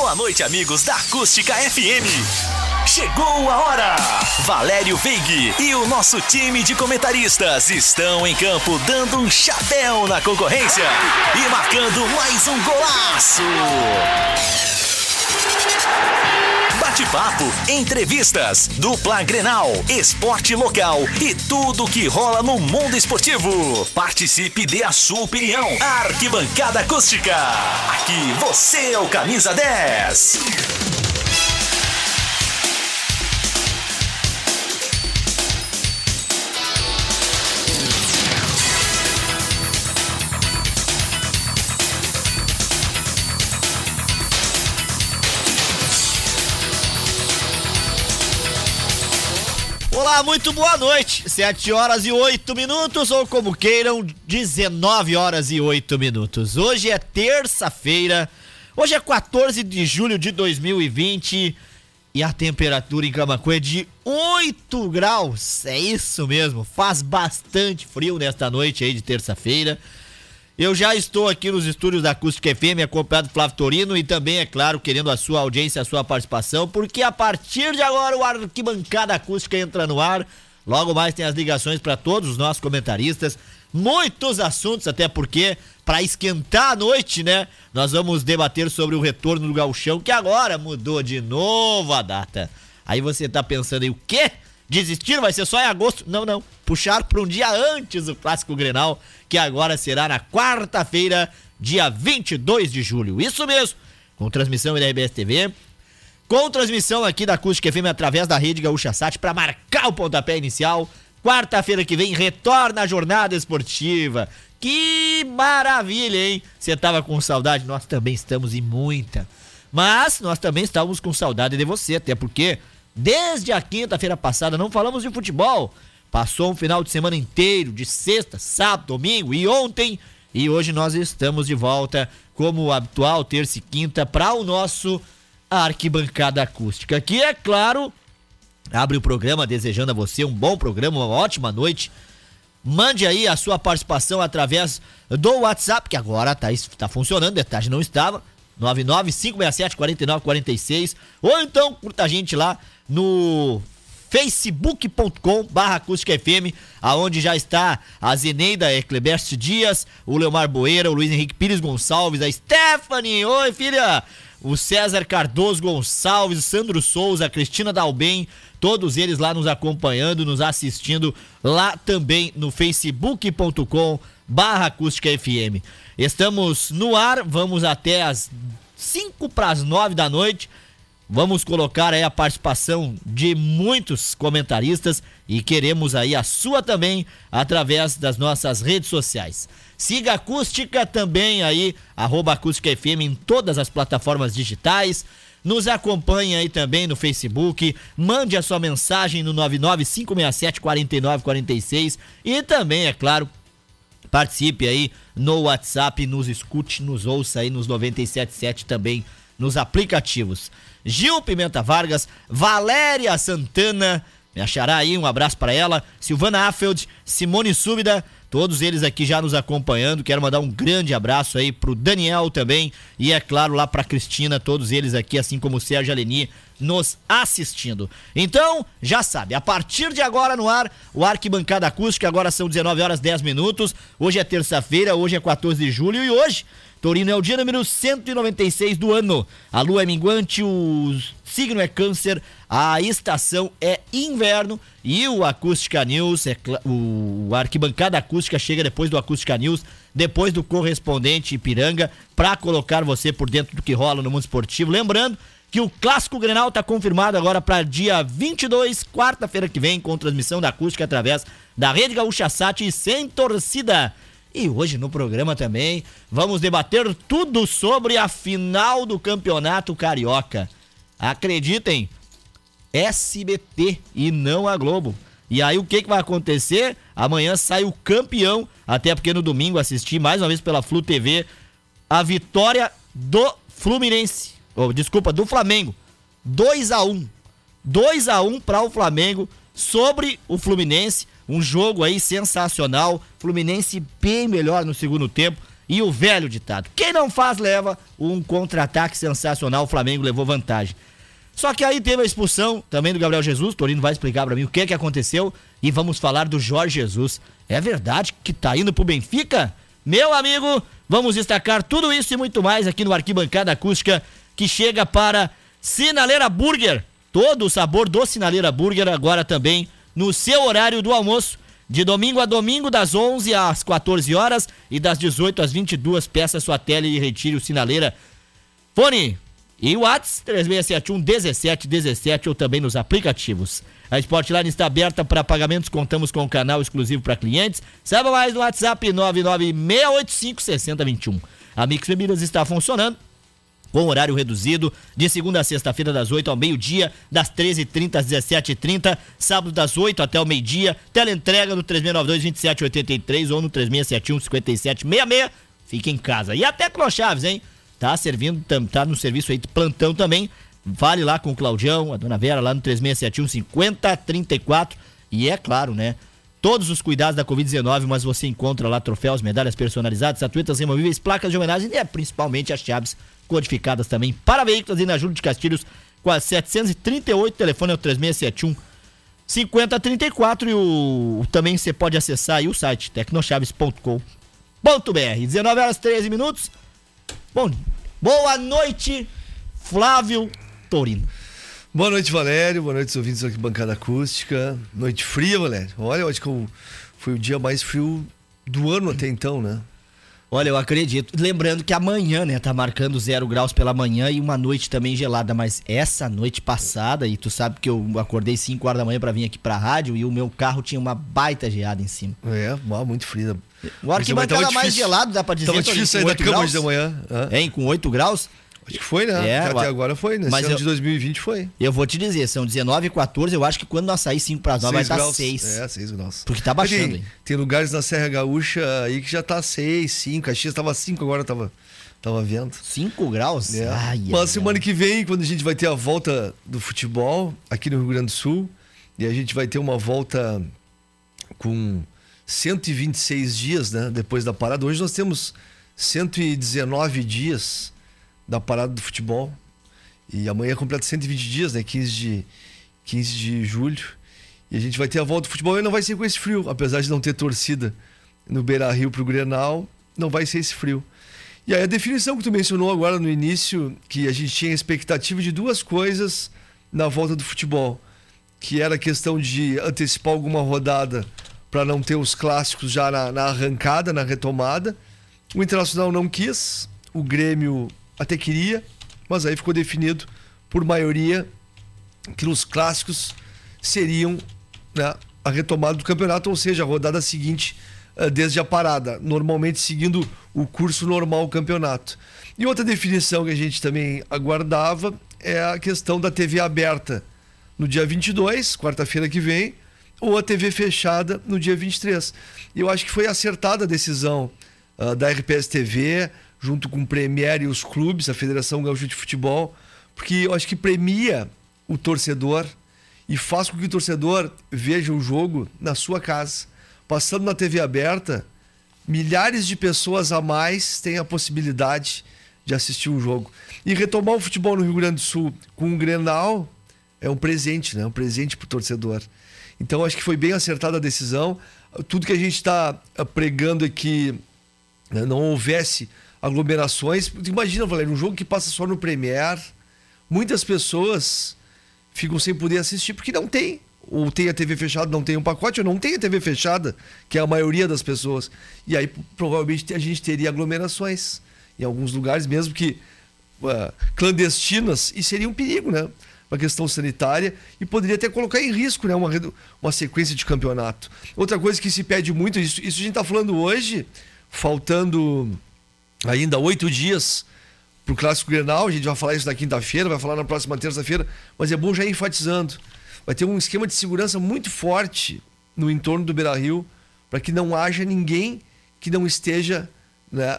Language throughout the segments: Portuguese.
Boa noite, amigos da Acústica FM. Chegou a hora! Valério Veig e o nosso time de comentaristas estão em campo dando um chapéu na concorrência e marcando mais um golaço! Bate-papo, entrevistas, dupla Grenal, esporte local e tudo que rola no mundo esportivo. Participe dê a sua opinião. Arquibancada Acústica. Aqui você é o camisa 10. Olá, muito boa noite. 7 horas e 8 minutos, ou como queiram, 19 horas e 8 minutos. Hoje é terça-feira, hoje é 14 de julho de 2020 e a temperatura em Camacuã é de 8 graus. É isso mesmo, faz bastante frio nesta noite aí de terça-feira. Eu já estou aqui nos estúdios da Acústica FM, acompanhado do Flávio Torino e também, é claro, querendo a sua audiência, a sua participação, porque a partir de agora o Arquibancada Acústica entra no ar. Logo mais tem as ligações para todos os nossos comentaristas. Muitos assuntos, até porque, para esquentar a noite, né? Nós vamos debater sobre o retorno do Gauchão, que agora mudou de novo a data. Aí você tá pensando em o quê? Desistir vai ser só em agosto? Não, não. Puxar para um dia antes do Clássico Grenal, que agora será na quarta-feira, dia 22 de julho. Isso mesmo. Com transmissão da RBS TV, com transmissão aqui da Acústica FM através da Rede Gaúcha Sat para marcar o pontapé inicial. Quarta-feira que vem retorna a jornada esportiva. Que maravilha, hein? Você tava com saudade? Nós também estamos e muita. Mas nós também estávamos com saudade de você, até porque Desde a quinta-feira passada não falamos de futebol. Passou um final de semana inteiro, de sexta, sábado, domingo e ontem. E hoje nós estamos de volta, como habitual, terça e quinta, para o nosso Arquibancada Acústica. Que é claro, abre o programa desejando a você um bom programa, uma ótima noite. Mande aí a sua participação através do WhatsApp, que agora está tá funcionando, detalhe não estava. 995674946. Ou então curta a gente lá no facebook.com barra acústica FM, aonde já está a Zeneida Ecleberto Dias, o Leomar Boeira, o Luiz Henrique Pires Gonçalves, a Stephanie, oi filha, o César Cardoso Gonçalves, o Sandro Souza, a Cristina Dalben, todos eles lá nos acompanhando, nos assistindo lá também no facebook.com barra acústica FM. Estamos no ar, vamos até as 5 para as 9 da noite Vamos colocar aí a participação de muitos comentaristas e queremos aí a sua também através das nossas redes sociais. Siga Acústica também aí, arroba Acústica FM em todas as plataformas digitais. Nos acompanhe aí também no Facebook, mande a sua mensagem no 995674946 e também, é claro, participe aí no WhatsApp, nos escute, nos ouça aí nos 977 também nos aplicativos. Gil Pimenta Vargas, Valéria Santana, me achará aí, um abraço para ela, Silvana Affeld, Simone Súbida, todos eles aqui já nos acompanhando. Quero mandar um grande abraço aí pro Daniel também e é claro lá pra Cristina, todos eles aqui, assim como o Sérgio Aleni, nos assistindo. Então, já sabe, a partir de agora no ar, o Arquibancada Acústica, agora são 19 horas 10 minutos. Hoje é terça-feira, hoje é 14 de julho e hoje Torino é o dia número 196 do ano. A lua é minguante, o signo é câncer, a estação é inverno e o Acústica News, é, o Arquibancada Acústica chega depois do Acústica News, depois do correspondente Ipiranga, para colocar você por dentro do que rola no mundo esportivo. Lembrando que o Clássico Grenal está confirmado agora para dia 22, quarta-feira que vem, com transmissão da Acústica através da Rede Gaúcha Sat e sem torcida. E hoje no programa também vamos debater tudo sobre a final do Campeonato Carioca. Acreditem, SBT e não a Globo. E aí o que, que vai acontecer? Amanhã sai o campeão, até porque no domingo assisti mais uma vez pela Flu TV a vitória do Fluminense. Oh, desculpa, do Flamengo. 2 a 1 2 a 1 para o Flamengo sobre o Fluminense. Um jogo aí sensacional. Fluminense bem melhor no segundo tempo. e o velho ditado. Quem não faz, leva um contra-ataque sensacional. O Flamengo levou vantagem. Só que aí teve a expulsão também do Gabriel Jesus. Torino vai explicar para mim o que que aconteceu. E vamos falar do Jorge Jesus. É verdade que tá indo pro Benfica? Meu amigo, vamos destacar tudo isso e muito mais aqui no Arquibancada Acústica, que chega para Sinaleira Burger. Todo o sabor do Sinaleira Burger agora também no seu horário do almoço. De domingo a domingo, das 11 às 14 horas e das 18 às 22, peça sua tele e retire o Sinaleira. Fone e WhatsApp 3671 1717 ou também nos aplicativos. A Sportline está aberta para pagamentos, contamos com um canal exclusivo para clientes. Saiba mais no WhatsApp 99685 6021. A Mix Bebidas está funcionando com horário reduzido, de segunda a sexta-feira, das 8 ao meio-dia, das 13h30 às 17h30, sábado das 8 até o meio-dia, teleentrega no 3692-2783 ou no 3671-5766. Fique em casa. E até Tecno Chaves, hein? Tá servindo, tá no serviço aí de plantão também. Vale lá com o Claudião, a dona Vera, lá no 3671-5034. E é claro, né? Todos os cuidados da Covid-19, mas você encontra lá troféus, medalhas personalizadas, estatuetas removíveis, placas de homenagem e principalmente as chaves codificadas também para veículos e na Júlio de Castilhos com a 738, telefone é o 3671 5034 e o também você pode acessar o site tecnochaves.com.br. 19 horas 13 minutos. Bom, boa noite, Flávio Torino. Boa noite, Valério. Boa noite, ouvintes aqui bancada acústica. Noite fria, Valério. Olha, eu acho que foi o dia mais frio do ano até então, né? Olha, eu acredito. Lembrando que amanhã, né, tá marcando zero graus pela manhã e uma noite também gelada. Mas essa noite passada, e tu sabe que eu acordei 5 horas da manhã para vir aqui pra rádio e o meu carro tinha uma baita geada em cima. É, muito fria. O arquibancada mais gelado, dá pra dizer. Tava difícil sair da cama graus. de manhã. Hein, com 8 graus? Acho que foi, né? É, Até agora foi, né? Mas ano eu, de 2020 foi. Eu vou te dizer, são 19 e 14, eu acho que quando nós sair 5 para as 9 vai estar 6. É, 6 graus. Porque tá baixando, tem, hein? Tem lugares na Serra Gaúcha aí que já tá 6, 5. Caxias tava 5, agora tava, tava vento. 5 graus? É. Ai, Mas ai, semana ai. que vem, quando a gente vai ter a volta do futebol aqui no Rio Grande do Sul, e a gente vai ter uma volta com 126 dias, né? Depois da parada. Hoje nós temos 119 dias da parada do futebol. E amanhã completa 120 dias, né? 15 de, 15 de julho. E a gente vai ter a volta do futebol e não vai ser com esse frio. Apesar de não ter torcida no Beira Rio pro Grenal, não vai ser esse frio. E aí a definição que tu mencionou agora no início, que a gente tinha expectativa de duas coisas na volta do futebol. Que era a questão de antecipar alguma rodada para não ter os clássicos já na, na arrancada, na retomada. O Internacional não quis, o Grêmio até queria, mas aí ficou definido por maioria que os clássicos seriam né, a retomada do campeonato, ou seja, a rodada seguinte uh, desde a parada, normalmente seguindo o curso normal do campeonato. E outra definição que a gente também aguardava é a questão da TV aberta no dia 22, quarta-feira que vem, ou a TV fechada no dia 23. E eu acho que foi acertada a decisão uh, da RPS TV, junto com o Premier e os clubes, a Federação Gaúcha de Futebol, porque eu acho que premia o torcedor e faz com que o torcedor veja o jogo na sua casa. Passando na TV aberta, milhares de pessoas a mais têm a possibilidade de assistir o jogo. E retomar o futebol no Rio Grande do Sul com um Grenal é um presente, né? Um presente para o torcedor. Então acho que foi bem acertada a decisão. Tudo que a gente está pregando é que né, não houvesse aglomerações. Imagina, Valério, um jogo que passa só no Premier, muitas pessoas ficam sem poder assistir porque não tem. Ou tem a TV fechada, não tem um pacote, ou não tem a TV fechada, que é a maioria das pessoas. E aí provavelmente a gente teria aglomerações em alguns lugares, mesmo que uh, clandestinas, e seria um perigo, né? Uma questão sanitária e poderia até colocar em risco né? uma, uma sequência de campeonato. Outra coisa que se pede muito, isso, isso a gente está falando hoje, faltando ainda oito dias para o Clássico Grenal. A gente vai falar isso na quinta-feira, vai falar na próxima terça-feira, mas é bom já ir enfatizando. Vai ter um esquema de segurança muito forte no entorno do Beira Rio para que não haja ninguém que não esteja né,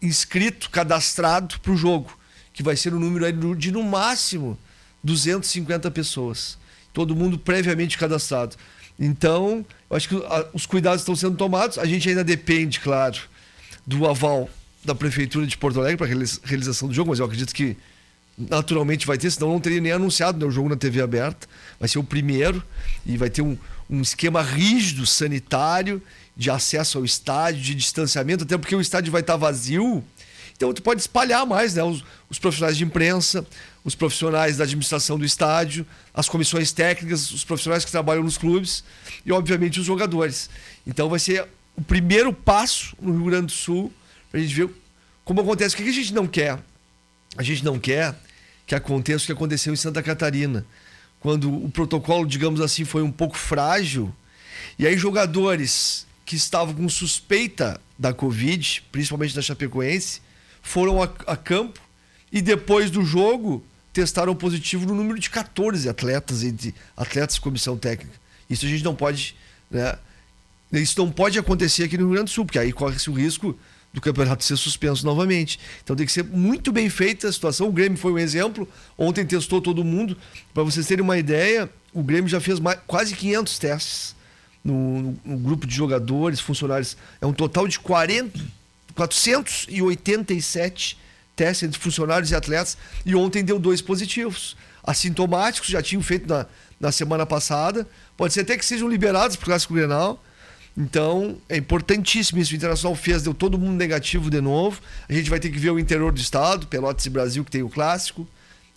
inscrito, cadastrado para o jogo, que vai ser o um número de no máximo 250 pessoas. Todo mundo previamente cadastrado. Então, eu acho que os cuidados estão sendo tomados. A gente ainda depende, claro, do aval da Prefeitura de Porto Alegre para a realização do jogo, mas eu acredito que naturalmente vai ter, senão não teria nem anunciado né, o jogo na TV aberta. Vai ser o primeiro e vai ter um, um esquema rígido, sanitário, de acesso ao estádio, de distanciamento, até porque o estádio vai estar vazio. Então tu pode espalhar mais, né? Os, os, profissionais de imprensa, os profissionais da administração do estádio, as comissões técnicas, os profissionais que trabalham nos clubes e, obviamente, os jogadores. Então vai ser o primeiro passo no Rio Grande do Sul a gente ver como acontece. O que a gente não quer? A gente não quer que aconteça o que aconteceu em Santa Catarina, quando o protocolo, digamos assim, foi um pouco frágil, e aí jogadores que estavam com suspeita da Covid, principalmente da Chapecoense, foram a, a campo e depois do jogo testaram positivo no número de 14 atletas entre atletas e comissão técnica. Isso a gente não pode, né? Isso não pode acontecer aqui no Rio Grande do Sul, porque aí corre-se o risco do campeonato ser suspenso novamente. Então tem que ser muito bem feita a situação. O Grêmio foi um exemplo. Ontem testou todo mundo. Para vocês terem uma ideia, o Grêmio já fez mais, quase 500 testes no, no, no, grupo de jogadores, funcionários. É um total de 40, 487 testes entre funcionários e atletas. E ontem deu dois positivos. Assintomáticos, já tinham feito na, na semana passada. Pode ser até que sejam liberados para o Clássico Grenal então, é importantíssimo isso. O Internacional fez, deu todo mundo negativo de novo. A gente vai ter que ver o interior do estado, Pelotas e Brasil, que tem o clássico,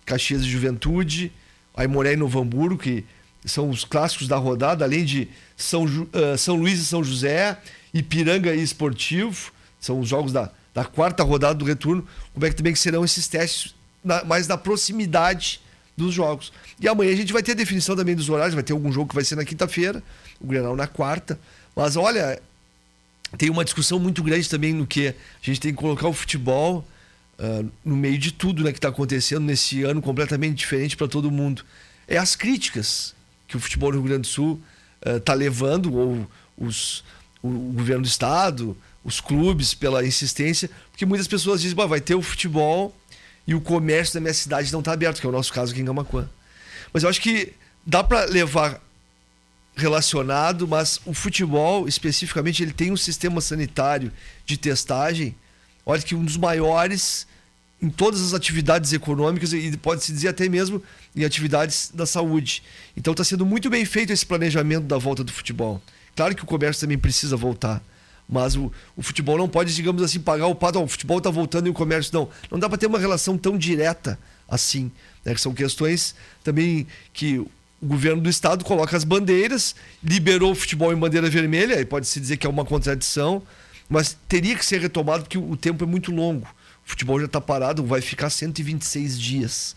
Caxias e Juventude, Aimoré e Novo Hamburgo, que são os clássicos da rodada, além de São, uh, São Luís e São José, Ipiranga e Esportivo, são os jogos da, da quarta rodada do retorno. Como é que também que serão esses testes na, mais na proximidade dos jogos. E amanhã a gente vai ter a definição também dos horários, vai ter algum jogo que vai ser na quinta-feira, o Grenal na quarta. Mas olha, tem uma discussão muito grande também no que a gente tem que colocar o futebol uh, no meio de tudo né, que está acontecendo nesse ano completamente diferente para todo mundo. É as críticas que o futebol do Rio Grande do Sul está uh, levando, ou os, o, o, governo do estado, os clubes, pela insistência, porque muitas pessoas dizem, vai ter o futebol e o comércio da minha cidade não está aberto, que é o nosso caso aqui em Gamaquã. Mas eu acho que dá para levar relacionado, mas o futebol, especificamente, ele tem um sistema sanitário de testagem, olha que um dos maiores em todas as atividades econômicas e pode-se dizer até mesmo em atividades da saúde. Então está sendo muito bem feito esse planejamento da volta do futebol. Claro que o comércio também precisa voltar, mas o, o futebol não pode, digamos assim, pagar o pato. Oh, o futebol está voltando e o comércio não. Não dá para ter uma relação tão direta assim. Né? São questões também que o governo do estado coloca as bandeiras, liberou o futebol em bandeira vermelha, e pode-se dizer que é uma contradição, mas teria que ser retomado porque o tempo é muito longo. O futebol já está parado, vai ficar 126 dias.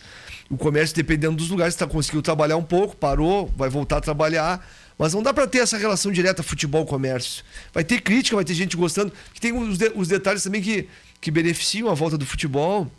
O comércio, dependendo dos lugares, está conseguindo trabalhar um pouco, parou, vai voltar a trabalhar. Mas não dá para ter essa relação direta futebol-comércio. Vai ter crítica, vai ter gente gostando. Que tem os, de, os detalhes também que, que beneficiam a volta do futebol.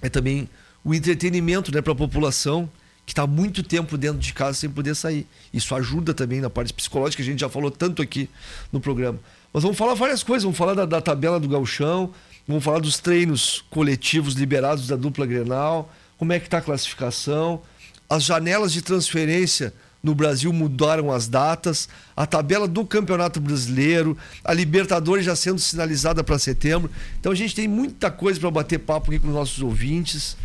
É também o entretenimento né, para a população que está muito tempo dentro de casa sem poder sair. Isso ajuda também na parte psicológica, a gente já falou tanto aqui no programa. Mas vamos falar várias coisas, vamos falar da, da tabela do galchão, vamos falar dos treinos coletivos liberados da dupla Grenal, como é que está a classificação, as janelas de transferência no Brasil mudaram as datas, a tabela do Campeonato Brasileiro, a Libertadores já sendo sinalizada para setembro. Então a gente tem muita coisa para bater papo aqui com os nossos ouvintes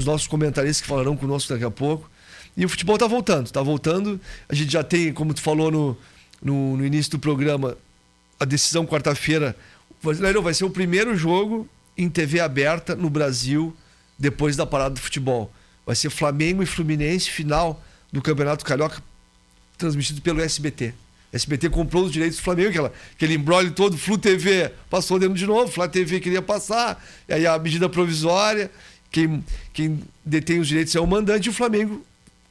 os nossos comentaristas que falarão conosco daqui a pouco. E o futebol está voltando, está voltando. A gente já tem, como tu falou no, no, no início do programa, a decisão quarta-feira. Vai ser o primeiro jogo em TV aberta no Brasil depois da parada do futebol. Vai ser Flamengo e Fluminense, final do Campeonato Carioca, transmitido pelo SBT. SBT comprou os direitos do Flamengo, aquela, aquele embrólio todo, Flu TV passou dentro de novo, Flá TV queria passar, aí a medida provisória, quem, quem detém os direitos é o mandante, e o Flamengo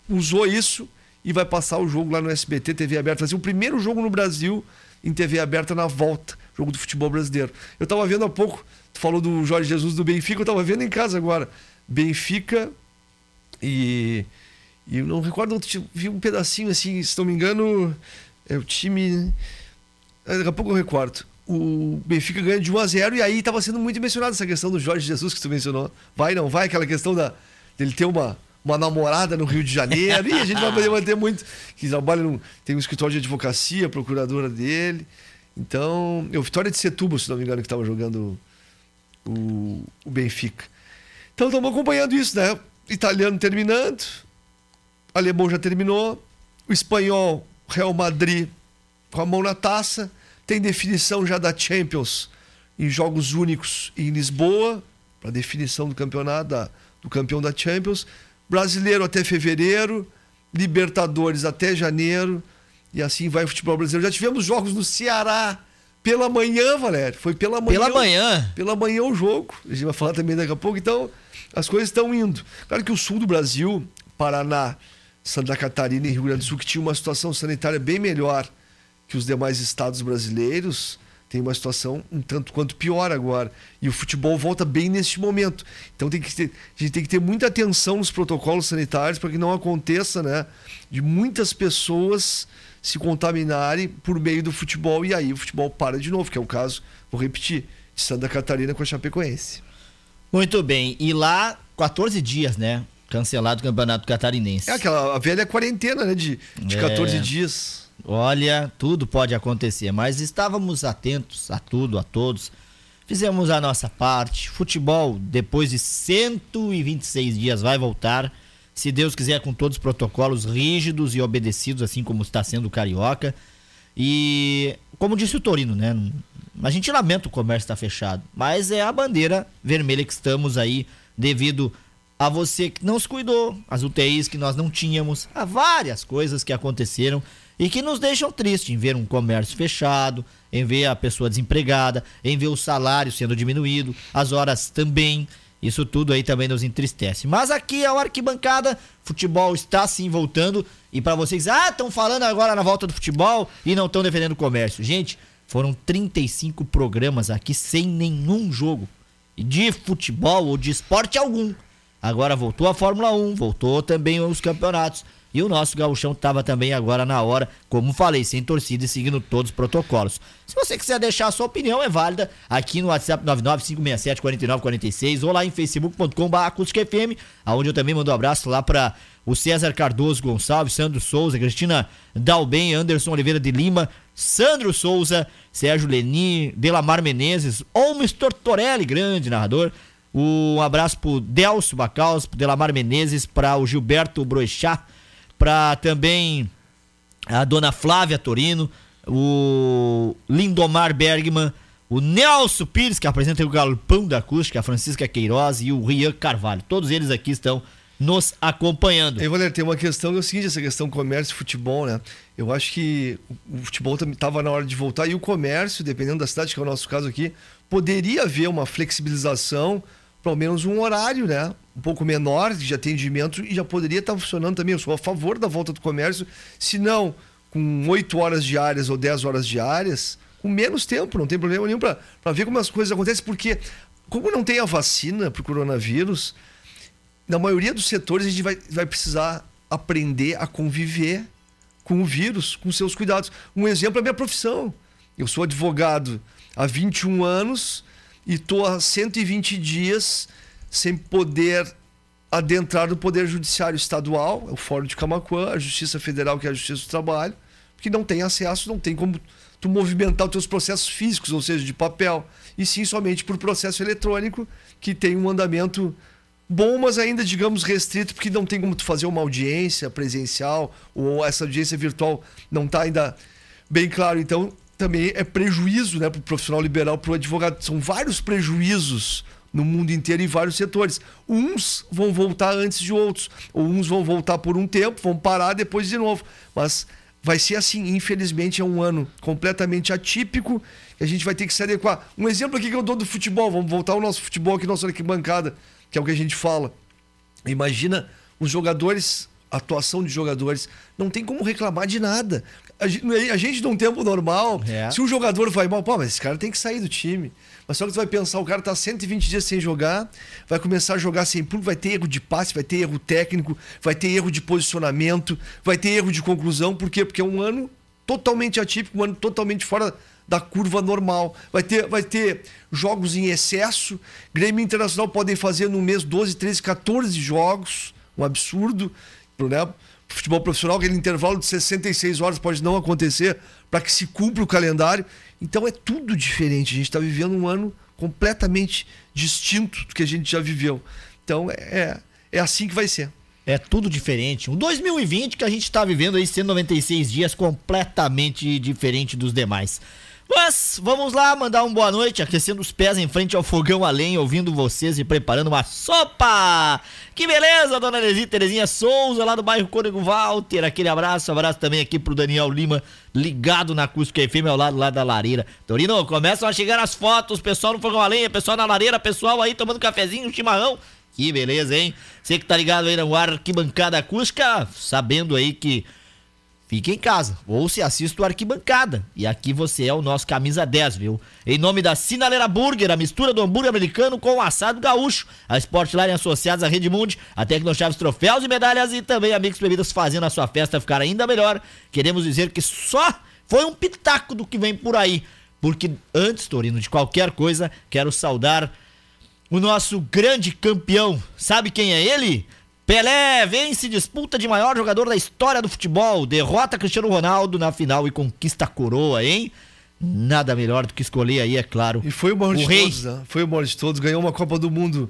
usou isso e vai passar o jogo lá no SBT, TV aberta. Vai ser o primeiro jogo no Brasil em TV aberta na volta, jogo do futebol brasileiro. Eu estava vendo há pouco, tu falou do Jorge Jesus do Benfica, eu estava vendo em casa agora. Benfica e. E não recordo, vi um pedacinho assim, se não me engano, é o time. Daqui a pouco eu recordo o Benfica ganha de 1 a 0 e aí estava sendo muito mencionada essa questão do Jorge Jesus que tu mencionou. Vai, não vai? Aquela questão da, dele ter uma, uma namorada no Rio de Janeiro. e a gente vai poder manter muito. Que trabalha no, tem um escritório de advocacia, procuradora dele. Então, o Vitória de Setúbal, se não me engano, que estava jogando o, o Benfica. Então estamos acompanhando isso, né? Italiano terminando, alemão já terminou, o espanhol, Real Madrid com a mão na taça, tem definição já da Champions em jogos únicos em Lisboa, para definição do campeonato, da, do campeão da Champions. Brasileiro até fevereiro, Libertadores até janeiro, e assim vai o futebol brasileiro. Já tivemos jogos no Ceará pela manhã, Valério. Foi pela manhã. Pela manhã. Pela manhã o jogo. A gente vai falar também daqui a pouco. Então, as coisas estão indo. Claro que o sul do Brasil, Paraná, Santa Catarina e Rio Grande do Sul, que tinha uma situação sanitária bem melhor que os demais estados brasileiros, tem uma situação um tanto quanto pior agora. E o futebol volta bem neste momento. Então tem que ter, a gente tem que ter muita atenção nos protocolos sanitários para que não aconteça, né, de muitas pessoas se contaminarem por meio do futebol e aí o futebol para de novo, que é o caso, vou repetir, de Santa Catarina com a Chapecoense. Muito bem. E lá, 14 dias, né? Cancelado o Campeonato Catarinense. É aquela velha quarentena, né? De, de é... 14 dias. Olha, tudo pode acontecer, mas estávamos atentos a tudo, a todos. Fizemos a nossa parte. Futebol, depois de 126 dias, vai voltar. Se Deus quiser, com todos os protocolos rígidos e obedecidos, assim como está sendo o Carioca. E, como disse o Torino, né? A gente lamenta o comércio estar fechado, mas é a bandeira vermelha que estamos aí devido a você que não se cuidou, as UTIs que nós não tínhamos, a várias coisas que aconteceram e que nos deixam tristes em ver um comércio fechado, em ver a pessoa desempregada, em ver o salário sendo diminuído, as horas também. Isso tudo aí também nos entristece. Mas aqui é o arquibancada, futebol está sim voltando. E para vocês, ah, estão falando agora na volta do futebol e não estão defendendo o comércio. Gente, foram 35 programas aqui sem nenhum jogo de futebol ou de esporte algum. Agora voltou a Fórmula 1, voltou também os campeonatos. E o nosso gauchão estava também agora na hora, como falei, sem torcida e seguindo todos os protocolos. Se você quiser deixar a sua opinião, é válida aqui no WhatsApp 995674946 ou lá em facebook.com.br acústicafm, aonde eu também mando um abraço lá para o César Cardoso Gonçalves, Sandro Souza, Cristina Dalben, Anderson Oliveira de Lima, Sandro Souza, Sérgio Leni, Delamar Menezes, Olmes Tortorelli, grande narrador. Um abraço pro Delcio Bacaus, pro Delamar Menezes, para o Gilberto Broixá, para também a dona Flávia Torino, o Lindomar Bergman, o Nelson Pires, que apresenta o Galpão da Acústica, a Francisca Queiroz e o Rian Carvalho. Todos eles aqui estão nos acompanhando. E Valério, tem uma questão que é o seguinte, essa questão comércio e futebol, né? Eu acho que o futebol estava na hora de voltar e o comércio, dependendo da cidade, que é o nosso caso aqui, poderia haver uma flexibilização pelo menos um horário, né? Um pouco menor de atendimento e já poderia estar funcionando também. Eu sou a favor da volta do comércio, se não com 8 horas diárias ou 10 horas diárias, com menos tempo, não tem problema nenhum para ver como as coisas acontecem, porque como não tem a vacina para o coronavírus, na maioria dos setores a gente vai, vai precisar aprender a conviver com o vírus, com seus cuidados. Um exemplo é a minha profissão. Eu sou advogado há 21 anos e estou há 120 dias sem poder adentrar no Poder Judiciário Estadual, o Fórum de Camacuã, a Justiça Federal, que é a Justiça do Trabalho, porque não tem acesso, não tem como tu movimentar os teus processos físicos, ou seja, de papel, e sim somente por processo eletrônico, que tem um andamento bom, mas ainda, digamos, restrito, porque não tem como tu fazer uma audiência presencial, ou essa audiência virtual não está ainda bem claro. Então, também é prejuízo né, para o profissional liberal, para o advogado. São vários prejuízos no mundo inteiro em vários setores. Uns vão voltar antes de outros, ou uns vão voltar por um tempo, vão parar depois de novo. Mas vai ser assim, infelizmente é um ano completamente atípico e a gente vai ter que se adequar. Um exemplo aqui que eu dou do futebol, vamos voltar ao nosso futebol aqui, nossa arquibancada, que é o que a gente fala. Imagina os jogadores atuação de jogadores. Não tem como reclamar de nada. A gente, a gente num tempo normal, é. se um jogador vai mal, pô, mas esse cara tem que sair do time. Mas só que tu vai pensar, o cara tá 120 dias sem jogar, vai começar a jogar sem público, vai ter erro de passe, vai ter erro técnico, vai ter erro de posicionamento, vai ter erro de conclusão. Por quê? Porque é um ano totalmente atípico, um ano totalmente fora da curva normal. Vai ter, vai ter jogos em excesso. Grêmio Internacional podem fazer no mês 12, 13, 14 jogos. Um absurdo né, futebol profissional, aquele intervalo de 66 horas pode não acontecer para que se cumpra o calendário. Então é tudo diferente. A gente está vivendo um ano completamente distinto do que a gente já viveu. Então é, é assim que vai ser. É tudo diferente. Um 2020 que a gente está vivendo aí, 196 dias, completamente diferente dos demais. Mas vamos lá, mandar uma boa noite, aquecendo os pés em frente ao fogão a lenha, ouvindo vocês e preparando uma sopa. Que beleza, dona Nezinha Terezinha Souza, lá do bairro Cônego Walter. Aquele abraço, abraço também aqui pro Daniel Lima, ligado na Cusco FM ao lado lá da lareira. Torino, começam a chegar as fotos, pessoal no fogão a lenha, pessoal na lareira, pessoal aí tomando cafezinho, chimarrão. Que beleza, hein? Você que tá ligado aí no Arquibancada Acústica, sabendo aí que fique em casa ou se assista o Arquibancada. E aqui você é o nosso camisa 10, viu? Em nome da Sinaleira Burger, a mistura do hambúrguer americano com o assado gaúcho. A Sportline associados à Rede Mundi, a Tecnochaves Troféus e Medalhas e também a Mix Bebidas fazendo a sua festa ficar ainda melhor. Queremos dizer que só foi um pitaco do que vem por aí. Porque antes, Torino, de qualquer coisa, quero saudar o nosso grande campeão. Sabe quem é ele? Pelé vence disputa de maior jogador da história do futebol, derrota Cristiano Ronaldo na final e conquista a coroa, hein? Nada melhor do que escolher aí, é claro. E foi o maior o de rei. todos, né? Foi o maior de todos, ganhou uma Copa do Mundo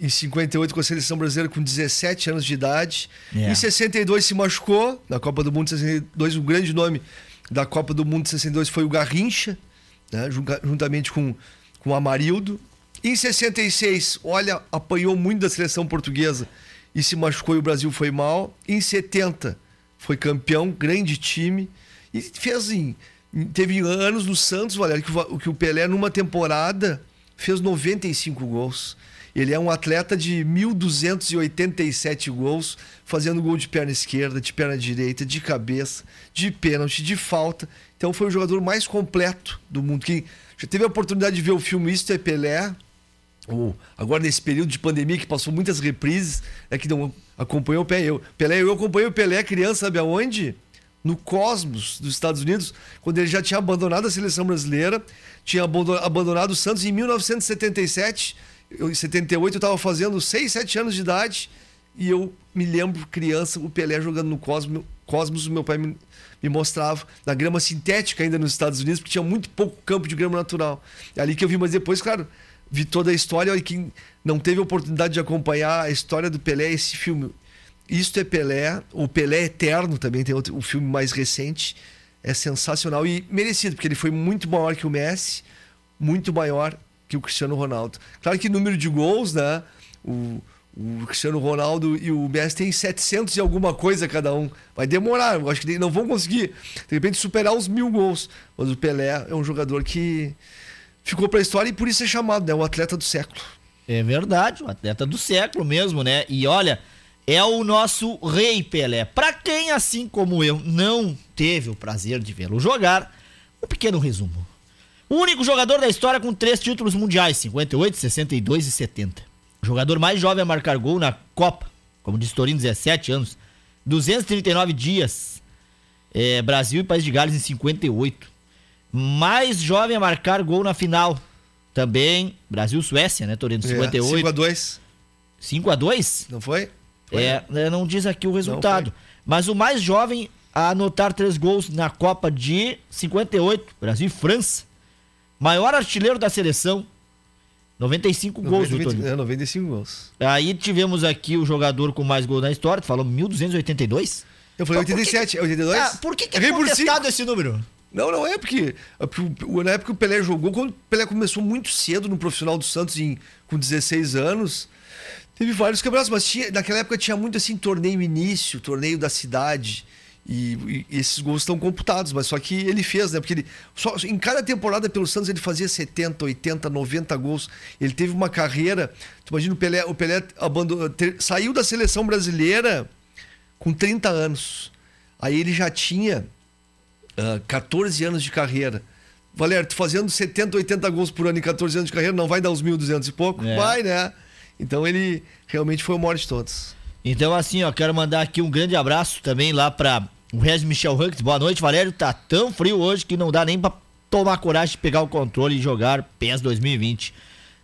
em 58 com a seleção brasileira com 17 anos de idade. É. Em 62 se machucou na Copa do Mundo de 62, o grande nome da Copa do Mundo de 62 foi o Garrincha, né? juntamente com, com o Amarildo. Em 66, olha, apanhou muito da seleção portuguesa e se machucou e o Brasil foi mal. Em 70, foi campeão, grande time. E fez em. Teve anos no Santos, Valério, que, que o Pelé, numa temporada, fez 95 gols. Ele é um atleta de 1.287 gols, fazendo gol de perna esquerda, de perna direita, de cabeça, de pênalti, de falta. Então foi o jogador mais completo do mundo. Quem já teve a oportunidade de ver o filme Isto é Pelé, ou agora nesse período de pandemia que passou muitas reprises, é que não acompanhou o Pelé. Eu, Pelé, eu acompanhei o Pelé criança, sabe aonde? No Cosmos dos Estados Unidos, quando ele já tinha abandonado a seleção brasileira, tinha abandonado o Santos em 1977. Eu, em 78 eu estava fazendo 6, 7 anos de idade e eu me lembro, criança, o Pelé jogando no Cosmos. Cosmos, o meu pai me, me mostrava, na grama sintética ainda nos Estados Unidos, porque tinha muito pouco campo de grama natural. É ali que eu vi, mas depois, claro, vi toda a história e quem não teve oportunidade de acompanhar a história do Pelé, esse filme. Isto é Pelé, o Pelé Eterno também tem outro, um filme mais recente. É sensacional e merecido, porque ele foi muito maior que o Messi, muito maior que o Cristiano Ronaldo. Claro que número de gols, né? O, o Cristiano Ronaldo e o Messi têm 700 e alguma coisa cada um. Vai demorar, eu acho que não vão conseguir, de repente, superar os mil gols. Mas o Pelé é um jogador que ficou para a história e por isso é chamado, né? O atleta do século. É verdade, o atleta do século mesmo, né? E olha, é o nosso rei Pelé. Para quem, assim como eu, não teve o prazer de vê-lo jogar, um pequeno resumo. O único jogador da história com três títulos mundiais, 58, 62 e 70. O jogador mais jovem a marcar gol na Copa, como diz Torino, 17 anos. 239 dias. É, Brasil e País de Gales em 58 mais jovem a marcar gol na final. Também Brasil-Suécia, né, Torino? 58. 5x2. 5x2? Não foi? foi? É, né, não diz aqui o resultado. Mas o mais jovem a anotar três gols na Copa de 58, Brasil e França. Maior artilheiro da seleção. 95 gols, 90, viu, É, 95 gols. Aí tivemos aqui o jogador com mais gols na história, tu falou 1282? Eu falei 87, é 82? Ah, por que, que é contestado esse número? Não, não é porque, é na época que o Pelé jogou, quando o Pelé começou muito cedo no profissional do Santos, em, com 16 anos, teve vários campeonatos, mas tinha, naquela época tinha muito assim, torneio início, torneio da cidade. E, e, esses gols estão computados, mas só que ele fez, né? Porque ele, só, em cada temporada pelo Santos ele fazia 70, 80, 90 gols. Ele teve uma carreira. Tu imagina o Pelé, o Pelé abandonou, saiu da seleção brasileira com 30 anos. Aí ele já tinha 14 ah, anos de carreira. Valério, tu fazendo 70, 80 gols por ano em 14 anos de carreira, não vai dar uns 1.200 e pouco? É. Vai, né? Então ele realmente foi o maior de todos. Então, assim, ó, quero mandar aqui um grande abraço também lá para o Regis Michel Hucks. Boa noite, Valério. Tá tão frio hoje que não dá nem pra tomar coragem de pegar o controle e jogar PES 2020.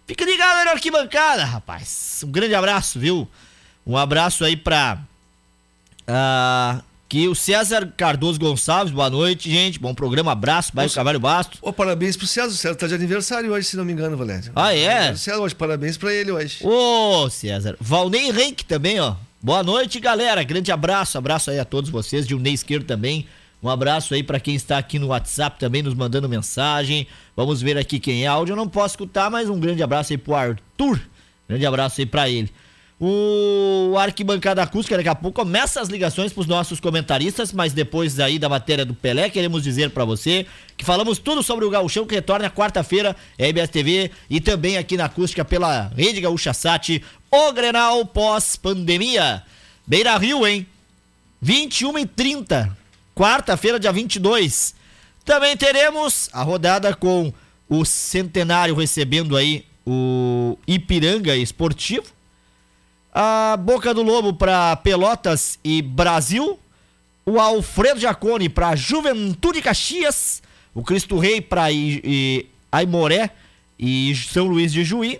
Fica ligado aí na arquibancada, rapaz. Um grande abraço, viu? Um abraço aí pra. Uh, que o César Cardoso Gonçalves, boa noite, gente. Bom programa, abraço, bairro Carvalho Basto. Oh, parabéns pro César. O César tá de aniversário hoje, se não me engano, Valério. Ah, é? César, hoje, parabéns pra ele hoje. Ô, oh, César. Valnei Henrique também, ó. Boa noite, galera. Grande abraço. Abraço aí a todos vocês. Ney Esquerdo também. Um abraço aí para quem está aqui no WhatsApp também nos mandando mensagem. Vamos ver aqui quem é áudio. Eu não posso escutar, mas um grande abraço aí pro Arthur. Grande abraço aí para ele. O Arquibancada Acústica, daqui a pouco começa as ligações para os nossos comentaristas, mas depois aí da matéria do Pelé, queremos dizer para você que falamos tudo sobre o Gauchão que retorna quarta-feira, é TV e também aqui na Acústica pela Rede Gaúcha Sat, o Grenal pós-pandemia. Beira Rio, hein? 21 e 30, quarta-feira, dia 22. Também teremos a rodada com o Centenário recebendo aí o Ipiranga Esportivo a Boca do Lobo para Pelotas e Brasil, o Alfredo Jacone para Juventude Caxias, o Cristo Rei para Aimoré e São Luís de Juí,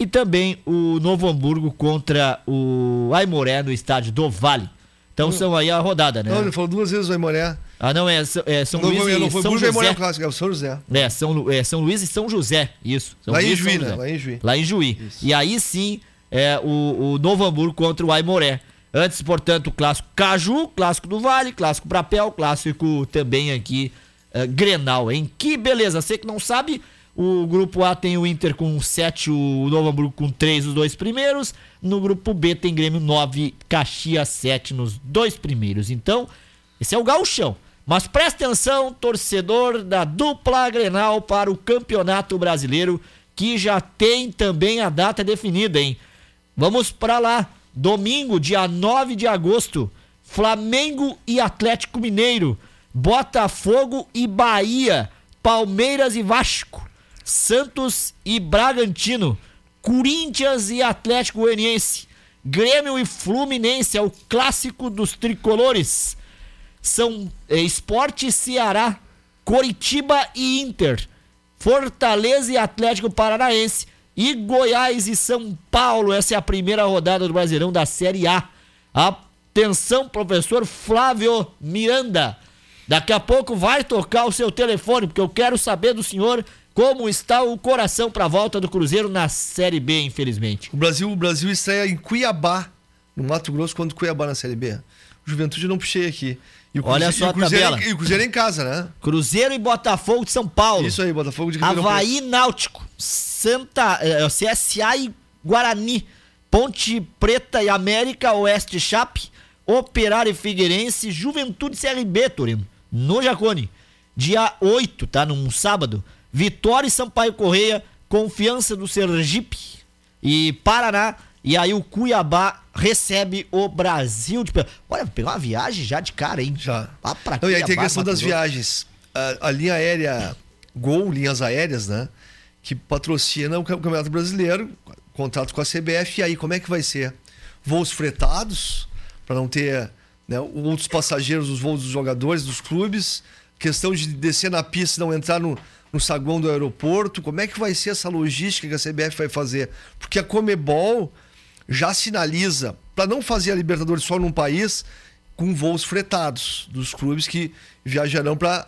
e também o Novo Hamburgo contra o Aimoré no estádio do Vale. Então são aí a rodada, né? Não, ele falou duas vezes o Aimoré. Ah, não, é, é São não, Luís não, e não foi São José. Aimoré clássico, é o São José. É São, é, São Luís e São José, isso. São lá, Luís em Juí, né? lá em Juí, Lá em Juí. E aí sim é, o, o Novo Hamburgo contra o Aimoré. Antes, portanto, o clássico Caju, clássico do Vale, clássico Brapel, clássico também aqui uh, Grenal, hein? Que beleza, você que não sabe, o grupo A tem o Inter com 7, o Novo Hamburgo com 3, os dois primeiros. No grupo B tem Grêmio 9, Caxias 7 nos dois primeiros. Então, esse é o gauchão. Mas presta atenção, torcedor da dupla Grenal para o Campeonato Brasileiro, que já tem também a data definida, hein? Vamos para lá. Domingo, dia 9 de agosto, Flamengo e Atlético Mineiro, Botafogo e Bahia, Palmeiras e Vasco, Santos e Bragantino, Corinthians e Atlético Goianiense, Grêmio e Fluminense, é o clássico dos tricolores. São é, Esporte Ceará, Coritiba e Inter, Fortaleza e Atlético Paranaense, e Goiás e São Paulo. Essa é a primeira rodada do Brasileirão da Série A. Atenção, professor Flávio Miranda. Daqui a pouco vai tocar o seu telefone, porque eu quero saber do senhor como está o coração para a volta do Cruzeiro na Série B, infelizmente. O Brasil, o Brasil estreia em Cuiabá, no Mato Grosso, quando Cuiabá na Série B. Juventude não puxei aqui. E o Olha só a tabela. e o Cruzeiro em casa, né? Cruzeiro e Botafogo de São Paulo. Isso aí, Botafogo de Ribeirão Havaí Náutico. Santa, é, é CSA e Guarani. Ponte Preta e América, Oeste Chape, Operário e Figueirense, Juventude CRB, Torino. No Jacone. Dia 8, tá? Num sábado. Vitória e Sampaio Correia, Confiança do Sergipe e Paraná. E aí o Cuiabá recebe o Brasil de Olha, pegou uma viagem já de cara, hein? Já. Lá pra Não, e aí tem a questão das viagens. A, a, linha aérea Gol, linhas aéreas, né? Que patrocina o Campeonato Brasileiro, contrato com a CBF. E aí, como é que vai ser? Voos fretados, para não ter né, outros passageiros dos voos dos jogadores, dos clubes. Questão de descer na pista e não entrar no, no saguão do aeroporto. Como é que vai ser essa logística que a CBF vai fazer? Porque a Comebol já sinaliza para não fazer a Libertadores só num país com voos fretados dos clubes que viajarão para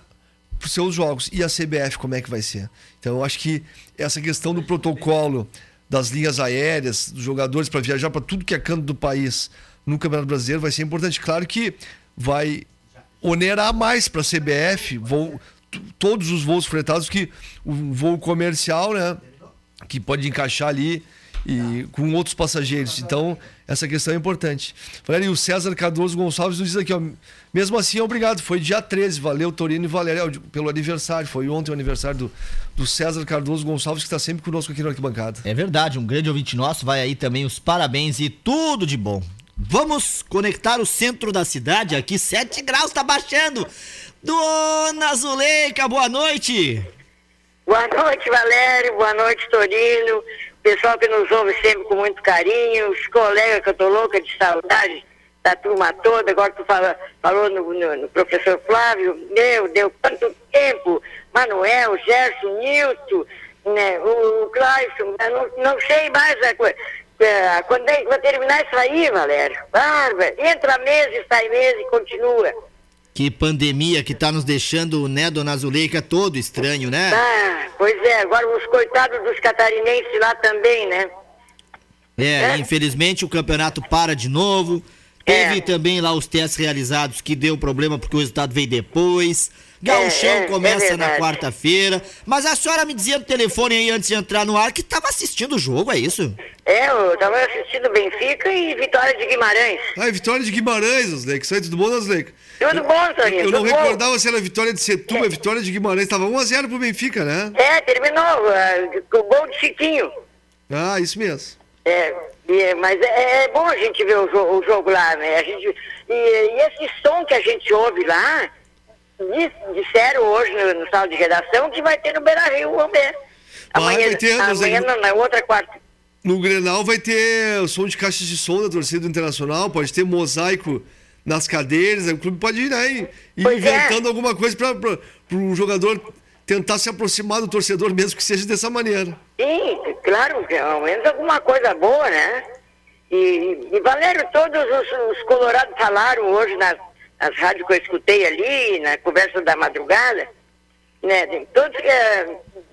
os seus jogos. E a CBF, como é que vai ser? Então, eu acho que essa questão do protocolo das linhas aéreas, dos jogadores para viajar para tudo que é canto do país no Campeonato Brasileiro vai ser importante. Claro que vai onerar mais para a CBF voo, todos os voos fretados que o voo comercial, né, que pode encaixar ali e com outros passageiros. Então, essa questão é importante. Falei, o César Cardoso Gonçalves nos diz aqui, ó, mesmo assim, obrigado. Foi dia 13, valeu Torino e Valério pelo aniversário. Foi ontem o aniversário do, do César Cardoso Gonçalves, que está sempre conosco aqui no Arquibancada. É verdade, um grande ouvinte nosso. Vai aí também os parabéns e tudo de bom. Vamos conectar o centro da cidade aqui, 7 graus, tá baixando. Dona Zuleika, boa noite. Boa noite, Valério. Boa noite, Torino pessoal que nos ouve sempre com muito carinho, os colegas que eu tô louca de saudade da turma toda, agora tu fala, falou no, no, no, professor Flávio, meu, deu quanto tempo, Manuel, Gerson, Nilton, né, o, o Clayson, não, não sei mais a coisa. É, quando é terminar isso aí, Valério? Bárbara, entra mês sai mês e continua. Que pandemia que tá nos deixando, né, dona Zuleika, todo estranho, né? Ah, pois é, agora os coitados dos catarinenses lá também, né? É, É. infelizmente o campeonato para de novo. Teve É. também lá os testes realizados que deu problema porque o resultado veio depois. Gauchão É, é, começa é na quarta-feira. Mas a senhora me dizia no telefone aí antes de entrar no ar que estava assistindo o jogo, é isso? É, eu tava assistindo Benfica e Vitória de Guimarães. Ah, é Vitória de Guimarães, Osleik. Isso aí, tudo bom, Osleik? Tudo bom, Toninho? Eu não bom? recordava se era Vitória de Setúbal, é Vitória de Guimarães. Tava 1x0 pro Benfica, né? É, terminou com o gol de Chiquinho. Ah, isso mesmo. É, e- mas é, é bom a gente ver o, jo- o jogo lá, né? A gente, e, e esse som que a gente ouve lá, disseram hoje no, no sala de redação que vai ter no Beira Rio, ver. Amanhã, vai ter, amanhã não, na outra quarta. No Grenal vai ter o som de caixas de som da torcida internacional, pode ter mosaico nas cadeiras, o clube pode ir aí Pois é. inventando alguma coisa para o jogador tentar se aproximar do torcedor, mesmo que seja dessa maneira. Sim, claro, ao menos alguma coisa boa, né? E, e Valério, todos os, os colorados falaram hoje nas, nas rádios que eu escutei ali, na conversa da madrugada, né? Todos é,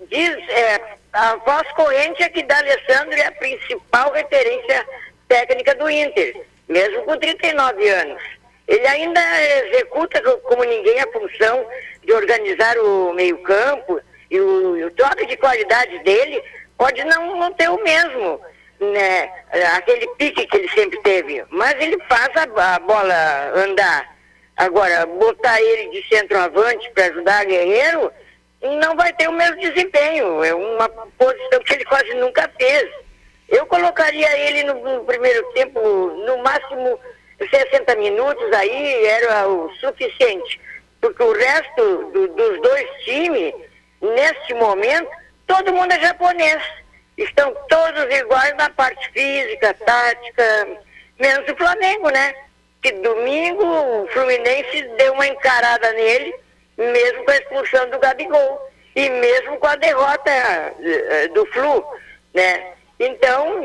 diz, é, a voz corrente é que D'Alessandro é a principal referência técnica do Inter, mesmo com 39 anos. Ele ainda executa co- como ninguém a função de organizar o meio-campo e o, o toque de qualidade dele pode não, não ter o mesmo, né? Aquele pique que ele sempre teve, mas ele faz a, a bola andar. Agora, botar ele de centroavante para ajudar Guerreiro, não vai ter o mesmo desempenho. É uma posição que ele quase nunca fez. Eu colocaria ele no, no primeiro tempo, no máximo 60 minutos, aí era o suficiente. Porque o resto do- dos dois times, neste momento, todo mundo é japonês. Estão todos iguais na parte física, tática, menos o Flamengo, né? Que domingo o Fluminense deu uma encarada nele, mesmo com a expulsão do Gabigol. E mesmo com a derrota eh, do Flu, né? Então,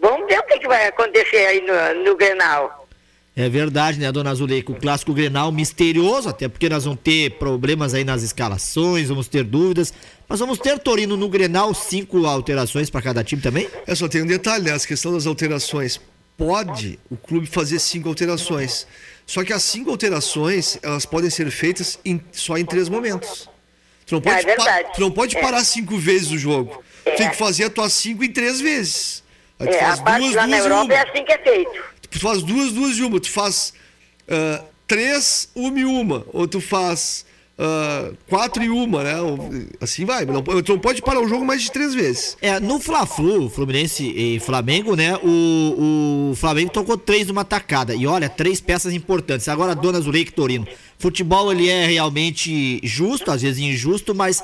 vamos ver o que, que vai acontecer aí no, no Grenal. É verdade, né, dona Zuleika? O clássico Grenal misterioso, até porque nós vamos ter problemas aí nas escalações, vamos ter dúvidas. Mas vamos ter Torino no Grenal, cinco alterações para cada time também? É só tem um detalhe, né? As questão das alterações. Pode o clube fazer cinco alterações. Só que as cinco alterações, elas podem ser feitas em- só em três momentos. Tu não pode, Ah, é verdade. pa- tu não pode É. parar cinco vezes o jogo. Tu tem que fazer as tuas cinco em três vezes. Aí tu É, a faz parte duas, lá na duas e Europa uma. é assim que é feito. Tu faz duas, duas e uma. Tu faz ah, três, uma e uma. Ou tu faz ah, quatro e uma, né? Assim vai. Não, não pode parar o jogo mais de três vezes. É, no Fla-Flu, Fluminense e Flamengo, né? O, o Flamengo tocou três numa tacada. E olha, três peças importantes. Agora, dona Zuleika Torino. Futebol, ele é realmente justo, às vezes injusto, mas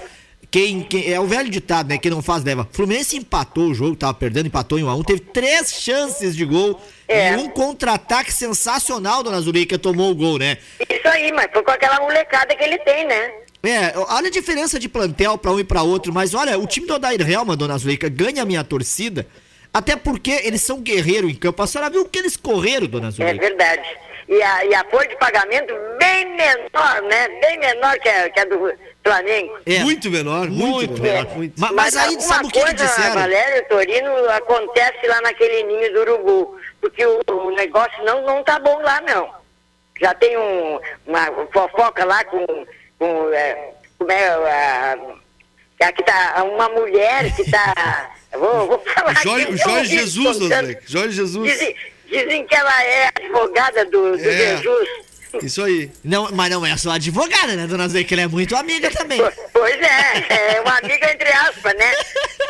quem, quem- é o velho ditado, né? Quem não faz leva. Fluminense empatou o jogo, tava perdendo, empatou em 1 a 1 teve três chances de gol É. e um contra-ataque sensacional, dona Zuleika, tomou o gol, né? Isso aí, mas foi com aquela molecada que ele tem, né? É, olha a diferença de plantel pra um e pra outro, mas olha, o time do Odair Helman, dona Zuleika, ganha a minha torcida, até porque eles são guerreiros em campo. A senhora viu o que eles correram, dona É Zuleika? verdade. E a, e a folha de pagamento bem menor, né? Bem menor que a, que a do Flamengo. É, Muito menor, muito, muito menor. menor. muito. Ma- Mas, aí, alguma sabe o que, que coisa, disseram? Valério Torino, acontece lá naquele ninho do urubu. Porque o, o negócio não, não tá bom lá, não. Já tem um, uma fofoca lá com. com é, como é, a, a, que tá, uma mulher que tá. Vou, vou falar Jorge, aqui, Jorge Jesus. Jorge Jesus. Dizem, dizem que ela é advogada do, do É. Jesus. Isso aí. Não, mas não é só advogada, né, dona Zuleika? Ela é muito amiga também. Po- Pois é, é uma amiga entre aspas, né?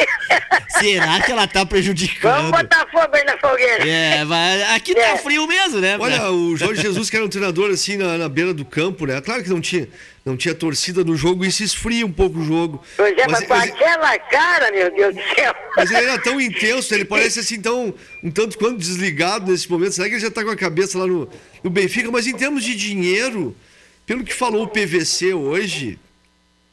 Será que ela tá Vamos prejudicando? botar fogo aí na fogueira. É, mas aqui tá É. frio mesmo, né? Olha, o Jorge Jesus, que era um treinador assim na, na beira do campo, né? Claro que não tinha, não tinha torcida no jogo e se esfria um pouco o jogo. Pois é, mas, mas, com mas- aquela cara, meu Deus do céu. mas ele era tão intenso, ele parece assim tão um tanto quanto desligado nesse momento. Será que ele já tá com a cabeça lá no, no Benfica? Mas em termos de dinheiro, pelo que falou o PVC hoje,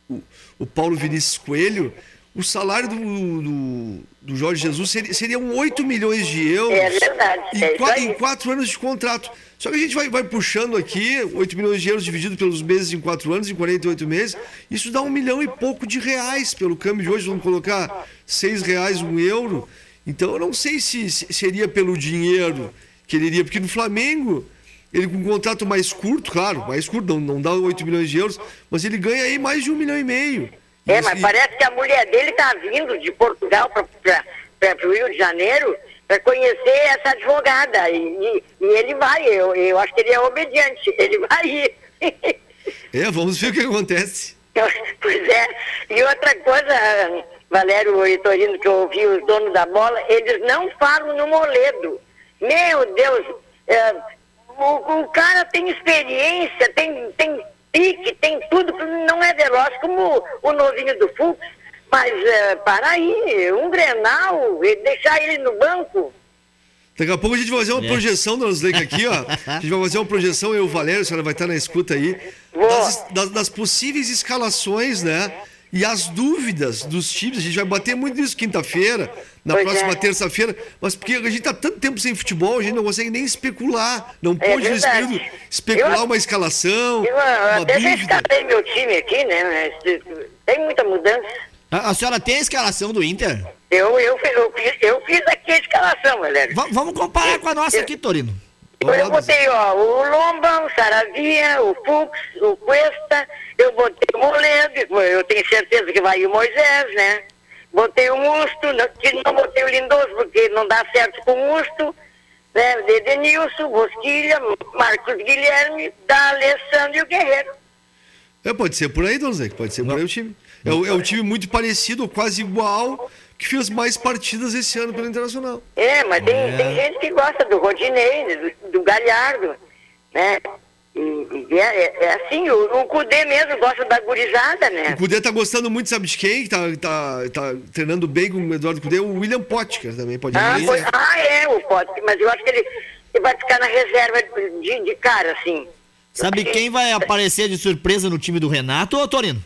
o, o Paulo Vinícius Coelho, o salário do, do, do Jorge Jesus seria, seriam 8 milhões de euros. É verdade, Em, é em quatro anos de contrato. Só que a gente vai, vai puxando aqui, 8 milhões de euros dividido pelos meses em quatro anos, em 48 meses, isso dá um milhão e pouco de reais pelo câmbio de hoje. Vamos colocar 6 reais um euro. Então eu não sei se, se seria pelo dinheiro que ele iria, porque no Flamengo, ele com um contrato mais curto, claro, mais curto, não, não dá 8 milhões de euros, mas ele ganha aí mais de um milhão e meio. É, Isso- mas parece que a mulher dele tá vindo de Portugal para o Rio de Janeiro para conhecer essa advogada. E, e- e ele vai, eu, eu acho que ele é obediente, ele vai ir. É, vamos ver o que acontece. pois é. E outra coisa, Valério e Torino, que eu ouvi os donos da bola, eles não falam no moledo. Meu Deus, é, o, o cara tem experiência, tem, tem pique, tem tudo, não é veloz como o novinho do Fux. Mas é, para aí, um Grenal, e deixar ele no banco. Daqui a pouco a gente vai fazer uma É. projeção, Dona Zuleika, aqui, ó. A gente vai fazer uma projeção, eu e o Valério, a senhora vai estar na escuta aí, das, das- das possíveis escalações, né? E as dúvidas dos times. A gente vai bater muito nisso quinta-feira, na Pois próxima é. terça-feira, mas porque a gente tá tanto tempo sem futebol, a gente não consegue nem especular. Não É pode, nesse período, especular Eu- uma escalação, Eu, uma até escapei meu time aqui, né? mas Tem muita mudança. A, a senhora tem a escalação do Inter? Eu, eu, fiz- eu, fiz, eu fiz aqui a escalação, Valério. Va- vamos comparar com a nossa aqui, Torino. Eu, botei, ó, o Lomba, o Saravia, o Fux, o Cuesta, eu botei o Moledo, eu tenho certeza que vai ir o Moisés, né? Botei o Musto, não, não botei o Lindoso, porque não dá certo com o Musto, né? De Denilson, Bosquilha, Marcos Guilherme, da Alessandro e o Guerreiro. É, pode ser por aí, Dona Zuleika, pode ser por aí o time. É, o- é um time muito parecido, quase igual, que fez mais partidas esse ano pelo Internacional. É, mas tem, tem gente que gosta do Rodinei, do, do Galhardo, né? E, e é, é- é assim, o, o Cudê mesmo gosta da gurizada, né? O Cudê tá gostando muito, sabe de quem? Que tá, tá, tá treinando bem com o Eduardo Cudê? O William Potker também, pode Ah, ir. pois- ah, é, o Pote, mas eu acho que ele, ele vai ficar na reserva de, de cara, assim. Sabe quem vai aparecer de surpresa no time do Renato, ô Torino?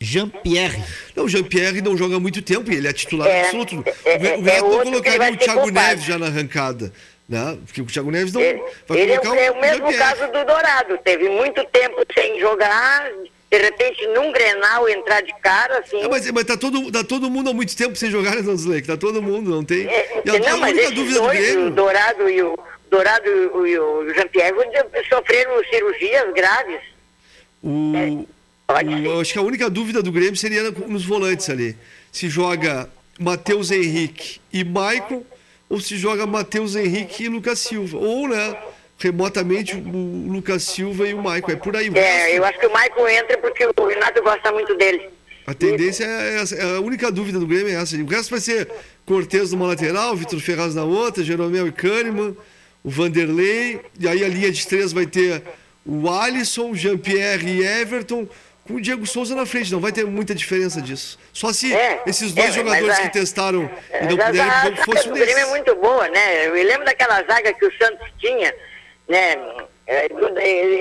Jean-Pierre. Não, o Jean-Pierre não joga há muito tempo e ele é titular É, absoluto. é, o o é Renato não colocaria o Thiago poupado. Neves já na arrancada, né? Porque o Thiago Neves não Ele, vai ele é, o, é o mesmo caso do Dourado, teve muito tempo sem jogar, de repente num Grenal entrar de cara, assim. É, mas, mas tá, todo, tá todo mundo há muito tempo sem jogar, né, Dansley? Tá todo mundo, não tem. É, E a, a não, mas única esses dúvida do dois, o. Dourado e o Dourado e o, e o Jean-Pierre sofreram cirurgias graves. O, o- ser. Eu acho que a única dúvida do Grêmio seria nos volantes ali. Se joga Matheus Henrique e Maicon, ou se joga Matheus Henrique e Lucas Silva. Ou, né, remotamente, o Lucas Silva e o Maicon. É por aí. É, eu acho que o Michael entra porque o Renato gosta muito dele. A tendência é essa. é A única dúvida do Grêmio é essa. O resto vai ser Cortez numa lateral, Vitor Ferraz na outra, Jeromel e Kahneman, o Vanderlei. E aí a linha de três vai ter o Alisson, Jean-Pierre e Everton, com o Diego Souza na frente. Não vai ter muita diferença disso. Só se É, esses dois é, jogadores a- que testaram e não Mas a puderam zaga fossem do um é muito boa, né? Eu me lembro daquela zaga que o Santos tinha, né? É,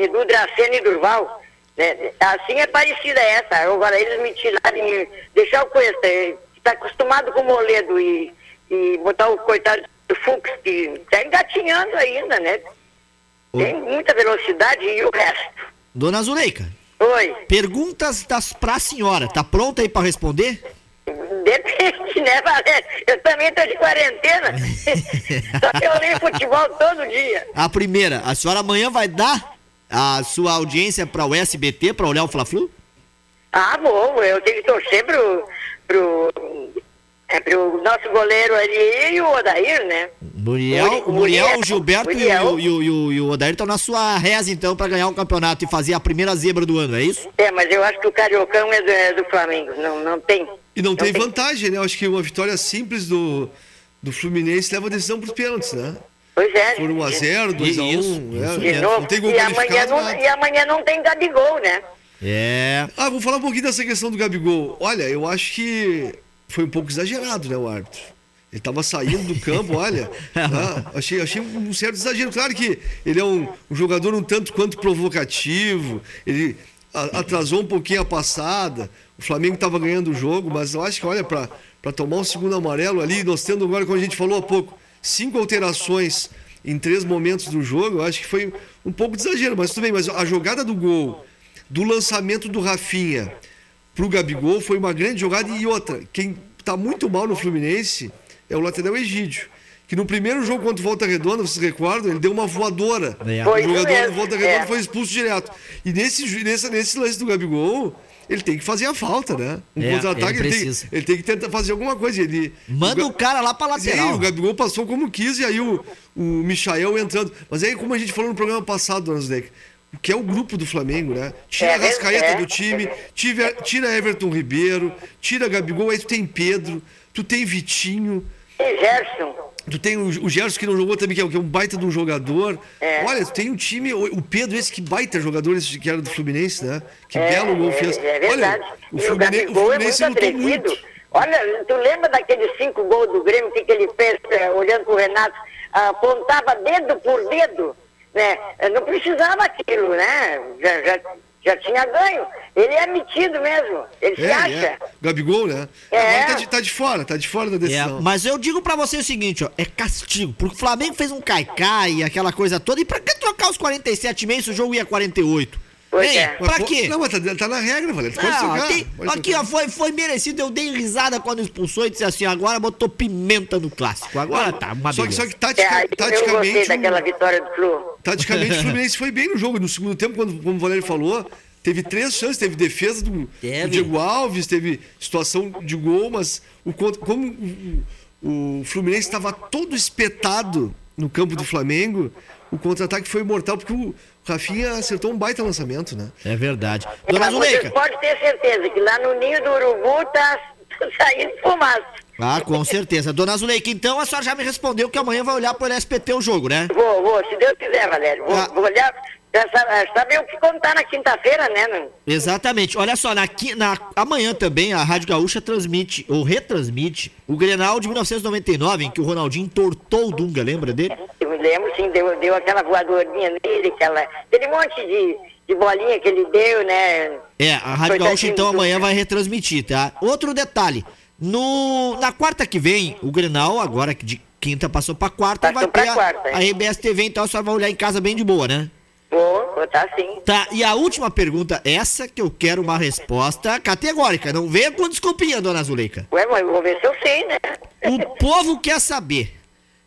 Edu, Dracena e Durval. Né? Assim é parecida essa. Agora eles me tirarem, me deixar o Cuesta, que está acostumado com o Moledo e, e botar o coitado do Fux, que está engatinhando ainda, né? Tem muita velocidade e o resto. Dona Zuleika, Oi. perguntas das, pra senhora. Tá pronta aí pra responder? Depende, né, Valério? Eu também tô de quarentena. Só que eu leio futebol todo dia. A primeira, a senhora amanhã vai dar a sua audiência para o SBT para olhar o Fla-Flu? Ah, bom, eu tenho que torcer pro, pro, é, pro nosso goleiro ali e o Odair, né? Muriel, Muri- o Muriel, o Gilberto e o, Muriel. e o, e o, e o Odair estão na sua reza então para ganhar o campeonato e fazer a primeira zebra do ano, é isso? É, mas eu acho que o Cariocão é do, é do Flamengo, não, não tem. E não tem vantagem, né? Eu acho que uma vitória simples do, do Fluminense leva a decisão pros pênaltis, né? Pois é. Por 1x0, 2x1. Isso, é, isso De novo, não tem gol e, amanhã não, nada. e amanhã não tem Gabigol, né? É. Ah, vou falar um pouquinho dessa questão do Gabigol. Olha, eu acho que foi um pouco exagerado, né, o árbitro? Ele tava saindo do campo, olha. tá? achei, achei um certo exagero. Claro que ele é um, um jogador um tanto quanto provocativo. Ele. a- atrasou um pouquinho a passada. O Flamengo estava ganhando o jogo, mas eu acho que, olha, para tomar um segundo amarelo ali, nós tendo agora, como a gente falou há pouco, cinco alterações em três momentos do jogo, eu acho que foi um pouco de exagero, mas tudo bem. Mas a jogada do gol, do lançamento do Rafinha pro Gabigol foi uma grande jogada e outra. Quem tá muito mal no Fluminense é o lateral Egídio. Que no primeiro jogo contra o Volta Redonda, vocês recordam, ele deu uma voadora. É. Foi O jogador mesmo, do Volta Redonda é. foi expulso direto. E nesse, nesse, nesse lance do Gabigol, ele tem que fazer a falta, né? Um É, contra-ataque, ele ele, ele tem que tentar fazer alguma coisa. Ele, Manda o Ga- cara lá pra Sim, lateral. o Gabigol passou como quis e aí o, o Michael entrando. Mas aí, como a gente falou no programa passado, Dona o que é o grupo do Flamengo, né? Tira É, a Rascaeta é. do time, tira, tira Everton Ribeiro, tira Gabigol, aí tu tem Pedro, tu tem Vitinho, E Gerson. tu tem o, o Gerson que não jogou também, que é, que é um baita de um jogador. É. Olha, tu tem um time, o, o Pedro, esse que baita jogador, esse que era do Fluminense, né? Que É, belo gol é, fez. Verdade. Olha, o e o Fluminense, o Gabigol é Fluminense muito lutou muito. Olha, tu lembra daqueles cinco gols do Grêmio, que, que ele fez, eh, olhando pro Renato, apontava dedo por dedo, né? Não precisava aquilo, né? Já, já, já tinha ganho. Ele é metido mesmo, ele se É, acha. é. Gabigol, né? É. Agora tá de, tá de fora, tá de fora da É, decisão. mas eu digo pra você o seguinte, ó, é castigo, porque o Flamengo fez um caicai, aquela coisa toda, e pra que trocar os 47 meses se o jogo ia 48? Pois Hein? é. Pra quê? Não, mas tá, tá na regra, Valério. Tu pode Não, tem- pode aqui, ó, foi, foi merecido. Eu dei risada quando expulsou e disse assim: agora botou pimenta no clássico. Agora tá, uma Só que, beleza. só que É, tatica- aí eu gostei taticamente. daquela vitória do Flu. Taticamente, o Fluminense foi bem no jogo. No segundo tempo, quando, como o Valério falou, teve três chances. Teve defesa do, do. Diego Alves, teve situação de gol, mas o, como o, o- o Fluminense estava todo espetado no campo do Flamengo, o contra-ataque foi mortal, porque o Rafinha acertou um baita lançamento, né? É verdade. Dona vocês Zuleika. podem ter certeza que lá no ninho do Urubu tá saindo fumaça. Ah, com certeza. Dona Zuleika, então a senhora já me respondeu que amanhã vai olhar pelo SPT o jogo, né? Vou, vou, se Deus quiser, Valério. Vou, Ah. vou olhar pra sa- saber o que contar na quinta-feira, né? não? Exatamente. Olha só, na, na- amanhã também a Rádio Gaúcha transmite, ou retransmite, o Grenal de 1999, em que o Ronaldinho entortou o Dunga, lembra dele? Eu me lembro, sim, deu, deu aquela voadorinha nele, aquela, aquele monte de, de bolinha que ele deu, né? É, a Rádio Coitadinho Gaúcha então do amanhã vai retransmitir, tá? Outro detalhe, no, na quarta que vem, o Grenal, agora de quinta passou pra quarta, Passou vai ter a, quarta, a RBS TV, então a senhora vai olhar em casa bem de boa, né? Vou, vou tá sim. Tá, e a última pergunta, essa que eu quero uma resposta categórica, não venha com desculpinha, dona Zuleika. Ué, mas eu vou ver se eu sei, né? O povo quer saber.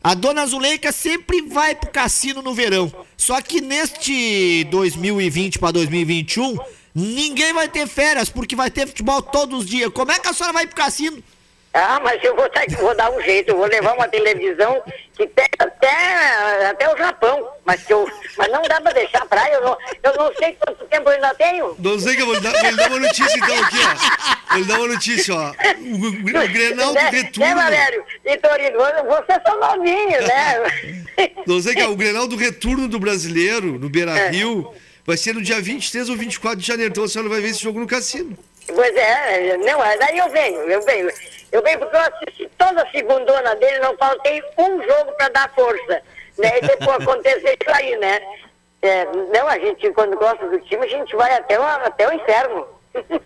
A dona Zuleika sempre vai pro cassino no verão. Só que neste 2020 para 2021, ninguém vai ter férias, porque vai ter futebol todos os dias. Como é que a senhora vai pro cassino? Ah, mas eu vou, vou dar um jeito, eu vou levar uma televisão que pega até, até o Japão, mas, que eu, mas não dá pra deixar praia, eu não, eu não sei quanto tempo eu ainda tenho. Não sei que eu vou dar, vou lhe dar uma notícia então aqui, ó. Lhe dar uma notícia, ó. O, o, o Grenal do né, retorno. né, Valério? Vitorino, vocês são novinhos, né? Não sei que é o Grenal do retorno do brasileiro no Beira É. Rio. Vai ser no dia 23 ou 24 de janeiro. Então a senhora vai ver esse jogo no cassino. Pois é, não, daí eu venho, eu venho. Eu venho porque eu assisti toda a segundona dele, não faltei um jogo para dar força. Né? E depois acontecer isso aí, né? É, não, a gente, quando gosta do time, a gente vai até o, até o inferno.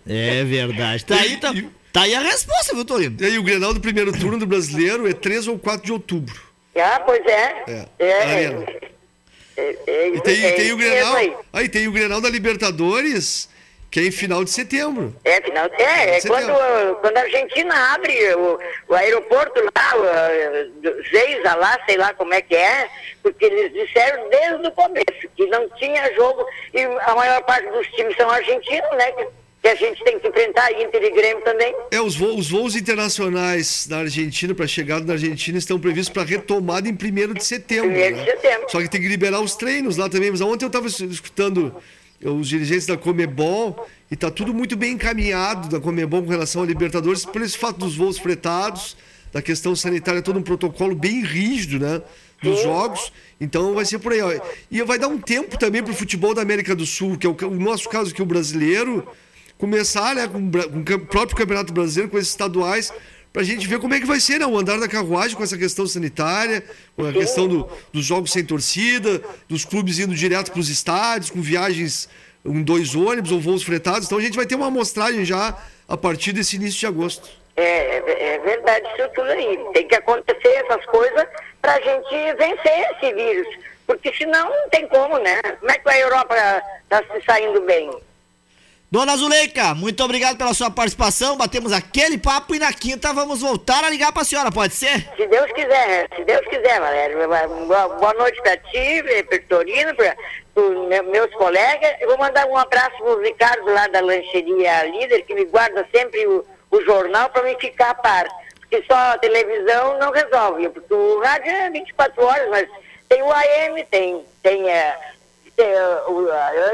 É verdade. Tá aí, tá, tá aí a resposta, viu, Torino? E aí o Grenal do primeiro turno do brasileiro é 3 ou 4 de outubro. ah, pois é. É, é, Arena. é, é, E tem, é tem o Grenal. aí. Aí tem o Grenal da Libertadores, que é em final de setembro. É, final, é, é Você quando, quando a Argentina abre o, o aeroporto lá, o, Zeiza lá, sei lá como é que é, porque eles disseram desde o começo que não tinha jogo e a maior parte dos times são argentinos, né? Que, que a gente tem que enfrentar Inter e Grêmio também. É, os voos, os voos internacionais da Argentina, para chegada na Argentina, estão previstos para retomada em 1 de setembro. Primeiro de né? setembro. Só que tem que liberar os treinos lá também. Mas ontem eu estava escutando os dirigentes da Comebol e está tudo muito bem encaminhado da Comebol com relação à Libertadores, por esse fato dos voos fretados, da questão sanitária, todo um protocolo bem rígido, né? Dos jogos. Então vai ser por aí. Ó. E vai dar um tempo também para o futebol da América do Sul, que é o, o nosso caso aqui, o brasileiro, começar né, com, com o próprio Campeonato Brasileiro, com esses estaduais, para a gente ver como é que vai ser né, o andar da carruagem com essa questão sanitária, com a questão do- dos jogos sem torcida, dos clubes indo direto para os estádios, com viagens um, dois ônibus ou voos fretados. Então a gente vai ter uma amostragem já a partir desse início de agosto. É, é, é verdade isso tudo aí. Tem que acontecer essas coisas para a gente vencer esse vírus. Porque senão não tem como, né? Como é que a Europa está se saindo bem? Dona Zuleika, muito obrigado pela sua participação. Batemos aquele papo e na quinta vamos voltar a ligar para a senhora, pode ser? Se Deus quiser, se Deus quiser, Valério. Boa noite para ti, Pertorino, para meus colegas. Eu vou mandar um abraço pro Ricardo lá da lancheria Líder, que me guarda sempre o, o jornal para me ficar a par. Porque só a televisão não resolve. Porque o rádio é 24 horas, mas tem o AM, tem. tem é, é,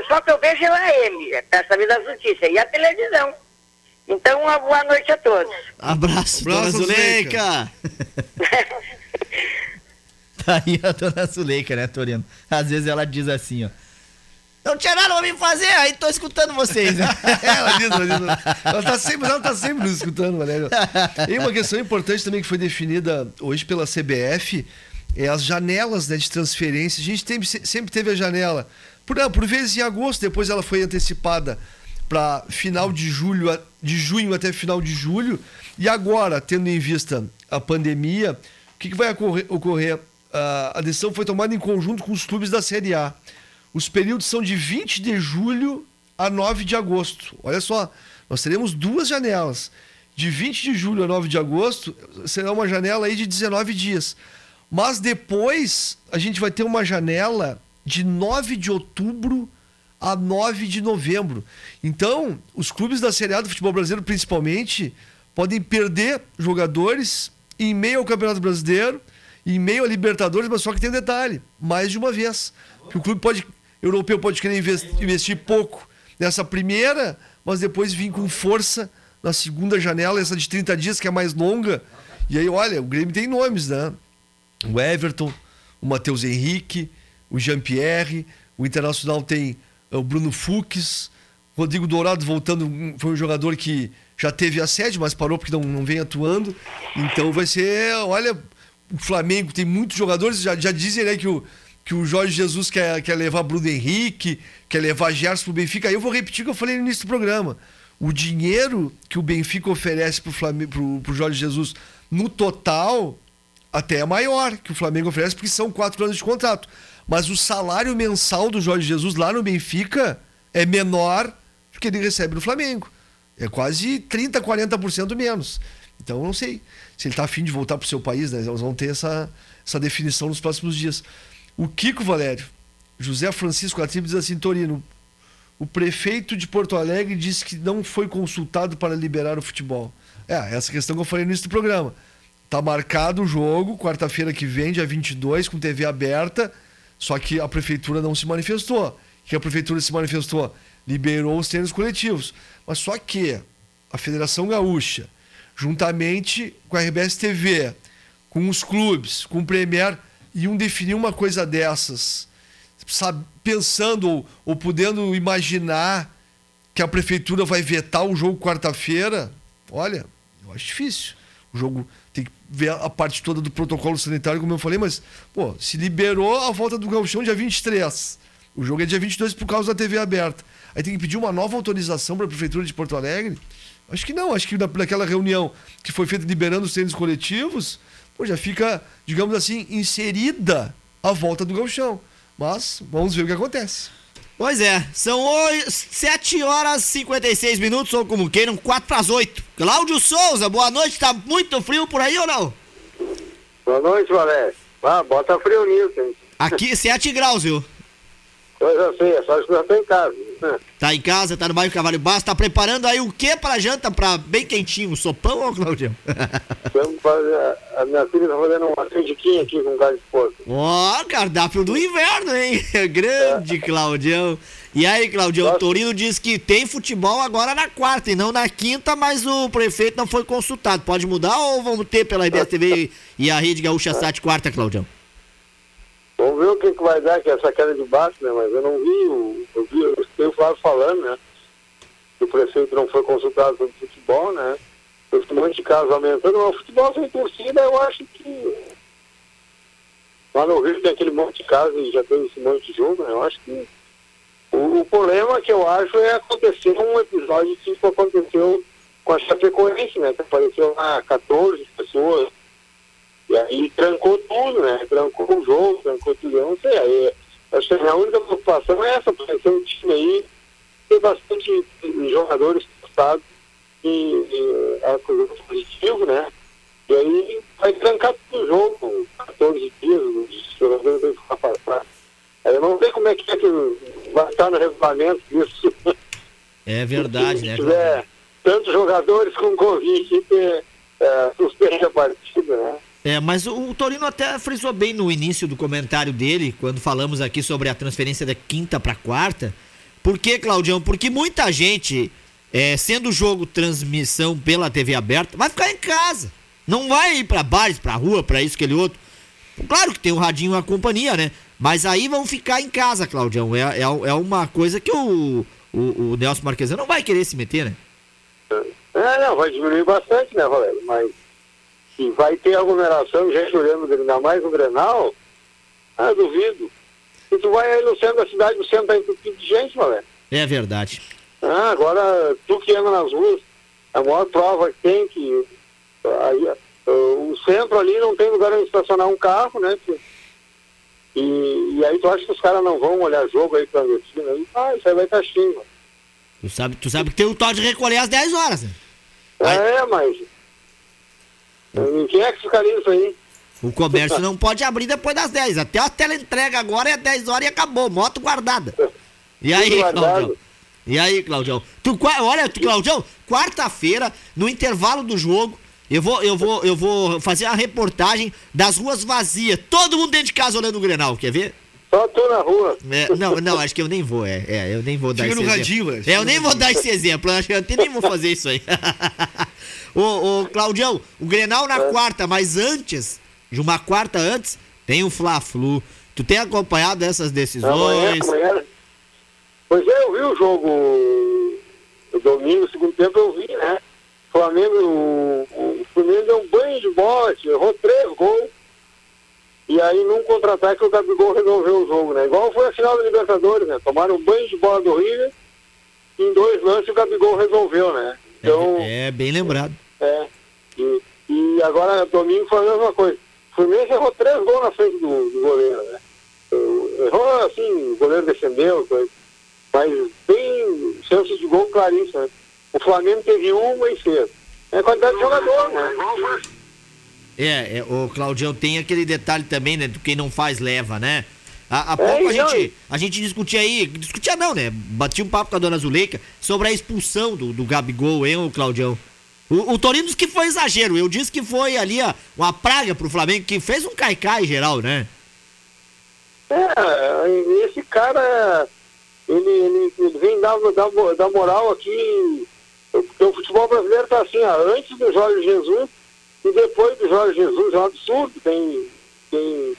só que eu vejo é o AM, para saber das notícias, e a televisão. Então, uma boa noite a todos. Abraço, Abraço dona Zuleika. tá aí a dona Zuleika, né, Torino? Às vezes ela diz assim, ó. Não tinha nada pra me fazer, aí tô escutando vocês. Né? ela diz, ela diz. Ela tá sempre, ela tá sempre nos escutando, Valério. E uma questão importante também que foi definida hoje pela CBF é as janelas né, de transferência. A gente tem, sempre teve a janela, por, por vezes em agosto, depois ela foi antecipada para final de julho, de junho até final de julho. E agora, tendo em vista a pandemia, o que, que vai ocorrer? ocorrer? Uh, a decisão foi tomada em conjunto com os clubes da Série A. Os períodos são de 20 de julho a 9 de agosto. Olha só, nós teremos duas janelas. De 20 de julho a 9 de agosto será uma janela aí de 19 dias. Mas depois a gente vai ter uma janela de 9 de outubro a 9 de novembro. Então, os clubes da Série A do futebol brasileiro, principalmente, podem perder jogadores em meio ao Campeonato Brasileiro, em meio a Libertadores, mas só que tem um detalhe: mais de uma vez. Que o clube pode, europeu pode querer investir pouco nessa primeira, mas depois vir com força na segunda janela, essa de 30 dias, que é mais longa. E aí, olha, o Grêmio tem nomes, né? O Everton, o Matheus Henrique, o Jean-Pierre, o Internacional tem eh, o Bruno Fux, Rodrigo Dourado voltando, foi um jogador que já teve assédio, mas parou porque não, não vem atuando. Então vai ser, olha, o Flamengo tem muitos jogadores, já, já dizem né, que, o, que o Jorge Jesus quer, quer levar Bruno Henrique, quer levar Gerson pro Benfica. Aí eu vou repetir o que eu falei no início do programa. O dinheiro que o Benfica oferece pro, Flamengo, pro, pro Jorge Jesus no total até é maior que o Flamengo oferece, porque são quatro anos de contrato. Mas o salário mensal do Jorge Jesus lá no Benfica é menor do que ele recebe no Flamengo. É quase 30%, 40% menos. Então, não sei se ele está afim de voltar para o seu país, né? Nós vamos ter essa, essa definição nos próximos dias. O Kiko Valério, José Francisco Atribe diz assim: Torino, o prefeito de Porto Alegre disse que não foi consultado para liberar o futebol. É, essa questão que eu falei no início do programa. Tá marcado o jogo, quarta-feira que vem, dia 22, com TV aberta, só que a prefeitura não se manifestou. que a prefeitura se manifestou? Liberou os treinos coletivos. Mas só que a Federação Gaúcha, juntamente com a RBS TV, com os clubes, com o Premier, iam definir uma coisa dessas, sabe, pensando ou, ou podendo imaginar que a prefeitura vai vetar o jogo quarta-feira, olha, eu acho difícil. O jogo ver a parte toda do protocolo sanitário, como eu falei, mas, pô, se liberou a volta do Gauchão dia 23. O jogo é dia 22 por causa da TV aberta. Aí tem que pedir uma nova autorização para a Prefeitura de Porto Alegre? Acho que não. Acho que naquela reunião que foi feita liberando os treinos coletivos, pô, já fica, digamos assim, inserida a volta do Gauchão. Mas vamos ver o que acontece. Pois é, são 7 horas e 56 minutos, ou como queiram, 4 para as 8. Cláudio Souza, boa noite, tá muito frio por aí ou não? Boa noite, Valério. Ah, bota frio nisso, hein? Aqui 7 graus, viu? Pois sei, é só tô em casa. Tá em casa, tá no bairro Cavalho Baixo, tá preparando aí o que pra janta, pra bem quentinho? Sopão ou, Claudio? Vamos fazer, a minha filha tá fazendo uma canjiquinha aqui com gás de porco. Ó, oh, cardápio do inverno, hein? Grande, é. Claudião. E aí, Claudio, o Torino diz que tem futebol agora na quarta e não na quinta, mas o prefeito não foi consultado. Pode mudar ou vamos ter pela RBS TV e a Rede Gaúcha Sat quarta, Claudião? Vamos ver o que, que vai dar, que é essa queda de baixo, né? Mas eu não vi, eu vi, eu escutei o Flávio falando, né? Que o prefeito não foi consultado sobre futebol, né? Tem um monte de casos aumentando, mas o futebol sem torcida, eu acho que. Lá no Rio tem aquele monte de casos e já tem esse monte de jogo, né? Eu acho que O, o problema que eu acho é acontecer um episódio tipo aconteceu com a Chapecoense, né? Que apareceu lá 14 pessoas. E aí trancou tudo, né? Trancou o jogo, trancou tudo. Eu não sei. Aí, acho que a minha única preocupação é essa, aparecer um time aí, ter bastante jogadores testados e, e é positivo, né? E aí vai trancar todo o jogo, 14 dias, os jogadores vão ficar para trás. Eu não sei como é que é que vai estar no regulamento disso. É verdade, né? Se tiver tantos jogadores com Covid, ter é, suspende a partida, né? É, mas o, o Torino até frisou bem no início do comentário dele, quando falamos aqui sobre a transferência da quinta para quarta. Por que, Claudião? Porque muita gente, é, sendo o jogo transmissão pela TV aberta, vai ficar em casa. Não vai ir para bares, para rua, para isso, aquele outro. Claro que tem o radinho a companhia, né? Mas aí vão ficar em casa, Claudião. É, é, é uma coisa que o, o, o Nelson Marquesan não vai querer se meter, né? É, não, vai diminuir bastante, né, Valério? Mas se vai ter aglomeração, gente olhando, ainda mais no Grenal, ah, duvido. Se tu vai aí no centro da cidade, o centro tá entupido de gente, Valério. É verdade. Ah, agora, tu que anda nas ruas, a maior prova que tem que aí, uh, o centro ali não tem lugar onde estacionar um carro, né? E, e aí tu acha que os caras não vão olhar jogo aí clandestino aí? Ah, isso aí vai estar cheio. Tu sabe, tu sabe que tem o toque de recolher às 10 horas, né? É, mas. Em quem é que ficaria isso aí? O comércio não pode abrir depois das 10. Até a tela entrega agora é 10 horas e acabou. Moto guardada. E aí. Claudião? E aí, Claudião? Tu, olha, tu, Claudião, quarta-feira, no intervalo do jogo, eu vou, eu, vou, eu vou fazer a reportagem das ruas vazias. Todo mundo dentro de casa olhando o Grenal, quer ver? Só tu na rua. É, não, não, acho que eu nem vou, é, é eu nem vou dar Fica esse no exemplo. radinho, velho. É, eu nem vou dar esse exemplo, acho que eu até nem vou fazer isso aí. ô, ô, Claudião, o Grenal na quarta, mas antes, de uma quarta antes, tem o Fla-Flu. Tu tem acompanhado essas Amanhã, decisões? amanhã. Pois é, eu vi o jogo o domingo, segundo tempo eu vi, né? O Flamengo, o, o Flamengo deu um banho de bote, errou três gols. E aí num contra-ataque o Gabigol resolveu o jogo, né? Igual foi a final da Libertadores, né? Tomaram um banho de bola do River, em dois lances o Gabigol resolveu, né? Então, É, é, bem lembrado. É. E, e agora, domingo, foi a mesma coisa. O Fluminense errou três gols na frente do, do goleiro, né? Errou, assim, o goleiro defendeu, coisa. mas bem chances de gol claríssimas. Né? O Flamengo teve uma e fez. É quantidade de jogador, né? É, é, o Claudião tem aquele detalhe também, né? Do quem não faz, leva, né? Há, há pouco a, então, gente, a gente discutia aí, discutia não, né? Batia um papo com a dona Zuleika sobre a expulsão do, do Gabigol, hein, o Claudião? O, o Torino disse que foi exagero, eu disse que foi ali ó, uma praga pro Flamengo, que fez um caicai geral, né? É, esse cara, ele, ele, ele vem dar, dar, dar moral aqui, porque o futebol brasileiro tá assim, ó, antes do Jorge Jesus e depois do Jorge Jesus, é um absurdo, tem, tem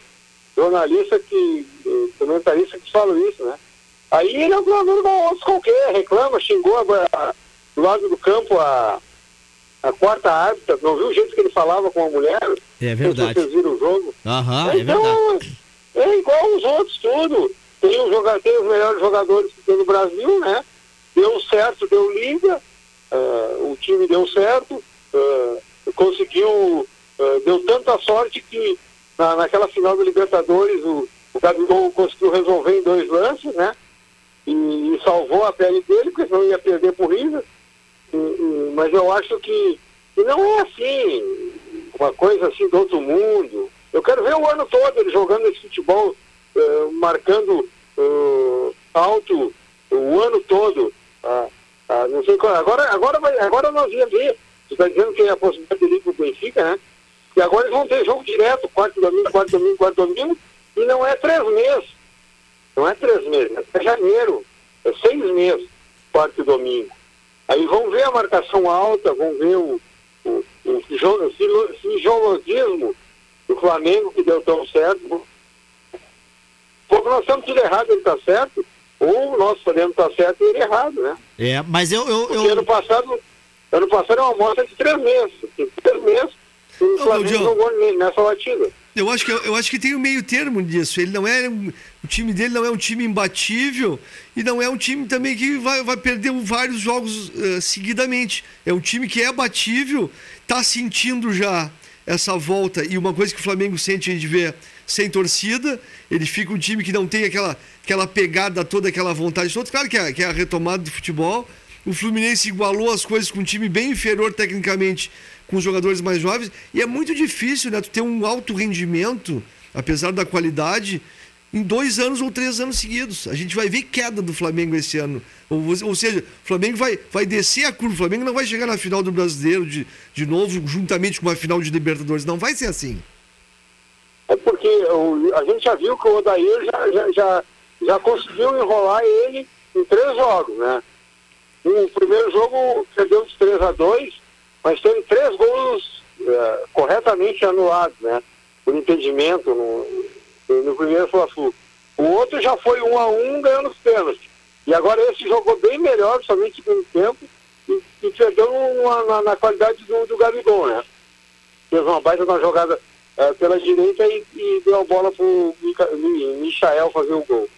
jornalista que, eh, comentarista que fala isso, né? Aí ele é um jogador outros qualquer, reclama, xingou a- a- do lado do campo a, a quarta árbitra, não viu o jeito que ele falava com a mulher? É se Vocês viram o jogo? Aham, é então, verdade. é igual os outros, tudo. Tem, um joga- tem os melhores jogadores que tem no Brasil, né? Deu certo, deu liga, ah, o time deu certo, ah, conseguiu, ah, deu tanta sorte que na, naquela final da Libertadores o, o Gabigol conseguiu resolver em dois lances, né? E, e salvou a pele dele, porque senão ia perder por River. E- e- mas eu acho que, que não é assim, uma coisa assim do outro mundo. Eu quero ver o ano todo ele jogando esse futebol, eh, marcando eh, alto o ano todo. Ah, não sei qual, agora, agora, vai, agora nós ia ver, você está dizendo que é a possibilidade de ir para o Benfica, né? E agora eles vão ter jogo direto, quarto domingo, quarto domingo, quarto domingo, e não é três meses. Não é três meses, é janeiro. É seis meses, quarto domingo. Aí vão ver a marcação alta, vão ver o, o, o fisiologismo do Flamengo que deu tão certo. Porque nós estamos tudo errado, ele está certo, ou nós podemos estar certo e ele errado, né? É, mas eu. eu, Porque ano eu passado, ano passado é uma amostra de três meses. Em três meses, o Flamengo Claudião. jogou ne- nessa batida. Eu acho, que, eu acho que tem um meio termo nisso. Ele não é. O time dele não é um time imbatível e não é um time também que vai, vai perder vários jogos eh, seguidamente. É um time que é batível, tá sentindo já essa volta. E uma coisa que o Flamengo sente a gente vê sem torcida, ele fica um time que não tem aquela, aquela pegada toda, aquela vontade toda. Claro que é, que é a retomada do futebol. O Fluminense igualou as coisas com um time bem inferior tecnicamente com os jogadores mais jovens. E é muito difícil, né? Tu ter um alto rendimento, apesar da qualidade, em dois anos ou três anos seguidos. A gente vai ver queda do Flamengo esse ano. Ou, ou seja, o Flamengo vai, vai descer a curva. O Flamengo não vai chegar na final do brasileiro de, de novo, juntamente com uma final de Libertadores. Não vai ser assim. É porque o- a gente já viu que o Odair já, já, já, já conseguiu enrolar ele em três jogos, né? No primeiro jogo perdeu de 3 a 2, mas teve três gols eh, corretamente anulados, né? Por impedimento no, no, primeiro Fla-Flu. O outro já foi um a um ganhando os pênaltis. E agora esse jogou bem melhor, somente no segundo tempo, e, e perdeu numa- na, na qualidade do, do Gabigol, né? fez uma baita uma jogada eh, pela direita e, e deu a bola para o Michael fazer o gol.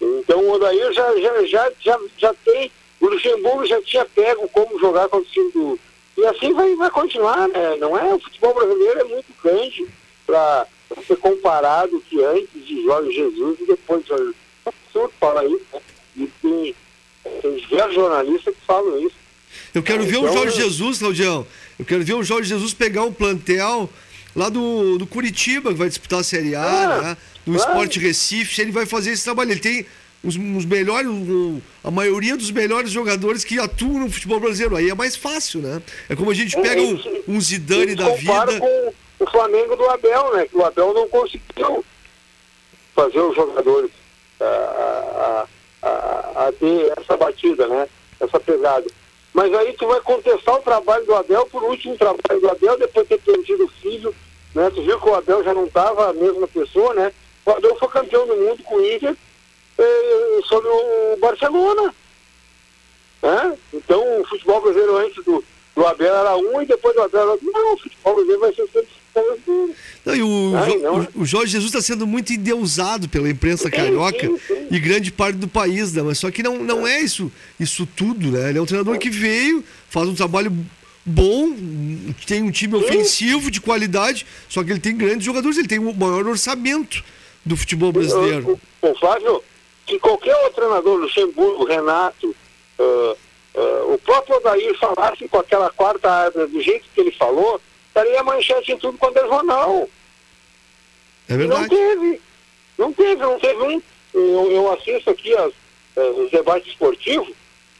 Então o Odair já, já, já, já, já tem, o Luxemburgo já tinha pego como jogar contra o time do. E assim vai, vai continuar, né? Não é? O futebol brasileiro é muito grande para ser comparado que antes de Jorge Jesus e depois de Jorge É absurdo falar isso, né? E tem, tem diversos jornalistas que falam isso. Eu quero ver o Então, Jorge eu- Jesus, Claudião. Eu quero ver o Jorge Jesus pegar um plantel lá do, do Curitiba, que vai disputar a Série A, Ah, né? do claro. Esporte Recife. Ele vai fazer esse trabalho. Ele tem os, os melhores, a maioria dos melhores jogadores que atuam no futebol brasileiro. Aí é mais fácil, né? É como a gente pega um, um Zidane da vida. com o Flamengo do Abel, né? Que o Abel não conseguiu fazer os jogadores ah, a, a, a ter essa batida, né? Essa pegada. Mas aí tu vai contestar o trabalho do Abel por último trabalho do Abel, depois de ter perdido o filho, né? Tu viu que o Abel já não estava a mesma pessoa, né? O Abel foi campeão do mundo com o Inter eh, sobre o Barcelona. Né? Então o futebol brasileiro antes do, do Abel era um e depois do Abel era outro. Não, o futebol brasileiro vai ser sempre. Não, e o, Ai, Jo- não. o- o Jorge Jesus está sendo muito endeusado pela imprensa Sim, carioca sim, sim. e grande parte do país, né? Mas só que não, não é isso, isso tudo, né? Ele é um treinador que veio, faz um trabalho bom, tem um time ofensivo de qualidade, só que ele tem grandes jogadores, ele tem o maior orçamento do futebol brasileiro. O, o Flávio, se qualquer outro treinador, Luxemburgo, Renato, ah, ah, o próprio Odair falasse com aquela quarta árvore do jeito que ele falou, estaria manchete em tudo quanto é jornal. É E Não verdade. teve. Não teve, não teve um. Eu, eu assisto aqui as, eh, os debates esportivos,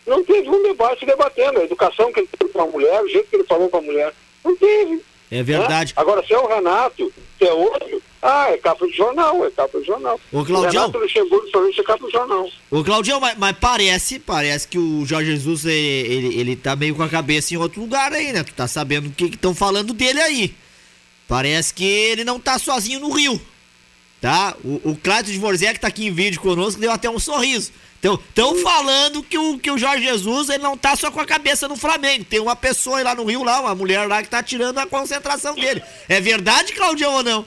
não teve um debate debatendo a educação que ele teve com a mulher, o jeito que ele falou com a mulher. Não teve. É verdade. né? Agora, se é o Renato, se é outro, ah, é capa de jornal, é capa de jornal. Ô, Claudião. Renato Luxemburgo somente é capa de jornal. Ô, Claudião, mas, mas parece, parece que o Jorge Jesus, ele, ele, ele tá meio com a cabeça em outro lugar aí, né? Tu tá sabendo o que estão falando dele aí. Parece que ele não tá sozinho no Rio, tá? O, o Cláudio de Vorzec tá aqui em vídeo conosco, deu até um sorriso. Então, tão falando que o, que o Jorge Jesus, ele não tá só com a cabeça no Flamengo. Tem uma pessoa aí lá no Rio, lá, uma mulher lá que tá tirando a concentração dele. É verdade, Claudião, ou não?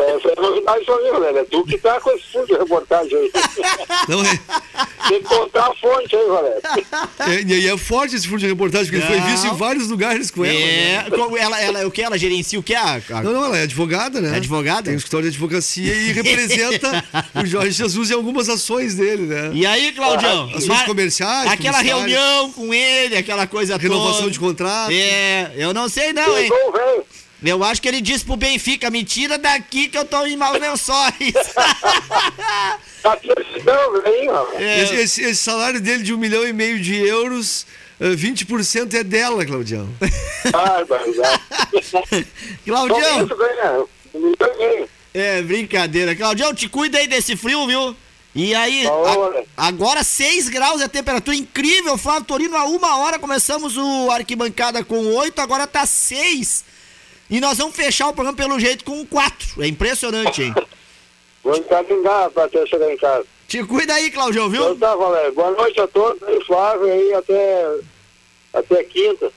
Essa é novidade pra mim, Valério. É tu que tá com esse fundo de reportagem aí. Não é, Tem que contar a fonte aí, Valério. é, e aí é forte esse fundo de reportagem, porque ele foi Não. visto em vários lugares com ela. é, né? ela, ela, o que? Ela gerencia o que? A, a- Não, não, ela é advogada, né? É advogada? Tem um escritório de advocacia e representa o Jorge Jesus em algumas ações dele, né? E aí, Claudião? Ações ma- comerciais, Aquela reunião com ele, aquela coisa Renovação toda. de contrato. É, eu não sei não, hein? Velho. Eu acho que ele disse pro Benfica, me tira daqui que eu tô em maus lençóis. Tá? É, Esse, esse- esse salário dele de um milhão e meio de euros, eh, 20% é dela, Claudião. Só Claudião, meio. é brincadeira. Claudião, te cuida aí desse frio, viu? E aí, né? a- agora 6 graus é a temperatura incrível, Flávio Torino, a uma hora começamos o arquibancada com 8, agora tá 6. E nós vamos fechar o programa pelo jeito com 4. É impressionante, hein? Vou encaminhar pra até chegar em casa. Te cuida aí, Claudião, Então viu? tá, Valério. Boa noite a todos. Aí, Flávio, aí até, até quinta.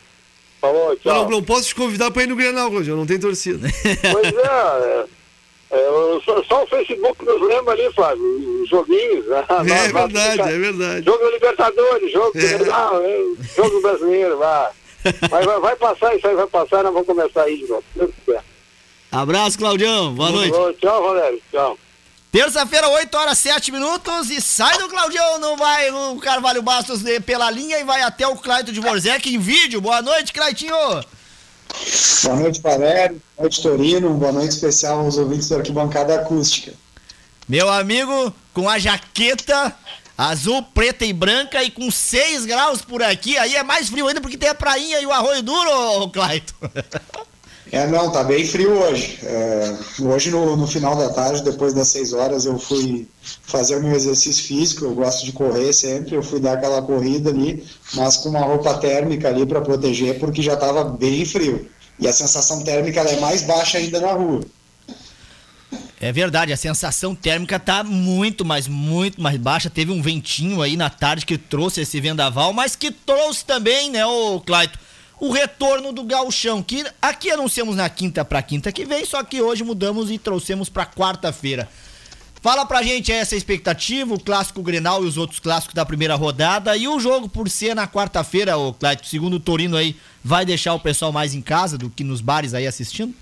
Falou, Eu tchau. não, não posso te convidar pra ir no Grenal, Claudião, não tem torcida. Pois é, é, É, só, só, o Facebook nos lembra ali, Flávio, os joguinhos. Né? É verdade, é verdade. Jogo Libertadores, jogo é. É, jogo brasileiro, vai. Vai, vai, vai, passar isso aí, vai passar, nós vamos começar aí de novo. Abraço, Claudião. Boa noite. Bom, tchau, Valério. Tchau. Terça-feira, 8 horas 7 minutos e sai do Claudião, não vai o Carvalho Bastos de, pela linha e vai até o Claito de Vorzec em vídeo. Boa noite, Claitinho. Boa noite, Valério. Boa noite, Torino. Boa noite especial aos ouvintes da arquibancada acústica. Meu amigo, com a jaqueta azul, preta e branca e com 6 graus por aqui, aí é mais frio ainda porque tem a prainha e o arroio duro, Claito. É, não, tá bem frio hoje. É, hoje, no, no, final da tarde, depois das 6 horas, eu fui fazer o meu exercício físico. Eu gosto de correr sempre. Eu fui dar aquela corrida ali, mas com uma roupa térmica ali para proteger, porque já estava bem frio. E a sensação térmica é mais baixa ainda na rua. É verdade, a sensação térmica tá muito, mas muito mais baixa. Teve um ventinho aí na tarde que trouxe esse vendaval, mas que trouxe também, né, o Claito, o retorno do gauchão, que aqui anunciamos na quinta para quinta que vem, só que hoje mudamos e trouxemos para quarta-feira. Fala pra gente essa expectativa, o clássico Grenal e os outros clássicos da primeira rodada e o jogo por ser na quarta-feira, o Cláudio, segundo o Torino aí, vai deixar o pessoal mais em casa do que nos bares aí assistindo?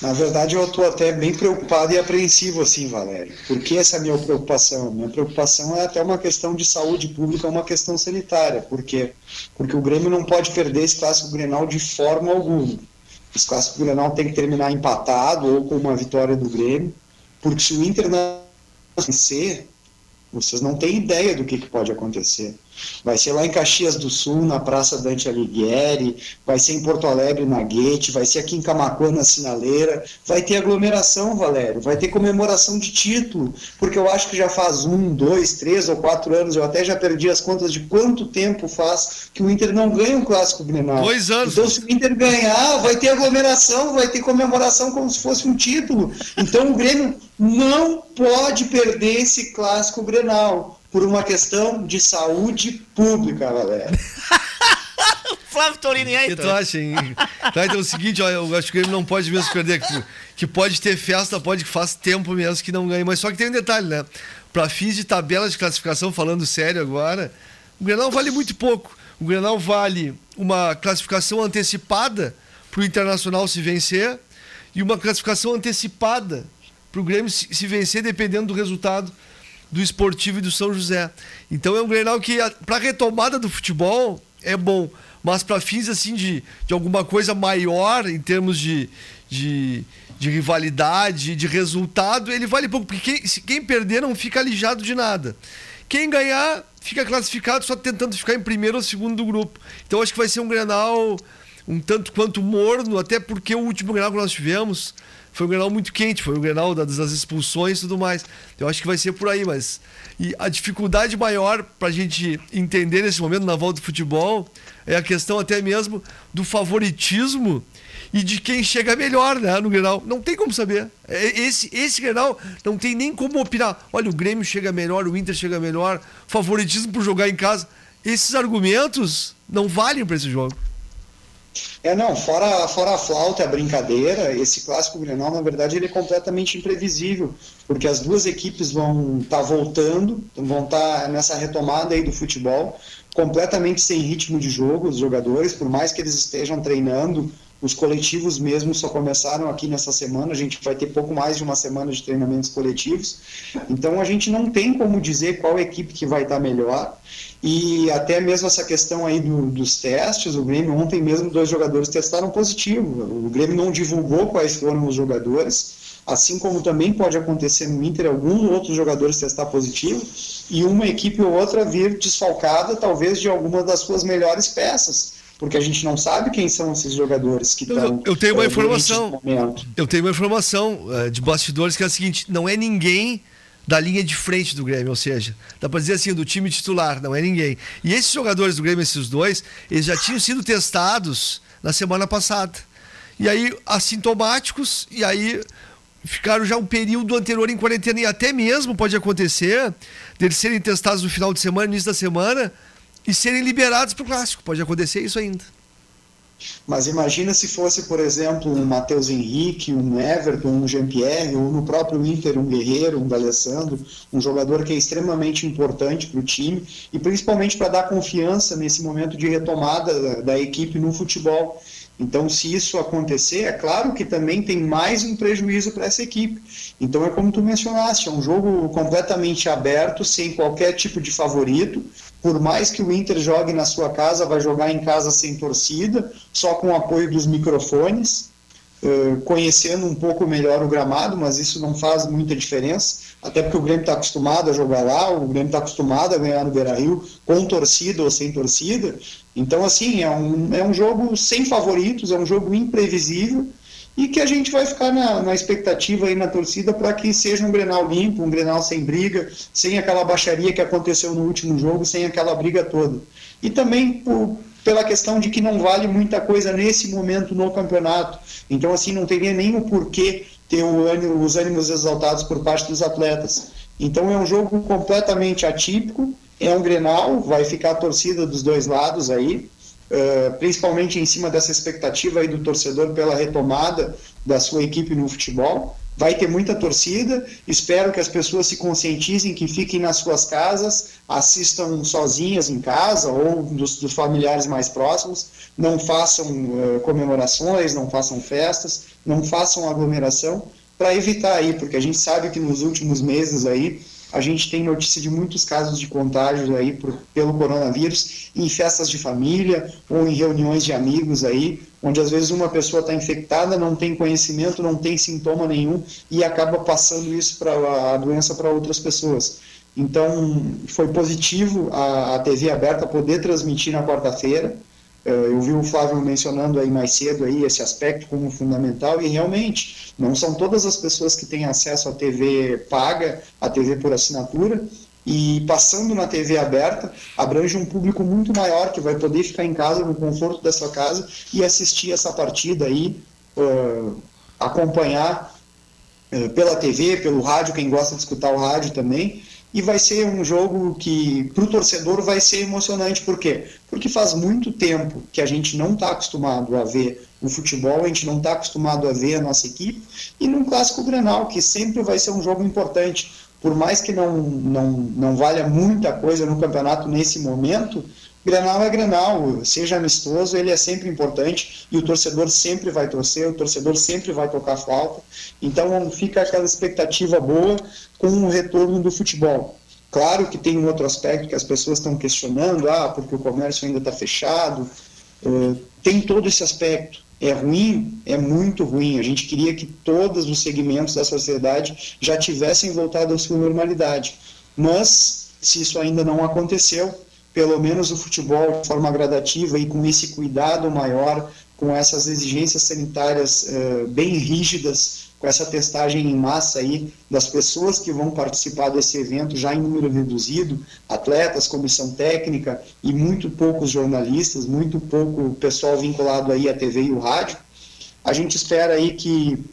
Na verdade, eu estou até bem preocupado e apreensivo, assim, Valério. Por que essa é minha preocupação? Minha preocupação é até uma questão de saúde pública, uma questão sanitária. Por quê? Porque o Grêmio não pode perder esse clássico Grenal de forma alguma. Esse clássico Grenal tem que terminar empatado ou com uma vitória do Grêmio, porque se o Inter não vencer, vocês não têm ideia do que, que pode acontecer. Vai ser lá em Caxias do Sul, na Praça Dante Alighieri, vai ser em Porto Alegre, na Guete, vai ser aqui em Camacuã, na Sinaleira. Vai ter aglomeração, Valério, vai ter comemoração de título, porque eu acho que já faz um, dois, três ou quatro anos, eu até já perdi as contas de quanto tempo faz que o Inter não ganha um clássico Grenal. Dois anos. Então, se o Inter ganhar, vai ter aglomeração, vai ter comemoração como se fosse um título. Então, o Grêmio não pode perder esse clássico Grenal por uma questão de saúde pública, galera. Flávio Torino, e aí, O que tu acha? Tá, então é o seguinte, ó, eu acho que ele não pode mesmo perder, que, que pode ter festa, pode que faz tempo mesmo que não ganha, mas só que tem um detalhe, né? Para fins de tabela de classificação, falando sério agora, o Grenal vale muito pouco. O Grenal vale uma classificação antecipada para o Internacional se vencer e uma classificação antecipada para o Grêmio se vencer, dependendo do resultado do Esportivo e do São José. Então é um Grenal que, para retomada do futebol, é bom. Mas para fins assim de, de alguma coisa maior em termos de, de, de rivalidade, de resultado, ele vale pouco. Porque quem, quem perder não fica alijado de nada. Quem ganhar fica classificado só tentando ficar em primeiro ou segundo do grupo. Então acho que vai ser um Grenal um tanto quanto morno, até porque o último Grenal que nós tivemos foi um Grenal muito quente, foi um Grenal das, das expulsões e tudo mais. Eu acho que vai ser por aí, mas. E a dificuldade maior para a gente entender nesse momento na volta do futebol é a questão até mesmo do favoritismo e de quem chega melhor né, no Grenal. Não tem como saber. É, esse, esse Grenal não tem nem como opinar. Olha, o Grêmio chega melhor, o Inter chega melhor, favoritismo por jogar em casa. Esses argumentos não valem para esse jogo. É, não, fora, fora a flauta, a brincadeira, esse clássico Grenal, na verdade, ele é completamente imprevisível, porque as duas equipes vão estar tá voltando, vão estar tá nessa retomada aí do futebol, completamente sem ritmo de jogo, os jogadores, por mais que eles estejam treinando, os coletivos mesmo só começaram aqui nessa semana, a gente vai ter pouco mais de uma semana de treinamentos coletivos, então a gente não tem como dizer qual equipe que vai estar tá melhor, e até mesmo essa questão aí do, dos testes, o Grêmio ontem mesmo dois jogadores testaram positivo. O Grêmio não divulgou quais foram os jogadores, assim como também pode acontecer no Inter alguns outros jogadores testar positivo e uma equipe ou outra vir desfalcada talvez de alguma das suas melhores peças. Porque a gente não sabe quem são esses jogadores que estão. Eu, eu tenho uma informação. Eu tenho uma informação uh, de bastidores que é a seguinte: não é ninguém da linha de frente do Grêmio, ou seja, dá para dizer assim, do time titular, não é ninguém. E esses jogadores do Grêmio, esses dois, eles já tinham sido testados na semana passada. E aí, assintomáticos, e aí ficaram já um período anterior em quarentena, e até mesmo pode acontecer deles serem testados no final de semana, início da semana, e serem liberados para o clássico. Pode acontecer isso ainda. Mas imagina se fosse, por exemplo, um Matheus Henrique, um Everton, um Jean-Pierre, ou no próprio Inter, um Guerreiro, um D'Alessandro, um jogador que é extremamente importante para o time e principalmente para dar confiança nesse momento de retomada da, da equipe no futebol. Então, se isso acontecer, é claro que também tem mais um prejuízo para essa equipe. Então, é como tu mencionaste, é um jogo completamente aberto, sem qualquer tipo de favorito. Por mais que o Inter jogue na sua casa, vai jogar em casa sem torcida, só com o apoio dos microfones, uh, conhecendo um pouco melhor o gramado, mas isso não faz muita diferença, até porque o Grêmio está acostumado a jogar lá, o Grêmio está acostumado a ganhar no Beira-Rio, com torcida ou sem torcida. Então, assim, é um, é um jogo sem favoritos, é um jogo imprevisível, e que a gente vai ficar na, na expectativa aí na torcida para que seja um Grenal limpo, um Grenal sem briga, sem aquela baixaria que aconteceu no último jogo, sem aquela briga toda. E também por, pela questão de que não vale muita coisa nesse momento no campeonato. Então, assim, não teria nem o porquê ter ânimo, os ânimos exaltados por parte dos atletas. Então, é um jogo completamente atípico, é um Grenal, vai ficar a torcida dos dois lados aí, Uh, principalmente em cima dessa expectativa aí do torcedor pela retomada da sua equipe no futebol. Vai ter muita torcida, espero que as pessoas se conscientizem, que fiquem nas suas casas, assistam sozinhas em casa ou dos, dos familiares mais próximos, não façam uh, comemorações, não façam festas, não façam aglomeração, para evitar aí, porque a gente sabe que nos últimos meses aí a gente tem notícia de muitos casos de contágio aí por, pelo coronavírus em festas de família ou em reuniões de amigos aí, onde às vezes uma pessoa está infectada, não tem conhecimento, não tem sintoma nenhum e acaba passando isso para a doença para outras pessoas. Então, foi positivo a, a TV aberta poder transmitir na quarta-feira. Eh, eu vi o Flávio mencionando aí mais cedo aí esse aspecto como fundamental e realmente não são todas as pessoas que têm acesso à TV paga, à TV por assinatura e passando na TV aberta abrange um público muito maior que vai poder ficar em casa no conforto da sua casa e assistir essa partida aí, uh, acompanhar uh, pela TV, pelo rádio, quem gosta de escutar o rádio também e vai ser um jogo que para o torcedor vai ser emocionante. Por quê? Porque faz muito tempo que a gente não está acostumado a ver o futebol, a gente não está acostumado a ver a nossa equipe, e num clássico Grenal, que sempre vai ser um jogo importante. Por mais que não, não, não valha muita coisa no campeonato nesse momento, Grenal é Grenal, seja amistoso, ele é sempre importante e o torcedor sempre vai torcer, o torcedor sempre vai tocar falta. Então fica aquela expectativa boa com o retorno do futebol. Claro que tem um outro aspecto que as pessoas estão questionando, ah, porque o comércio ainda está fechado. Uh, tem todo esse aspecto. É ruim? É muito ruim. A gente queria que todos os segmentos da sociedade já tivessem voltado à sua normalidade. Mas, se isso ainda não aconteceu, pelo menos o futebol de forma gradativa e com esse cuidado maior, com essas exigências sanitárias uh, bem rígidas, com essa testagem em massa aí das pessoas que vão participar desse evento já em número reduzido, atletas, comissão técnica e muito poucos jornalistas, muito pouco pessoal vinculado aí à TV e o rádio. A gente espera aí que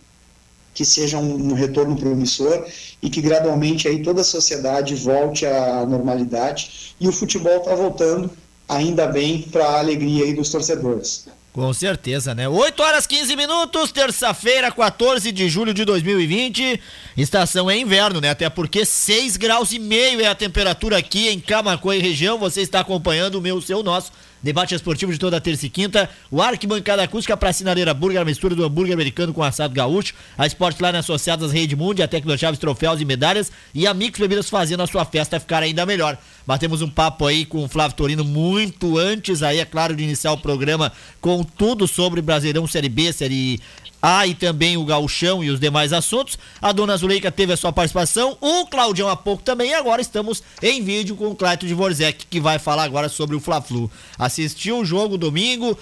que seja um, um retorno promissor e que gradualmente aí toda a sociedade volte à normalidade e o futebol está voltando ainda bem para a alegria aí dos torcedores. Com certeza, né? 8 horas 15 minutos, terça-feira, 14 de julho de 2020. Estação é inverno, né? Até porque 6 graus e meio é a temperatura aqui em Camacoa e região. Você está acompanhando o meu, seu, nosso Debate esportivo de toda terça e quinta. O Arquibancada Acústica para Sinaleira Burger, a mistura do hambúrguer americano com assado gaúcho. A Sportline associadas Rede Mundi, a Tecno Chaves Troféus e Medalhas. E a Mix Bebidas fazendo a sua festa ficar ainda melhor. Batemos um papo aí com o Flávio Torino muito antes, aí é claro, de iniciar o programa com tudo sobre Brasileirão Série B, Série ah, e também o Gauchão e os demais assuntos. A dona Zuleika teve a sua participação, o Claudião há pouco também, e agora estamos em vídeo com o Claito de Vorzek, que vai falar agora sobre o Fla-Flu. Assistiu o jogo domingo,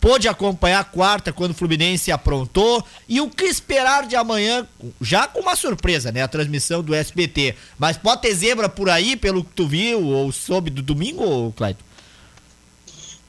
pôde acompanhar a quarta quando o Fluminense aprontou e o que esperar de amanhã, já com uma surpresa, né? A transmissão do SBT. Mas pode ter zebra por aí, pelo que tu viu ou soube do domingo, Claito?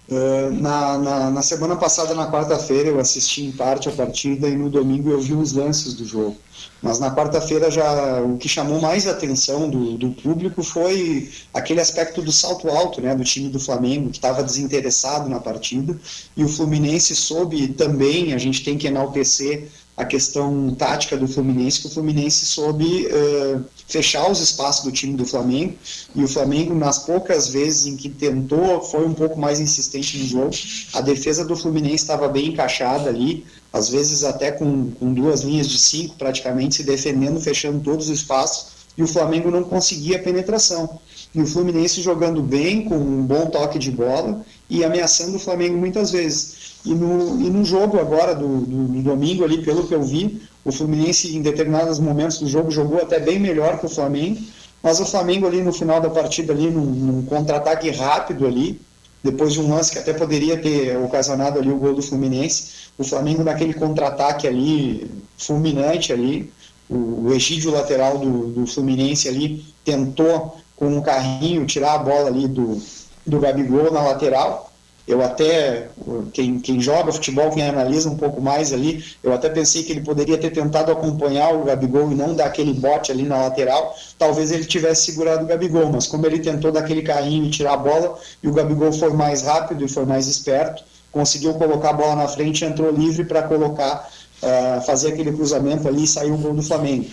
Uh, na, na, na, semana passada, na quarta-feira, eu assisti em parte a partida e no domingo eu vi os lances do jogo. Mas na quarta-feira já o que chamou mais atenção do, do público foi aquele aspecto do salto alto, né, do time do Flamengo que estava desinteressado na partida e o Fluminense soube também, a gente tem que enaltecer a questão tática do Fluminense, que o Fluminense soube uh, fechar os espaços do time do Flamengo, e o Flamengo, nas poucas vezes em que tentou, foi um pouco mais insistente no jogo. A defesa do Fluminense estava bem encaixada ali, às vezes até com, com duas linhas de cinco praticamente, se defendendo, fechando todos os espaços, e o Flamengo não conseguia penetração. E o Fluminense jogando bem, com um bom toque de bola, e ameaçando o Flamengo muitas vezes. E no, e no jogo agora, do, do, do, domingo ali, pelo que eu vi, o Fluminense em determinados momentos do jogo jogou até bem melhor que o Flamengo, mas o Flamengo ali no final da partida, ali num, num contra-ataque rápido ali, depois de um lance que até poderia ter ocasionado ali o gol do Fluminense, o Flamengo naquele contra-ataque ali, fulminante ali, o, o Egídio lateral do, do Fluminense ali tentou com um carrinho tirar a bola ali do, do Gabigol na lateral, eu até, quem, quem joga futebol, quem analisa um pouco mais ali, eu até pensei que ele poderia ter tentado acompanhar o Gabigol e não dar aquele bote ali na lateral. Talvez ele tivesse segurado o Gabigol, mas como ele tentou dar aquele carrinho e tirar a bola, e o Gabigol foi mais rápido e foi mais esperto, conseguiu colocar a bola na frente entrou livre para colocar, uh, fazer aquele cruzamento ali e sair o gol do Flamengo.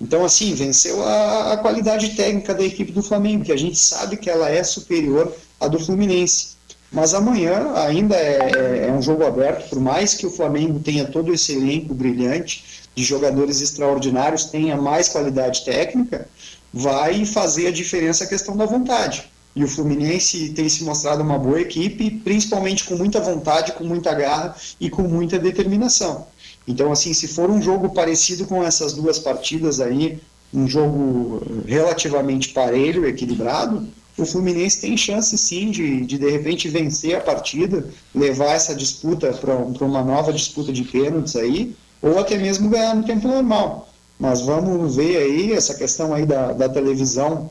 Então, assim, venceu a, a qualidade técnica da equipe do Flamengo, que a gente sabe que ela é superior à do Fluminense. Mas amanhã ainda é, é, é, um jogo aberto, por mais que o Flamengo tenha todo esse elenco brilhante de jogadores extraordinários, tenha mais qualidade técnica, vai fazer a diferença a questão da vontade. E o Fluminense tem se mostrado uma boa equipe, principalmente com muita vontade, com muita garra e com muita determinação. Então, assim, se for um jogo parecido com essas duas partidas aí, um jogo relativamente parelho, equilibrado, o Fluminense tem chance sim de, de de repente vencer a partida, levar essa disputa para uma nova disputa de pênaltis aí, ou até mesmo ganhar no tempo normal. Mas vamos ver aí essa questão aí da, da televisão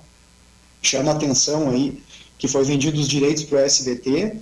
chama atenção aí que foi vendido os direitos para o SBT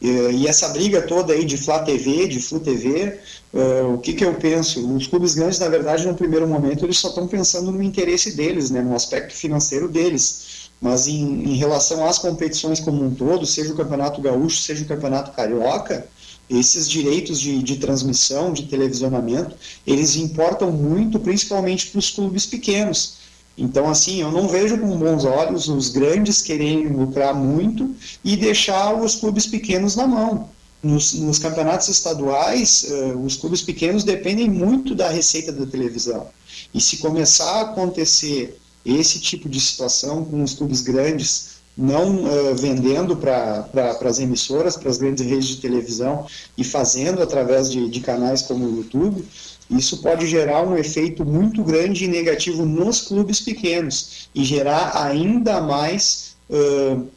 e, e, essa briga toda aí de Flá TV, de Flu TV, uh, eh, o que, que eu penso? Os clubes grandes, na verdade, no primeiro momento, eles só estão pensando no interesse deles, né, no aspecto financeiro deles mas em, em, relação às competições como um todo, seja o Campeonato Gaúcho, seja o Campeonato Carioca, esses direitos de, de transmissão, de televisionamento, eles importam muito, principalmente para os clubes pequenos. Então, assim, eu não vejo com bons olhos os grandes quererem lucrar muito e deixar os clubes pequenos na mão. Nos, nos campeonatos estaduais, uh, os clubes pequenos dependem muito da receita da televisão. E se começar a acontecer esse tipo de situação com os clubes grandes não uh, vendendo para pra, as emissoras, para as grandes redes de televisão e fazendo através de, de canais como o YouTube, isso pode gerar um efeito muito grande e negativo nos clubes pequenos e gerar ainda mais uh,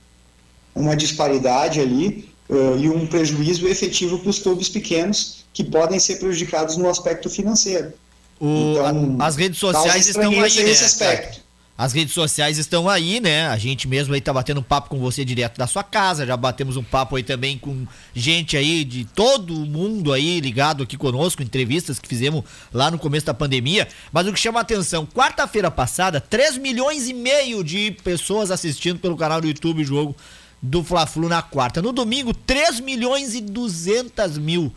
uma disparidade ali uh, e um prejuízo efetivo para os clubes pequenos que podem ser prejudicados no aspecto financeiro. O, então, as redes sociais estão aí, né? aspecto. As redes sociais estão aí, né? A gente mesmo aí tá batendo um papo com você direto da sua casa. Já batemos um papo aí também com gente aí de todo mundo aí ligado aqui conosco, entrevistas que fizemos lá no começo da pandemia. Mas o que chama a atenção, quarta-feira passada, 3 milhões e meio de pessoas assistindo pelo canal do YouTube o jogo do Fla-Flu na quarta. No domingo, 3 milhões e 200 mil.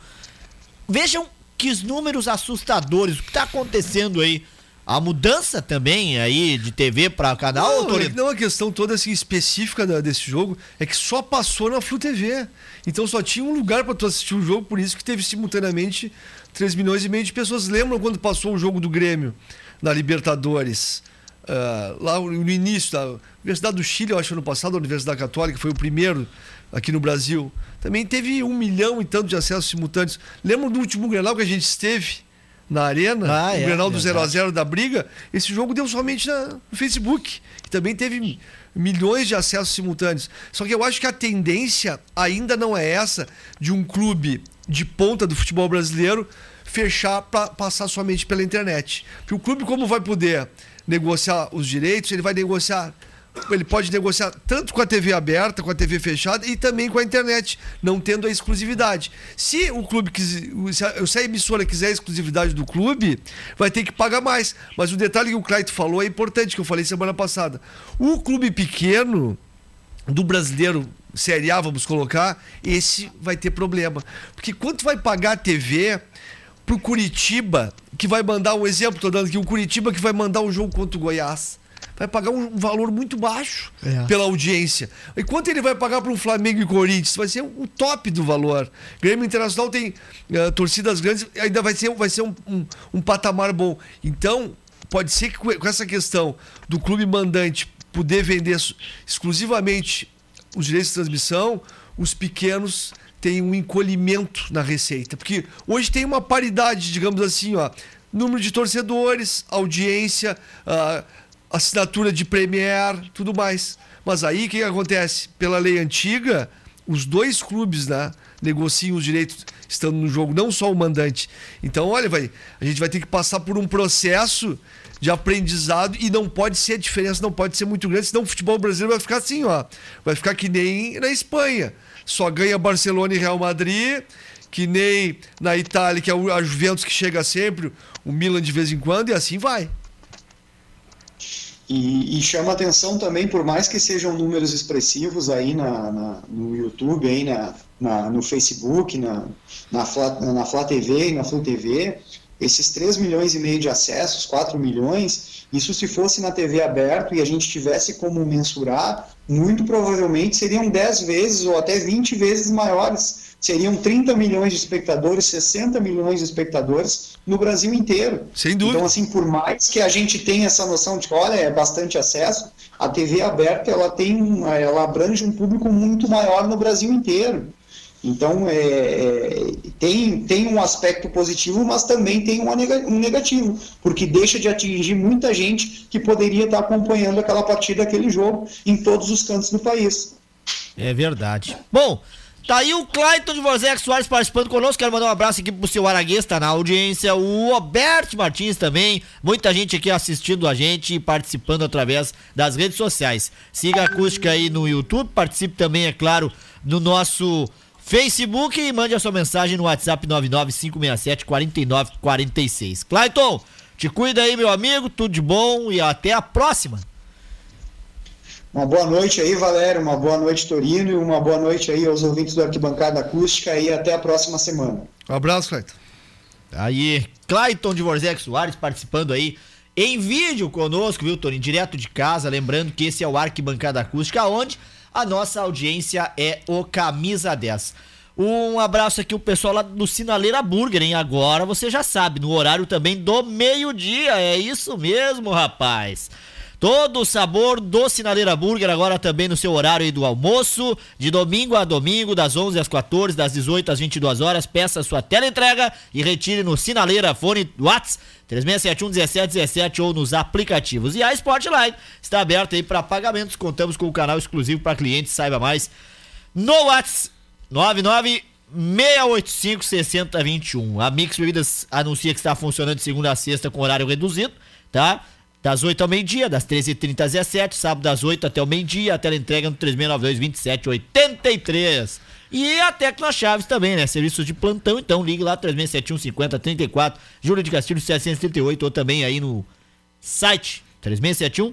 Vejam que números assustadores. O que tá acontecendo aí? A mudança também aí de TV para canal? Não, é, não, a questão toda assim, específica da, desse jogo é que só passou na Flu TV. Então só tinha um lugar para tu assistir o jogo, por isso que teve simultaneamente 3 milhões e meio de pessoas. Lembram quando passou o jogo do Grêmio na Libertadores? Uh, lá no início da Universidade do Chile, eu acho, ano passado, a Universidade Católica, foi o primeiro aqui no Brasil. Também teve um milhão e tanto de acessos simultâneos. Lembram do último Grenal que a gente esteve? Na Arena, ah, o é, Grenal do 0x0 da briga, esse jogo deu somente na, no Facebook. Que também teve milhões de acessos simultâneos. Só que eu acho que a tendência ainda não é essa de um clube de ponta do futebol brasileiro fechar para passar somente pela internet. Porque o clube, como vai poder negociar os direitos, ele vai negociar ele pode negociar tanto com a TV aberta, com a TV fechada e também com a internet, não tendo a exclusividade. Se o clube quiser, se a emissora quiser a exclusividade do clube, vai ter que pagar mais. Mas o detalhe que o Clayton falou é importante, que eu falei semana passada. O clube pequeno do brasileiro Série A, vamos colocar, esse vai ter problema. Porque quanto vai pagar a TV pro Curitiba, que vai mandar um exemplo, tô dando aqui, o Curitiba que vai mandar um jogo contra o Goiás? Vai pagar um valor muito baixo é. pela audiência. E quanto ele vai pagar para um Flamengo e Corinthians? Vai ser o top do valor. Grêmio Internacional tem uh, torcidas grandes, ainda vai ser, vai ser um, um, um, patamar bom. Então, pode ser que com essa questão do clube mandante poder vender exclusivamente os direitos de transmissão, os pequenos têm um encolhimento na receita. Porque hoje tem uma paridade, digamos assim, ó, número de torcedores, audiência, uh, assinatura de Premier, tudo mais. Mas aí o que, que acontece? Pela lei antiga, os dois clubes né, negociam os direitos estando no jogo, não só o mandante. Então, olha, vai, a gente vai ter que passar por um processo de aprendizado e não pode ser a diferença, não pode ser muito grande, senão o futebol brasileiro vai ficar assim, ó. Vai ficar que nem na Espanha. Só ganha Barcelona e Real Madrid, que nem na Itália, que é a Juventus que chega sempre, o Milan de vez em quando, e assim vai. E, e, chama atenção também, por mais que sejam números expressivos aí na, na no YouTube, aí na, na, no Facebook, na, na, Fla, na Flá TV e na Flu TV, esses 3 milhões e meio de acessos, 4 milhões, isso se fosse na TV aberto e a gente tivesse como mensurar, muito provavelmente seriam 10 vezes ou até 20 vezes maiores seriam 30 milhões de espectadores, 60 milhões de espectadores no Brasil inteiro. Sem dúvida. Então, assim, por mais que a gente tenha essa noção de que, olha, é bastante acesso, a TV aberta, ela tem, ela abrange um público muito maior no Brasil inteiro. Então, é, é, tem, tem um aspecto positivo, mas também tem um negativo, porque deixa de atingir muita gente que poderia estar acompanhando aquela partida, aquele jogo, em todos os cantos do país. É verdade. Bom, Tá aí o Clayton de Vorzec Soares participando conosco. Quero mandar um abraço aqui pro seu Araguês, tá na audiência. O Roberto Martins também. Muita gente aqui assistindo a gente e participando através das redes sociais. Siga a acústica aí no YouTube. Participe também, é claro, no nosso Facebook e mande a sua mensagem no WhatsApp 99567 4946. Clayton, te cuida aí, meu amigo. Tudo de bom e até a próxima. Uma boa noite aí, Valério, uma boa noite, Torino, e uma boa noite aí aos ouvintes do Arquibancada Acústica e até a próxima semana. Um abraço, Clayton. Aí, Clayton de Vorzec Soares participando aí em vídeo conosco, viu, Tony? Direto de casa, lembrando que esse é o Arquibancada Acústica, onde a nossa audiência é o Camisa 10. Um abraço aqui o pessoal lá do Sinaleira Burger, hein? Agora você já sabe, no horário também do meio-dia. É isso mesmo, rapaz. Todo o sabor do Sinaleira Burger agora também no seu horário aí do almoço, de domingo a domingo, das 11 às 14, das 18 às 22 horas. Peça sua tela entrega e retire no Sinaleira Fone Whats 3671 1717 ou nos aplicativos. E a Sportline está aberta aí para pagamentos. Contamos com o canal exclusivo para clientes, saiba mais no Whats 99 685 6021. A Mix Bebidas anuncia que está funcionando de segunda a sexta com horário reduzido, tá? Das 8 ao meio-dia, das 13h30 às 17 sábado das 8 até o meio-dia, a tela entrega no 3692-2783. E a Tecno Chaves também, né? Serviços de plantão, então ligue lá 3671 5034, Júlio de Castilho 738 ou também aí no site 3671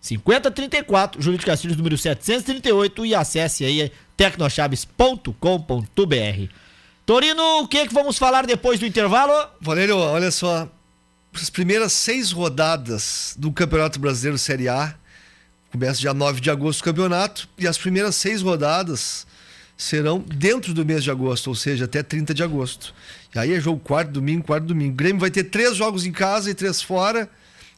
5034, Júlio de Castilhos número 738 e acesse aí tecnochaves.com.br. Torino, o que é que vamos falar depois do intervalo? Valério, olha só, as primeiras seis rodadas do Campeonato Brasileiro Série A. Começa dia 9 de agosto o campeonato. E as primeiras seis rodadas serão dentro do mês de agosto, ou seja, até 30 de agosto. E aí é jogo quarto, domingo, quarto, domingo. O Grêmio vai ter três jogos em casa e três fora.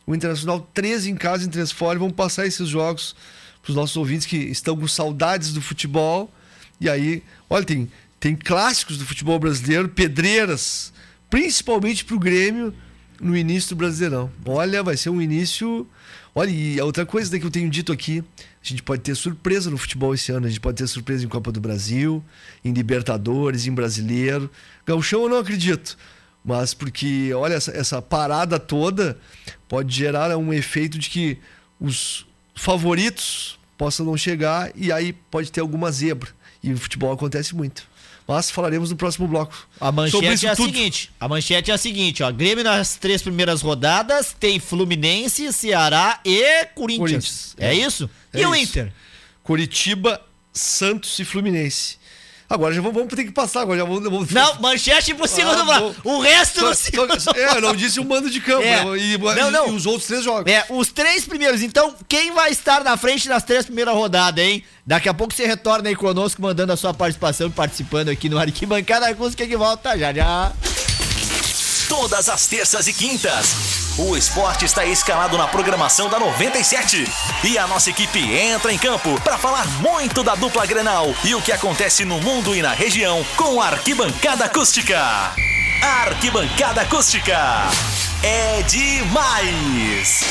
O Internacional, três em casa e três fora. Vamos passar esses jogos para os nossos ouvintes que estão com saudades do futebol. E aí, olha, tem, tem clássicos do futebol brasileiro, pedreiras, principalmente para o Grêmio no início do Brasileirão. Olha, vai ser um início. Olha, e a outra coisa que eu tenho dito aqui, a gente pode ter surpresa no futebol esse ano, a gente pode ter surpresa em Copa do Brasil, em Libertadores, em Brasileiro. Galchão eu não acredito, mas porque, olha, essa, essa parada toda pode gerar um efeito de que os favoritos possam não chegar e aí pode ter alguma zebra. E no futebol acontece muito. Mas falaremos no próximo bloco. A manchete é a tudo. seguinte: a manchete é a seguinte, ó. Grêmio nas três primeiras rodadas tem Fluminense, Ceará e Corinthians. Corinthians é. é. isso? É e isso. o Inter? Curitiba, Santos e Fluminense. Agora já vamos, ter que passar, agora já vamos. vamos... Não, manchete pro segundo ah, O resto no segundo. É, eu não disse o mando de campo. É. Né? E, não, não. e os outros três jogos. É, os três primeiros. Então, quem vai estar na frente das três primeiras rodadas, hein? Daqui a pouco você retorna aí conosco, mandando a sua participação e participando aqui no Arquibancada Acústica que volta já já. Todas as terças e quintas o esporte está escalado na programação da 97. E a nossa equipe entra em campo para falar muito da dupla Grenal e o que acontece no mundo e na região com a Arquibancada Acústica. Arquibancada Acústica. É demais!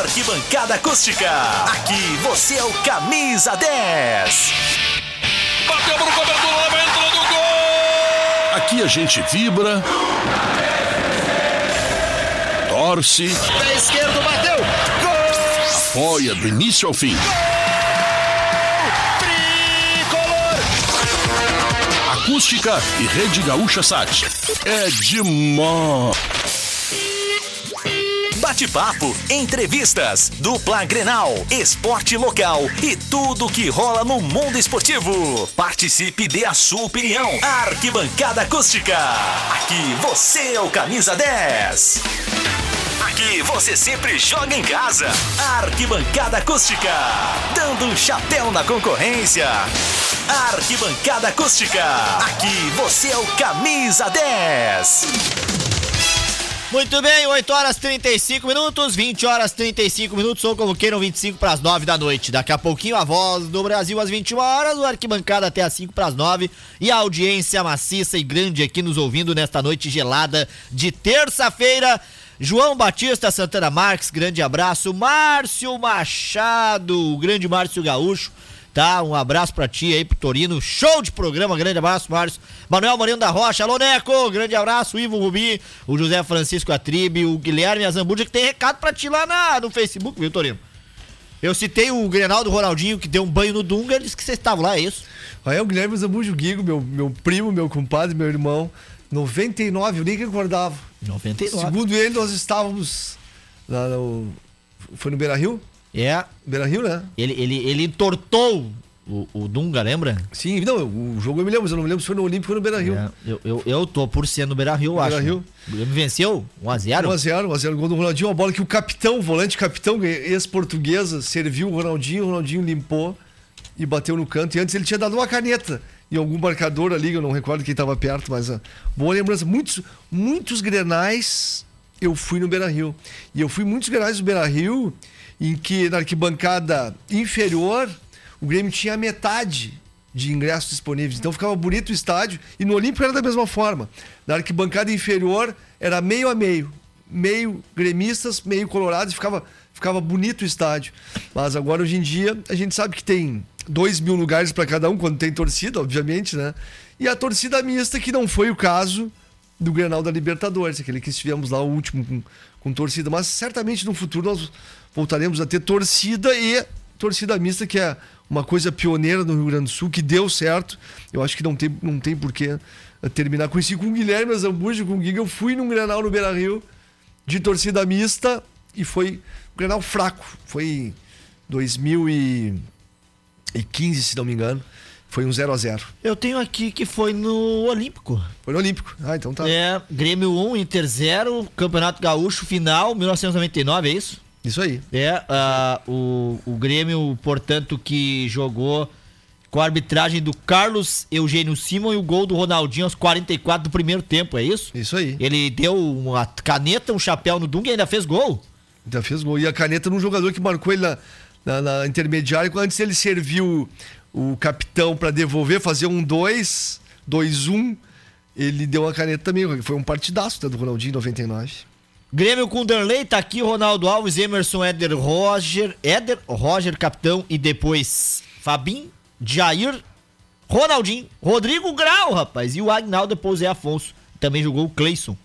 Arquibancada Acústica. Aqui você é o camisa 10. Bateu pro cobertor, entrou do gol! Aqui a gente vibra torce. Pé esquerdo, bateu. Gol! Apoia do início ao fim. Tricolor! Acústica e Rede Gaúcha Sat. É demais. Bate-papo, entrevistas, dupla Grenal, esporte local e tudo que rola no mundo esportivo. Participe dê a sua opinião. Arquibancada Acústica. Aqui você é o camisa 10. Aqui você sempre joga em casa. Arquibancada Acústica. Dando um chapéu na concorrência. Arquibancada Acústica. Aqui você é o camisa 10. Muito bem, 8 horas 35 minutos, 20 horas 35 minutos, ou como queiram, 25 para as 9 da noite. Daqui a pouquinho a voz do Brasil às 21 horas, o arquibancada até às 5 para as 9 e a audiência maciça e grande aqui nos ouvindo nesta noite gelada de terça-feira. João Batista Santana Marques, grande abraço. Márcio Machado, o grande Márcio Gaúcho, tá? Um abraço pra ti aí, pro Torino. Show de programa, grande abraço, Márcio. Manuel Moreno da Rocha, alô Neco, grande abraço. Ivo Rubi, o José Francisco Atribe, o Guilherme Azambuja, que tem recado pra ti lá na, no Facebook, viu, Torino? Eu citei o Grenal do Ronaldinho, que deu um banho no Dunga, ele disse que você estava lá, é isso? Aí é o Guilherme Zambujo Guigo, meu, meu primo, meu compadre, meu irmão. 99, eu nem recordava. 99. Segundo ele, nós estávamos lá no. Foi no Beira Rio? É. Beira Rio, né? Ele, ele, ele entortou o, o Dunga, lembra? Sim, não, o jogo eu me lembro, mas eu não me lembro se foi no Olímpico ou no Beira Rio. É, eu, eu, eu tô por ser no Beira Rio, acho. Beira Rio. Ele venceu 1x0? 1x0, 1x0. Gol do Ronaldinho, uma bola que o capitão, o volante capitão, ex-portuguesa, serviu o Ronaldinho, o Ronaldinho limpou e bateu no canto. E antes ele tinha dado uma caneta em algum marcador ali, eu não recordo quem estava perto, mas uh, boa lembrança. Muitos, muitos grenais eu fui no Beira Rio. E eu fui muitos grenais no Beira Rio em que na arquibancada inferior o Grêmio tinha metade de ingressos disponíveis. Então ficava bonito o estádio. E no Olímpico era da mesma forma. Na arquibancada inferior era meio a meio. Meio gremistas, meio colorados. Ficava, ficava bonito o estádio. Mas agora, hoje em dia, a gente sabe que tem 2 mil lugares para cada um, quando tem torcida, obviamente, né? E a torcida mista, que não foi o caso do Grenal da Libertadores, aquele que estivemos lá o último com, com torcida. Mas certamente no futuro nós voltaremos a ter torcida e torcida mista, que é uma coisa pioneira no Rio Grande do Sul, que deu certo. Eu acho que não tem, não tem porquê eh, terminar. Conheci com o Guilherme Azambuja, com o Giga. Eu fui num Grenal no Beira Rio de torcida mista e foi um Grenal fraco. Foi 2000 e e 15, se não me engano. Foi um 0 a 0 Eu tenho aqui que foi no Olímpico. Foi no Olímpico. Ah, então tá. É, Grêmio 1, Inter 0, Campeonato Gaúcho final, 1999, é isso? Isso aí. É, uh, o, o Grêmio, portanto, que jogou com a arbitragem do Carlos Eugênio Simon e o gol do Ronaldinho aos 44 do primeiro tempo, é isso? Isso aí. Ele deu uma caneta, um chapéu no Dunga e ainda fez gol. Ainda fez gol. E a caneta num jogador que marcou ele na, na, na intermediária. Antes ele serviu o capitão para devolver, fazer um 2, 2-1. Ele deu uma caneta também. Foi um partidaço né, do Ronaldinho em 99. Grêmio com Danley, tá aqui Ronaldo Alves, Emerson, Éder Roger, Éder, Roger, capitão, e depois Fabinho, Jair, Ronaldinho, Rodrigo Grau, rapaz, e o Agnaldo depois Zé Afonso. Também jogou o Cleison.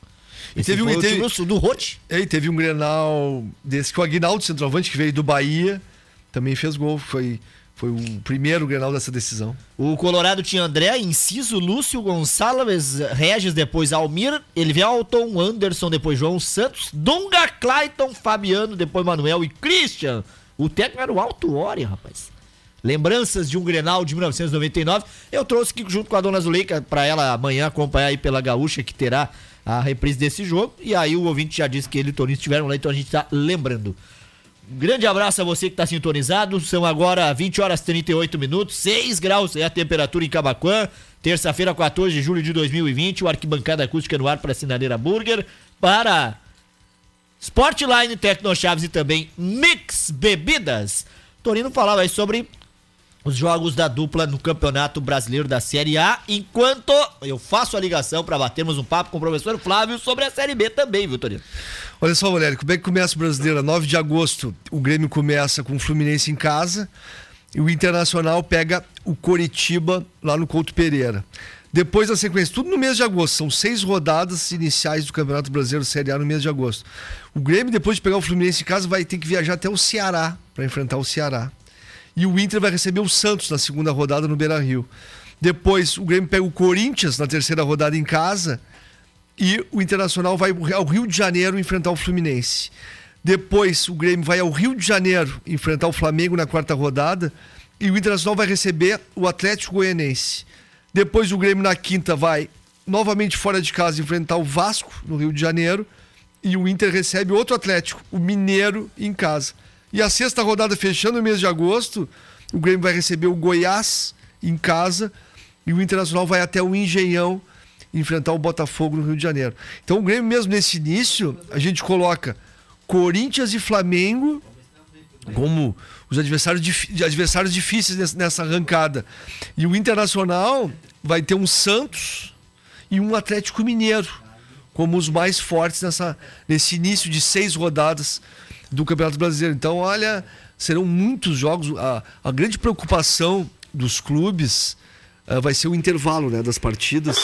E teve um, teve, do Rote. É, e teve um Grenal desse que o Agnaldo, centroavante, que veio do Bahia, também fez gol. Foi, foi o primeiro Grenal dessa decisão. O Colorado tinha André, Inciso, Lúcio Gonçalves, Regis, depois Almir, Elvelton, Anderson, depois João Santos, Dunga, Clayton, Fabiano, depois Manuel e Christian. O técnico era o Alto Ori, rapaz. Lembranças de um Grenal de 1999. Eu trouxe aqui junto com a dona Zuleika para ela amanhã acompanhar aí pela Gaúcha, que terá a reprise desse jogo. E aí o ouvinte já disse que ele e o Toninho estiveram lá, então a gente está lembrando. Grande abraço a você que está sintonizado. São agora 20 horas e 38 minutos, 6 graus é a temperatura em Camacuã. Terça-feira, 14 de julho de 2020. O arquibancada acústica no ar para a Sinaleira Burger. Para Sportline, Tecnochaves e também Mix Bebidas. Torino falava aí sobre os jogos da dupla no Campeonato Brasileiro da Série A, enquanto eu faço a ligação para batermos um papo com o professor Flávio sobre a Série B também, viu, Torino? Olha só, Valério, como é que começa o Brasileiro? 9 de agosto, o Grêmio começa com o Fluminense em casa e o Internacional pega o Coritiba lá no Couto Pereira. Depois da sequência, tudo no mês de agosto, são seis rodadas iniciais do Campeonato Brasileiro Série A no mês de agosto. O Grêmio, depois de pegar o Fluminense em casa, vai ter que viajar até o Ceará para enfrentar o Ceará. E o Inter vai receber o Santos na segunda rodada no Beira Rio. Depois o Grêmio pega o Corinthians na terceira rodada em casa. E o Internacional vai ao Rio de Janeiro enfrentar o Fluminense. Depois o Grêmio vai ao Rio de Janeiro enfrentar o Flamengo na quarta rodada. E o Internacional vai receber o Atlético Goianense. Depois o Grêmio na quinta vai novamente fora de casa enfrentar o Vasco no Rio de Janeiro. E o Inter recebe outro Atlético, o Mineiro, em casa. E a sexta rodada, fechando o mês de agosto, o Grêmio vai receber o Goiás em casa e o Internacional vai até o Engenhão enfrentar o Botafogo no Rio de Janeiro. Então o Grêmio mesmo nesse início, a gente coloca Corinthians e Flamengo como os adversários, adversários difíceis nessa arrancada. E o Internacional vai ter um Santos e um Atlético Mineiro como os mais fortes nessa, nesse início de seis rodadas do Campeonato Brasileiro. Então, olha, serão muitos jogos. A, a grande preocupação dos clubes uh, vai ser o intervalo né, das partidas,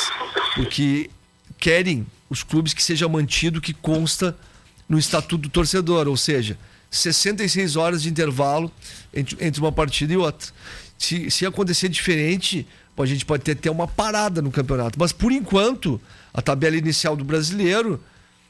porque querem os clubes que seja mantido o que consta no estatuto do torcedor, ou seja, 66 horas de intervalo entre, entre uma partida e outra. Se, se acontecer diferente, a gente pode ter até uma parada no campeonato. Mas por enquanto, a tabela inicial do brasileiro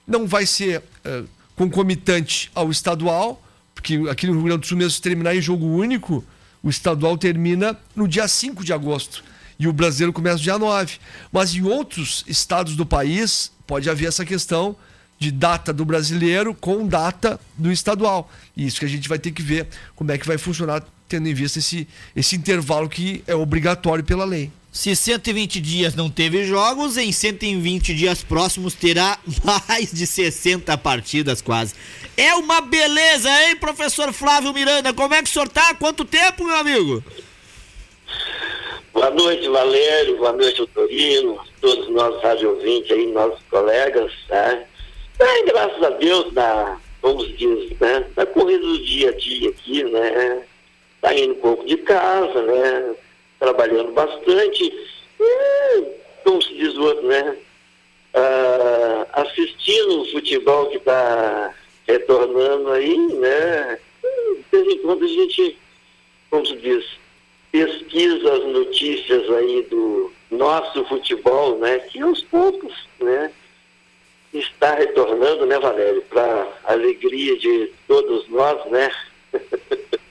não vai ser uh, concomitante ao estadual, porque aqui no Rio Grande do Sul, mesmo se terminar em jogo único, o estadual termina no dia 5 de agosto e o brasileiro começa no dia 9. Mas em outros estados do país, pode haver essa questão de data do brasileiro com data do estadual. E isso que a gente vai ter que ver como é que vai funcionar, tendo em vista esse, esse intervalo que é obrigatório pela lei. Se 120 dias não teve jogos, em 120 dias próximos terá mais de 60 partidas quase. É uma beleza, hein, professor Flávio Miranda? Como é que o senhor tá? Quanto tempo, meu amigo? Boa noite, Valério. Boa noite, Torino. Todos nós rádio ouvintes aí, nossos colegas. Né? É, graças a Deus, na, vamos dizer, né? Na corrida do dia a dia aqui, né? Tá indo um pouco de casa, né? Trabalhando bastante, e, como se diz o outro, né? Ah, assistindo o futebol que está retornando aí, né? De vez em quando a gente, como se diz, pesquisa as notícias aí do nosso futebol, né? Que aos poucos, né? Está retornando, né, Valério? Para alegria de todos nós, né?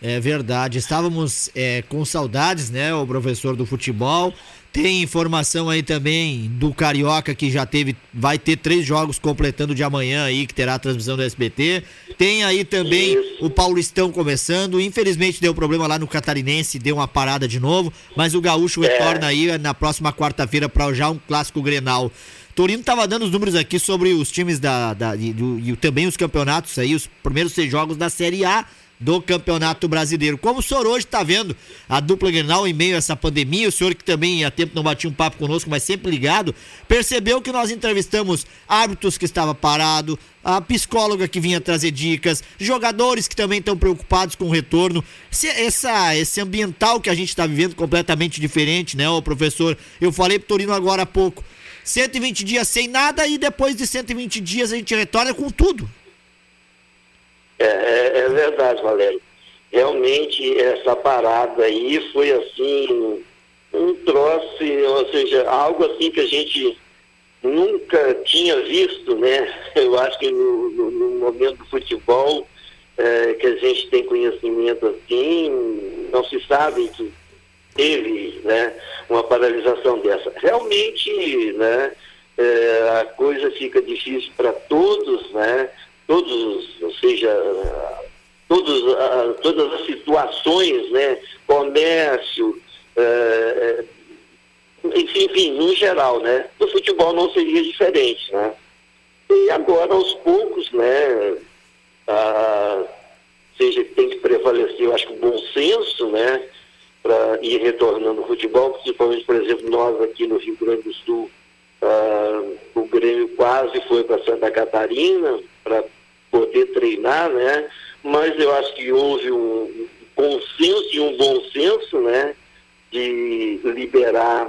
É verdade. Estávamos é, com saudades, né, o professor do futebol. Tem informação aí também do Carioca que já teve, vai ter três jogos completando de amanhã aí, que terá a transmissão do SBT. Tem aí também Isso. o Paulistão começando. Infelizmente deu problema lá no Catarinense, deu uma parada de novo, mas o Gaúcho é. retorna aí na próxima quarta-feira para já um clássico Grenal. Torino estava dando os números aqui sobre os times da, da e, do, e também os campeonatos aí, os primeiros seis jogos da Série A do Campeonato Brasileiro. Como o senhor hoje está vendo a dupla Grenal em meio a essa pandemia, o senhor que também há tempo não batia um papo conosco, mas sempre ligado, percebeu que nós entrevistamos árbitros que estava parado, a psicóloga que vinha trazer dicas, jogadores que também estão preocupados com o retorno. Se, essa, esse ambiental que a gente está vivendo completamente diferente, né, ô professor? Eu falei pro Torino agora há pouco. 120 dias sem nada e depois de 120 dias a gente retorna com tudo. É, é, é verdade, Valério. realmente essa parada aí foi assim um troço, ou seja, algo assim que a gente nunca tinha visto, né? Eu acho que no, no, no momento do futebol é, que a gente tem conhecimento assim, não se sabe que teve né, uma paralisação dessa. Realmente, né, é, a coisa fica difícil para todos, né? Todos, ou seja, todos, uh, todas as situações, né? Comércio, uh, enfim, no geral, né? No futebol não seria diferente, né? E agora, aos poucos, né? Uh, seja que tem que prevalecer, eu acho que o bom senso, né? Para ir retornando ao futebol, principalmente, por exemplo, nós aqui no Rio Grande do Sul, uh, o Grêmio quase foi para Santa Catarina para poder treinar, né? Mas eu acho que houve um consenso e um bom senso, né? De liberar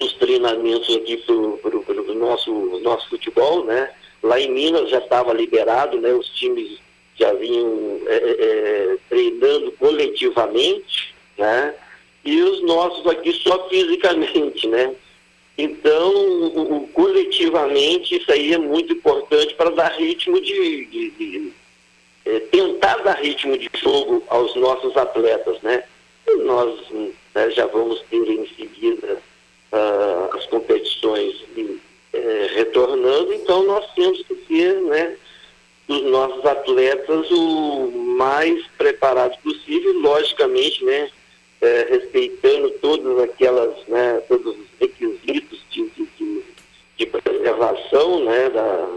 os treinamentos aqui para o nosso, nosso futebol, né? Lá em Minas já estava liberado, né? Os times já vinham é, é, é, treinando coletivamente, né? E os nossos aqui só fisicamente, né? Então, coletivamente, isso aí é muito importante para dar ritmo de, de, de é, tentar dar ritmo de jogo aos nossos atletas, né? E nós né, já vamos ter em seguida uh, as competições de, é, retornando, então nós temos que ter, né? Os nossos atletas o mais preparados possível, logicamente, né? É, respeitando todas aquelas, né, todos os requisitos de, de, de, preservação né, da,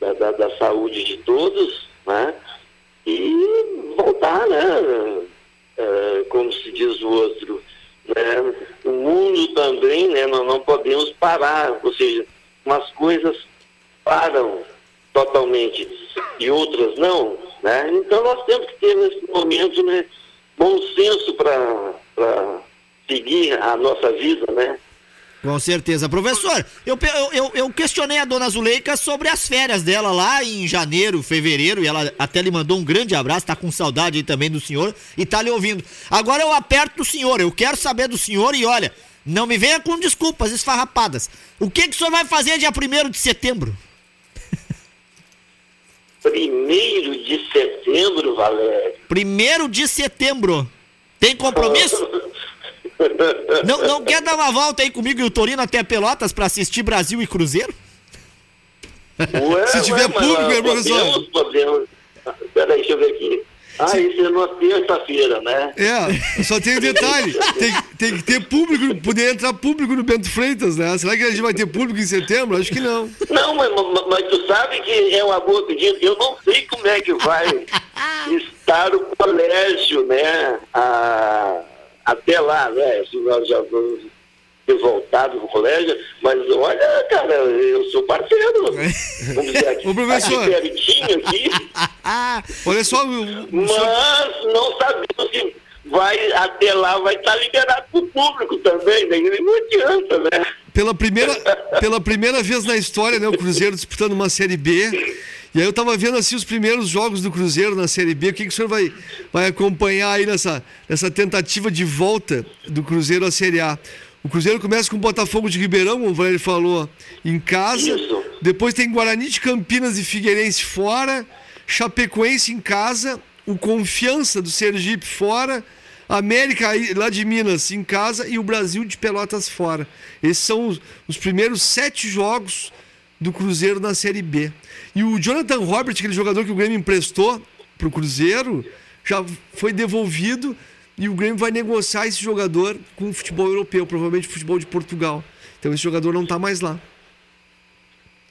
da, da, da, saúde de todos, né, e voltar, né, é, como se diz o outro, né, o mundo também, né, nós não podemos parar, ou seja, umas coisas param totalmente e outras não, né, então nós temos que ter nesse momento, né, bom senso para seguir a nossa vida, né, com certeza. Professor, eu, eu, eu questionei a dona Zuleika sobre as férias dela lá em janeiro, fevereiro, e ela até lhe mandou um grande abraço, tá com saudade aí também do senhor e tá lhe ouvindo. Agora eu aperto do senhor, eu quero saber do senhor e olha, não me venha com desculpas esfarrapadas. O que, que o senhor vai fazer dia 1 de setembro? Primeiro de setembro, Valério. Primeiro de setembro. Tem compromisso? Não, não quer dar uma volta aí comigo e o Torino até Pelotas para assistir Brasil e Cruzeiro? Ué, Se tiver ué, público, mas, professor. Podemos, podemos. Peraí, deixa eu ver aqui. Ah, isso é numa terça-feira, né? É, só tem um detalhe. tem, tem que ter público, poder entrar público no Bento Freitas, né? Será que a gente vai ter público em setembro? Acho que não. Não, mas, mas, mas tu sabe que é uma boa pedida. Eu não sei como é que vai estar o colégio, né? A até lá, né? Assim, nós já vamos ter voltado no colégio, mas olha, cara, eu sou parceiro. Vamos dizer aqui, Ô, professor. aqui aqui. olha só. Mas não sabemos se vai, até lá vai estar liberado para o público também, né? Não adianta, né? Pela primeira, pela primeira vez na história, né, o Cruzeiro disputando uma Série B e aí eu tava vendo assim os primeiros jogos do Cruzeiro na Série B. O que, que o senhor vai, vai acompanhar aí nessa, nessa tentativa de volta do Cruzeiro à Série A? O Cruzeiro começa com o Botafogo de Ribeirão, como o Valério falou, em casa. Isso. Depois tem Guarani de Campinas e Figueirense fora. Chapecoense em casa. O Confiança do Sergipe fora. América lá de Minas em casa e o Brasil de Pelotas fora. Esses são os, os primeiros sete jogos do Cruzeiro na Série B. E o Jonathan Robert, aquele jogador que o Grêmio emprestou para o Cruzeiro, já foi devolvido e o Grêmio vai negociar esse jogador com o futebol europeu, provavelmente futebol de Portugal. Então esse jogador não está mais lá.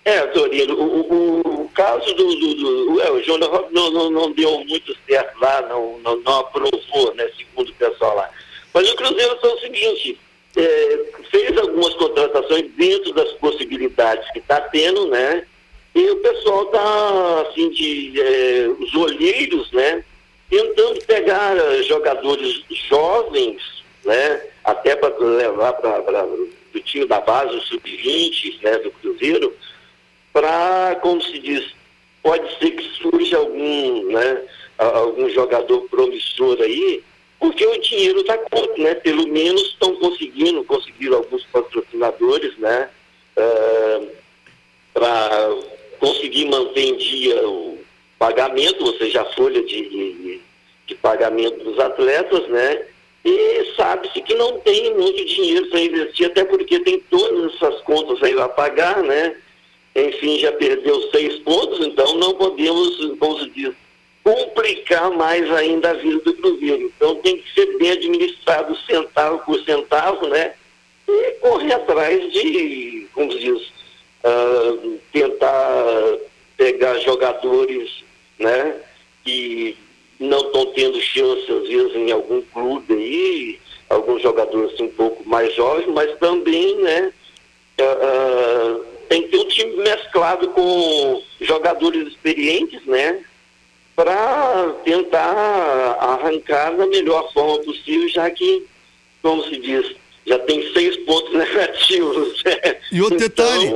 É, Torino, o, o, o caso do, do, do é, o Jonathan Robert não, não, não, deu muito certo lá, não, não, não aprovou, né, segundo o pessoal lá. Mas o Cruzeiro foi o seguinte, é, fez algumas contratações dentro das possibilidades que está tendo, né? E o pessoal está, assim, de é, os olheiros, né? Tentando pegar uh, jogadores jovens, né? Até para levar para o time da base, o sub-20, né? Do Cruzeiro, para, como se diz, pode ser que surja algum, né? algum jogador promissor aí, porque o dinheiro está curto, né? Pelo menos estão conseguindo, conseguiram alguns patrocinadores, né? para conseguir manter em dia o pagamento, ou seja, a folha de, de, de pagamento dos atletas, né? E sabe-se que não tem muito dinheiro para investir, até porque tem todas essas contas aí a pagar, né? Enfim, já perdeu seis pontos, então não podemos, como se diz, complicar mais ainda a vida do Cruzeiro. Então tem que ser bem administrado centavo por centavo, né? E correr atrás de, como se diz, ah, tentar pegar jogadores, né? Que não estão tendo chance, às vezes, em algum clube aí, alguns jogadores assim, um pouco mais jovens, mas também, né? ah, tem que ter um time mesclado com jogadores experientes, né? Para tentar arrancar da melhor forma possível, já que, como se diz, já tem seis pontos negativos. né? E outro detalhe.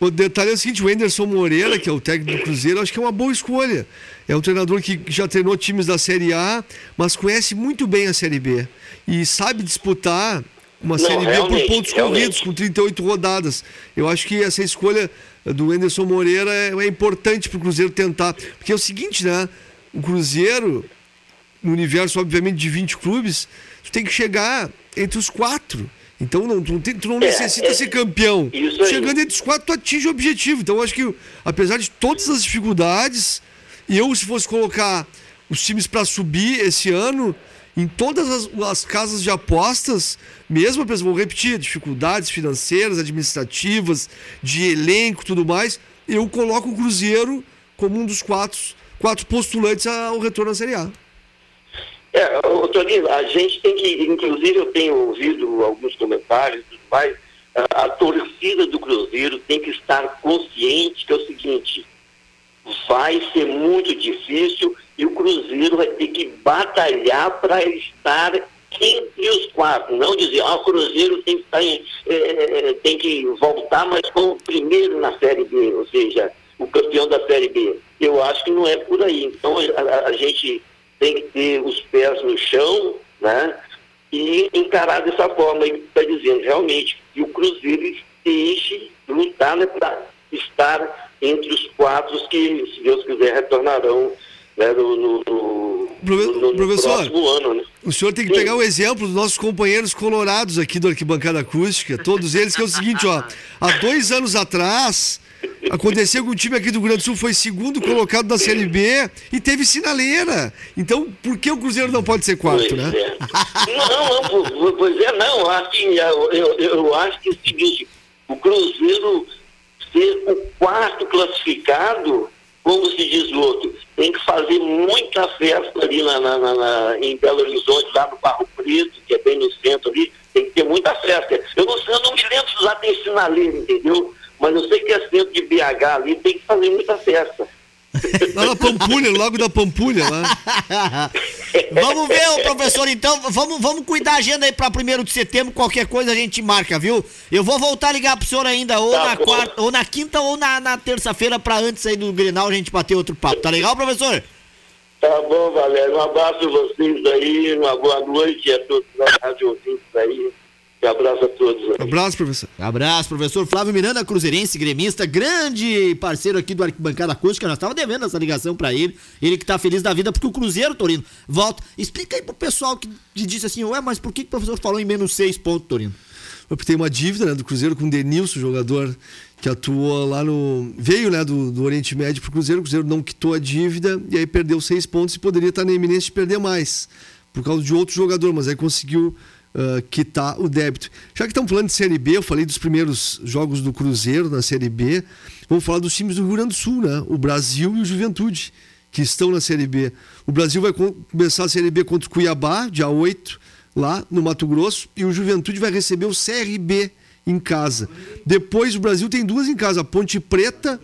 O detalhe é o seguinte, o Anderson Moreira, que é o técnico do Cruzeiro, acho que é uma boa escolha. É um treinador que já treinou times da Série A, mas conhece muito bem a Série B. E sabe disputar uma Não, Série B por pontos corridos, com 38 rodadas. Eu acho que essa escolha do Anderson Moreira é, é importante para o Cruzeiro tentar. Porque é o seguinte, né? O Cruzeiro, no universo, obviamente, de 20 clubes, tu tem que chegar entre os quatro. Então não, tu não, tem- tu não É, necessita é, ser campeão. Chegando entre os quatro, tu atinge o objetivo. Então eu acho que, apesar de todas as dificuldades, eu, se fosse colocar os times para subir esse ano, em todas as, as casas de apostas, mesmo, apesar, vou repetir, dificuldades financeiras, administrativas, de elenco tudo mais, eu coloco o Cruzeiro como um dos quatro, quatro postulantes ao retorno à Série A. É, Toninho, a gente tem que, inclusive eu tenho ouvido alguns comentários dos pais, a, a torcida do Cruzeiro tem que estar consciente que é o seguinte, vai ser muito difícil e o Cruzeiro vai ter que batalhar para estar entre os quatro, não dizer, ah, o Cruzeiro tem que, estar em- eh, tem que voltar, mas como primeiro na Série B, ou seja, o campeão da Série B. Eu acho que não é por aí. Então a- a- a gente tem que ter os pés no chão, né? E encarar dessa forma que está dizendo, realmente, que o Cruzeiro esteja lutar né, para estar entre os quatro que, se Deus quiser, retornarão né, no, no- no- no- professor, ano. Né? O senhor tem que pegar o exemplo dos nossos companheiros colorados aqui do Arquibancada Acústica, todos eles, que é o seguinte, ó. Há dois anos atrás, aconteceu que o time aqui do Rio Grande do Sul foi segundo colocado da Série B e teve sinaleira. Então, por que o Cruzeiro não pode ser quarto, Pois né? é. Não, não, po- pois é, não. Assim, eu, eu, eu acho que é o seguinte, o Cruzeiro ser o quarto classificado, como se diz o outro, tem que fazer muita festa ali na, na- na- em Belo Horizonte, lá no Barro Preto, que é bem no centro ali, tem que ter muita festa. Eu não eu não me lembro se lá tem sinaleiro, entendeu? Mas eu sei que é centro de BH ali, tem que fazer muita festa. Lá na Pampulha, no Lago da Pampulha, lá. vamos ver, professor, então, vamos, vamos cuidar a agenda aí pra 1 de setembro, qualquer coisa a gente marca, viu? Eu vou voltar a ligar pro senhor ainda, ou Tá na bom. quarta, ou na quinta, ou na, na terça-feira, pra antes aí do Grenal a gente bater outro papo, tá legal, professor? Tá bom, Valério. Um abraço a vocês aí, uma boa noite a todos da rádio ouvintes aí. Um abraço a todos aí. Abraço, professor. Abraço, professor Flávio Miranda, cruzeirense, gremista, grande parceiro aqui do Arquibancada Acústica. Nós tava devendo essa ligação pra ele. Ele que tá feliz da vida, porque o Cruzeiro, Torino, volta. Explica aí pro pessoal que que disse assim, ué, mas por que, que o professor falou em menos seis pontos, Torino? Porque tem uma dívida né, do Cruzeiro com o Denilson, jogador que atuou lá no. veio né, do, do Oriente Médio pro Cruzeiro. O Cruzeiro não quitou a dívida e aí perdeu seis pontos e poderia estar na iminência de perder mais. Por causa de outro jogador, mas aí conseguiu ah, quitar o débito. Já que estamos falando de Série B, eu falei dos primeiros jogos do Cruzeiro na Série B. Vamos falar dos times do Rio Grande do Sul, né? O Brasil e o Juventude, que estão na Série B. O Brasil vai co- começar a Série B contra o Cuiabá, dia 8 lá no Mato Grosso, e o Juventude vai receber o CRB em casa. Depois o Brasil tem duas em casa, a Ponte Preta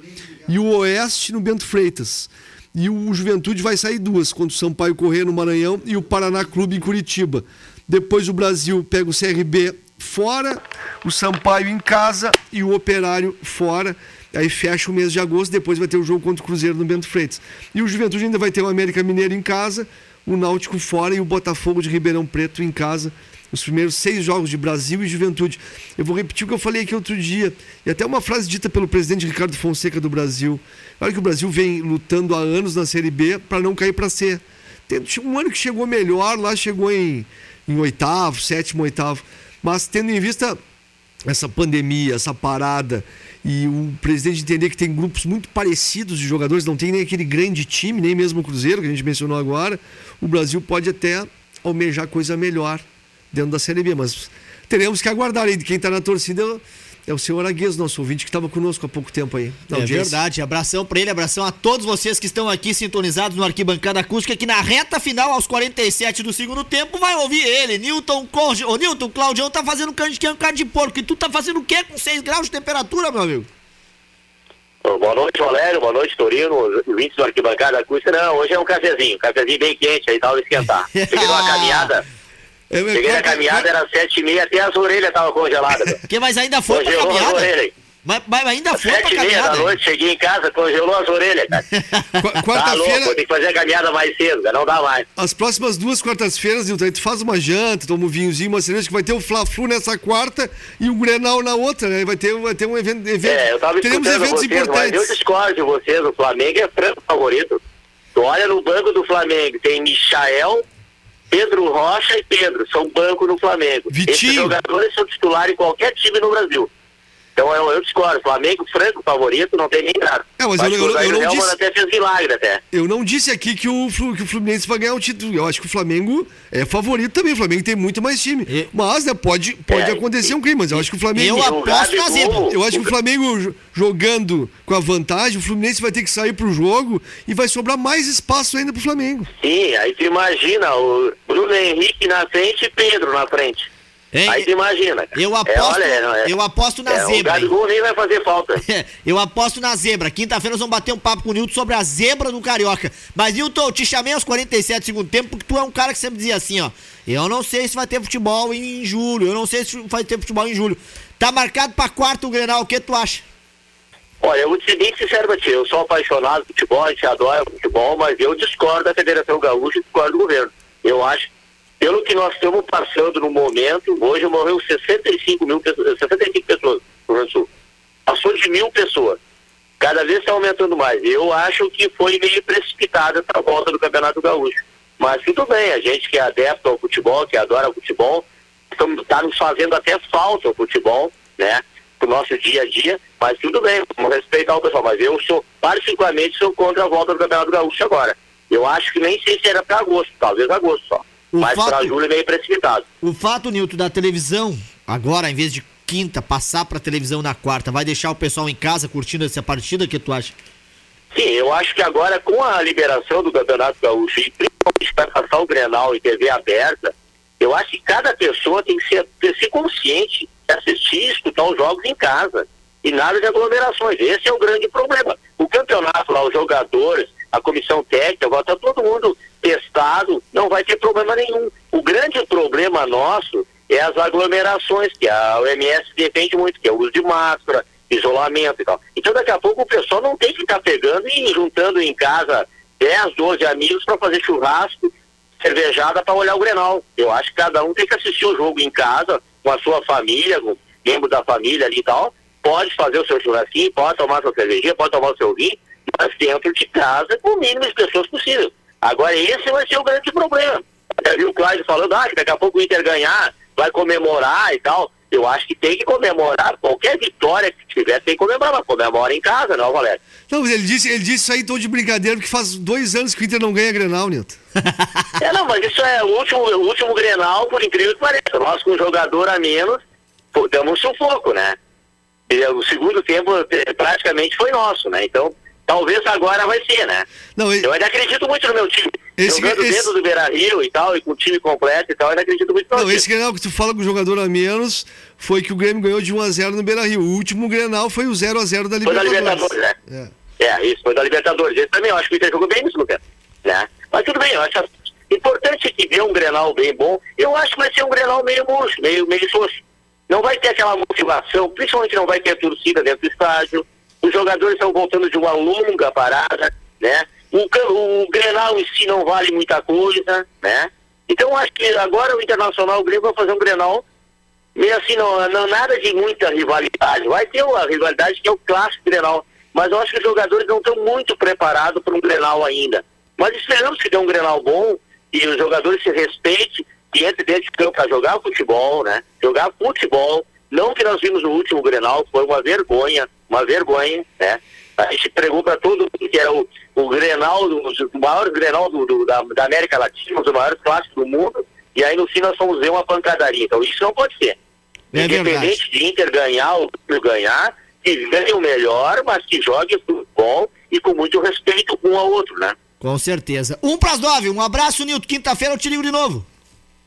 e o Oeste no Bento Freitas. E o Juventude vai sair duas, contra o Sampaio Corrêa no Maranhão e o Paraná Clube em Curitiba. Depois o Brasil pega o CRB fora, o Sampaio em casa e o Operário fora. Aí fecha o mês de agosto, depois vai ter o jogo contra o Cruzeiro no Bento Freitas. E o Juventude ainda vai ter o América Mineiro em casa, o Náutico fora e o Botafogo de Ribeirão Preto em casa. Os primeiros seis jogos de Brasil e Juventude. Eu vou repetir o que eu falei aqui outro dia. E até uma frase dita pelo presidente Ricardo Fonseca do Brasil. Olha que o Brasil vem lutando há anos na Série B para não cair para C. Tem um ano que chegou melhor, lá chegou em, em oitavo, sétimo, oitavo. Mas tendo em vista essa pandemia, essa parada, e o presidente entender que tem grupos muito parecidos de jogadores, não tem nem aquele grande time, nem mesmo o Cruzeiro, que a gente mencionou agora, o Brasil pode até almejar coisa melhor dentro da Série B, mas teremos que aguardar aí de quem está na torcida é o senhor Agues, nosso ouvinte, que estava conosco há pouco tempo aí. É verdade. Abração para ele, abração a todos vocês que estão aqui sintonizados no Arquibancada Acústica, que na reta final, aos 47 do segundo tempo, vai ouvir ele, Newton Conge. Ô, Newton, Claudião tá fazendo canjiquinha com carne de porco. E tu tá fazendo o quê com 6 graus de temperatura, meu amigo? Boa noite, Valério. Boa noite, Torino. Ouvintes do Arquibancada Acústica. Não, hoje é um cafezinho. Um cafezinho bem quente aí, tal, esquentar. Peguei uma caminhada. É, Cheguei na caminhada, era sete e meia, até as orelhas estavam congeladas. que, mas ainda foi Congelou pra caminhada? Mas, mas, ainda foi Sete pra meia da noite, cheguei em casa, congelou as orelhas, cara. Quarta-feira... Tá tem que fazer a caminhada mais cedo, cara, não dá mais. As próximas duas quartas-feiras, Nilton, tu faz uma janta, toma um vinhozinho, uma cerveja, que vai ter o Fla-Flu nessa quarta e o Grenal na outra, né? Vai ter, vai ter um evento... evento. É, eu tava Teremos eventos vocês, importantes. Mas eu discordo de vocês, o Flamengo é franco favorito. Tu olha no banco do Flamengo, tem Michael, Pedro Rocha e Pedro são banco no Flamengo. Vitinho. Esses jogadores são titulares em qualquer time no Brasil. Então eu, eu discordo. Flamengo, franco, favorito, não tem nem nada. É, mas eu, eu, eu, não disse... até fez milagre até. Eu não disse aqui que o, que o Fluminense vai ganhar o título. Eu acho que o Flamengo é favorito também. O Flamengo tem muito mais time. E... Mas, né, pode, pode é, acontecer um crime. Mas eu acho que o Flamengo. Eu aposto na zebra. Eu acho que o Flamengo jogando com a vantagem, o Fluminense vai ter que sair pro jogo e vai sobrar mais espaço ainda pro Flamengo. Sim, aí tu imagina o Bruno Henrique na frente e Pedro na frente. Hein? Aí tu imagina. Eu é, aposto, é, olha, é, eu aposto na é, zebra. O Gabigol nem vai fazer falta. eu aposto na zebra. Quinta-feira nós vamos bater um papo com o Nilton sobre a zebra do Carioca. Mas, Nilton, eu te chamei aos 47 segundo tempo porque tu é um cara que sempre dizia assim, ó. Eu não sei se vai ter futebol em julho. Eu não sei se vai ter futebol em julho. Tá marcado pra quarto o Grenal. O que tu acha? Olha, eu vou ser bem sincero pra ti. Eu sou apaixonado por futebol, a gente adora futebol, mas eu discordo da Federação Gaúcha e discordo do governo. Eu acho pelo que nós estamos passando no momento, hoje morreu 65 mil 65 pessoas no Rio Grande do Sul. Passou de mil pessoas. Cada vez está aumentando mais. Eu acho que foi meio precipitada essa volta do Campeonato Gaúcho. Mas tudo bem, a gente que é adepto ao futebol, que adora o futebol, está nos fazendo até falta o futebol, né? Pro nosso dia a dia, mas tudo bem, vamos respeitar o pessoal. Mas eu sou, particularmente, sou contra a volta do Campeonato Gaúcho agora. Eu acho que nem sei se era para agosto, talvez agosto só. O Mas fato, para julho é meio precipitado. O fato, Nilton, da televisão, agora, em vez de quinta, passar para televisão na quarta, vai deixar o pessoal em casa curtindo essa partida? Que tu acha? Sim, eu acho que agora com a liberação do Campeonato Gaúcho e principalmente vai passar o Grenal em TV aberta, eu acho que cada pessoa tem que ser, ter, ser consciente de assistir e escutar os jogos em casa. E nada de aglomerações. Esse é o grande problema. O campeonato lá, os jogadores, a comissão técnica, agora está todo mundo testado, não vai ter problema nenhum. O grande problema nosso é as aglomerações, que a OMS depende muito, que é o uso de máscara, isolamento e tal. Então daqui a pouco o pessoal não tem que estar pegando e juntando em casa 10, 12 amigos para fazer churrasco, cervejada para olhar o Grenal. Eu acho que cada um tem que assistir o jogo em casa, com a sua família, com membro da família ali e tal. Pode fazer o seu churrasquinho, pode tomar sua cervejinha, pode tomar o seu vinho, mas dentro de casa com o mínimo de pessoas possível. Agora, esse vai ser o grande problema. Já viu o Cláudio falando, ah, que daqui a pouco o Inter ganhar, vai comemorar e tal. Eu acho que tem que comemorar. Qualquer vitória que tiver, tem que comemorar. Mas comemora em casa, não, Valério? Não, mas ele disse, ele disse isso aí tô de brincadeira, porque faz dois anos que o Inter não ganha Grenal, Nilton. é, não, mas isso é o último, o último Grenal, por incrível que pareça. Nós, com um jogador a menos, damos um sufoco, né? E, o segundo tempo praticamente foi nosso, né? Então, Talvez agora vai ser, né? Não, eu ainda acredito muito no meu time. Esse, Jogando esse... dentro do Beira Rio e tal, e com o time completo e tal, eu ainda acredito muito no Não, esse Grenal que tu fala com o jogador a menos foi que o Grêmio ganhou de 1x0 no Beira Rio. O último Grenal foi o 0x0 da Libertadores. Foi da Libertadores, né? É. é, isso, foi da Libertadores. Esse também, eu acho que o Inter jogou bem nisso, Lucas. Né? Mas tudo bem, eu acho importante que dê um Grenal bem bom. Eu acho que vai ser um Grenal meio murcho, meio, meio soço. Não vai ter aquela motivação, principalmente não vai ter torcida dentro do estádio os jogadores estão voltando de uma longa parada, né? O, o Grenal em si não vale muita coisa, né? Então acho que agora o Internacional o Grêmio vai fazer um Grenal meio assim, não, não nada de muita rivalidade. Vai ter uma rivalidade que é o clássico Grenal. Mas eu acho que os jogadores não estão muito preparados para um Grenal ainda. Mas esperamos que dê um Grenal bom e os jogadores se respeitem e entre dentro de campo para jogar futebol, né? Jogar futebol. Não que nós vimos no último Grenal, foi uma vergonha, uma vergonha, né? A gente todo mundo que era o, o Grenal, o maior Grenal do, do da, da, América Latina, os maiores clássicos do mundo, e aí no fim nós fomos ver uma pancadaria. Então isso não pode ser. É Independente de Inter ganhar ou ganhar, que ganhe o melhor, mas que jogue futebol e com muito respeito um ao outro, né? Com certeza. Um para as nove. Um abraço, Nilton. Quinta-feira eu te ligo de novo.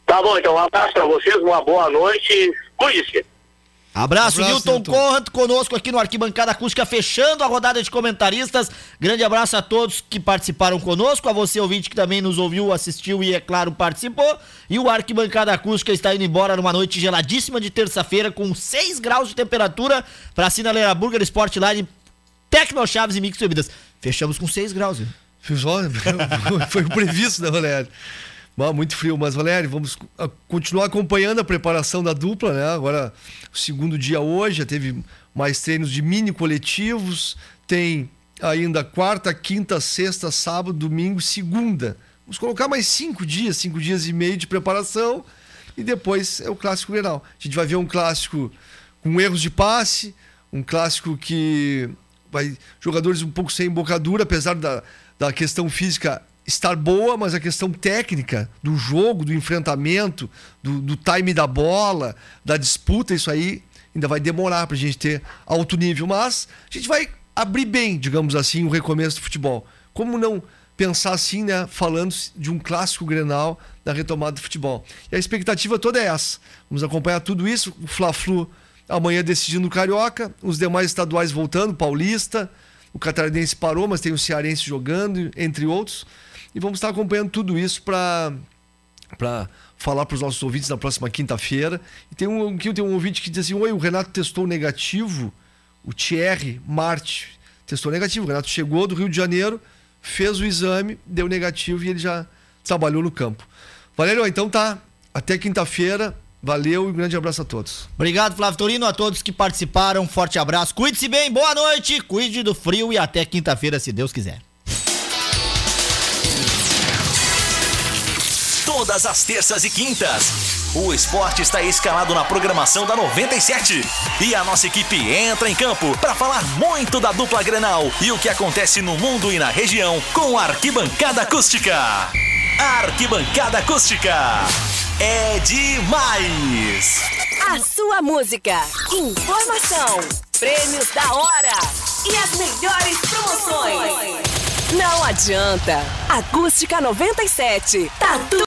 Tá bom, então um abraço para vocês, uma boa noite. Cuide-se. Abraço, abraço Newton Conrad conosco aqui no Arquibancada Acústica, fechando a rodada de comentaristas. Grande abraço a todos que participaram conosco, a você ouvinte que também nos ouviu, assistiu e, é claro, participou. E o Arquibancada Acústica está indo embora numa noite geladíssima de terça-feira, com 6 graus de temperatura, para a Sinaleira Burger Sportline, Tecno Chaves e Mix Bebidas. Fechamos com 6 graus, viu? Foi o previsto, né, Valério? Muito frio, mas Valério, vamos continuar acompanhando a preparação da dupla, né? Agora, o segundo dia hoje, já teve mais treinos de mini coletivos, tem ainda quarta, quinta, sexta, sábado, domingo, segunda. Vamos colocar mais cinco dias, cinco dias e meio de preparação e depois é o clássico Grenal. A gente vai ver um clássico com erros de passe, um clássico que vai jogadores um pouco sem embocadura, apesar da, da questão física estar boa, mas a questão técnica do jogo, do enfrentamento, do, do time da bola, da disputa, isso aí ainda vai demorar para a gente ter alto nível. Mas a gente vai abrir bem, digamos assim, o recomeço do futebol. Como não pensar assim, né? Falando de um clássico Grenal da retomada do futebol. E a expectativa toda é essa. Vamos acompanhar tudo isso. O Fla-Flu amanhã decidindo o Carioca, os demais estaduais voltando, Paulista, o Catarinense parou, mas tem o Cearense jogando, entre outros. E vamos estar acompanhando tudo isso para para falar para os nossos ouvintes na próxima quinta-feira. E tem um, aqui tem um ouvinte que diz assim: Oi, o Renato testou negativo. O Thierry Marte testou negativo. O Renato chegou do Rio de Janeiro, fez o exame, deu negativo e ele já trabalhou no campo. Valério, então tá. Até quinta-feira. Valeu e um grande abraço a todos. Obrigado, Flávio Torino, a todos que participaram. Forte abraço. Cuide-se bem, boa noite, cuide do frio e até quinta-feira, se Deus quiser. Todas as terças e quintas. O esporte está escalado na programação da 97. E a nossa equipe entra em campo para falar muito da dupla Grenal e o que acontece no mundo e na região com a Arquibancada Acústica. Arquibancada Acústica. É demais! A sua música, informação, prêmios da hora e as melhores promoções. Não adianta. Acústica 97. Tá tudo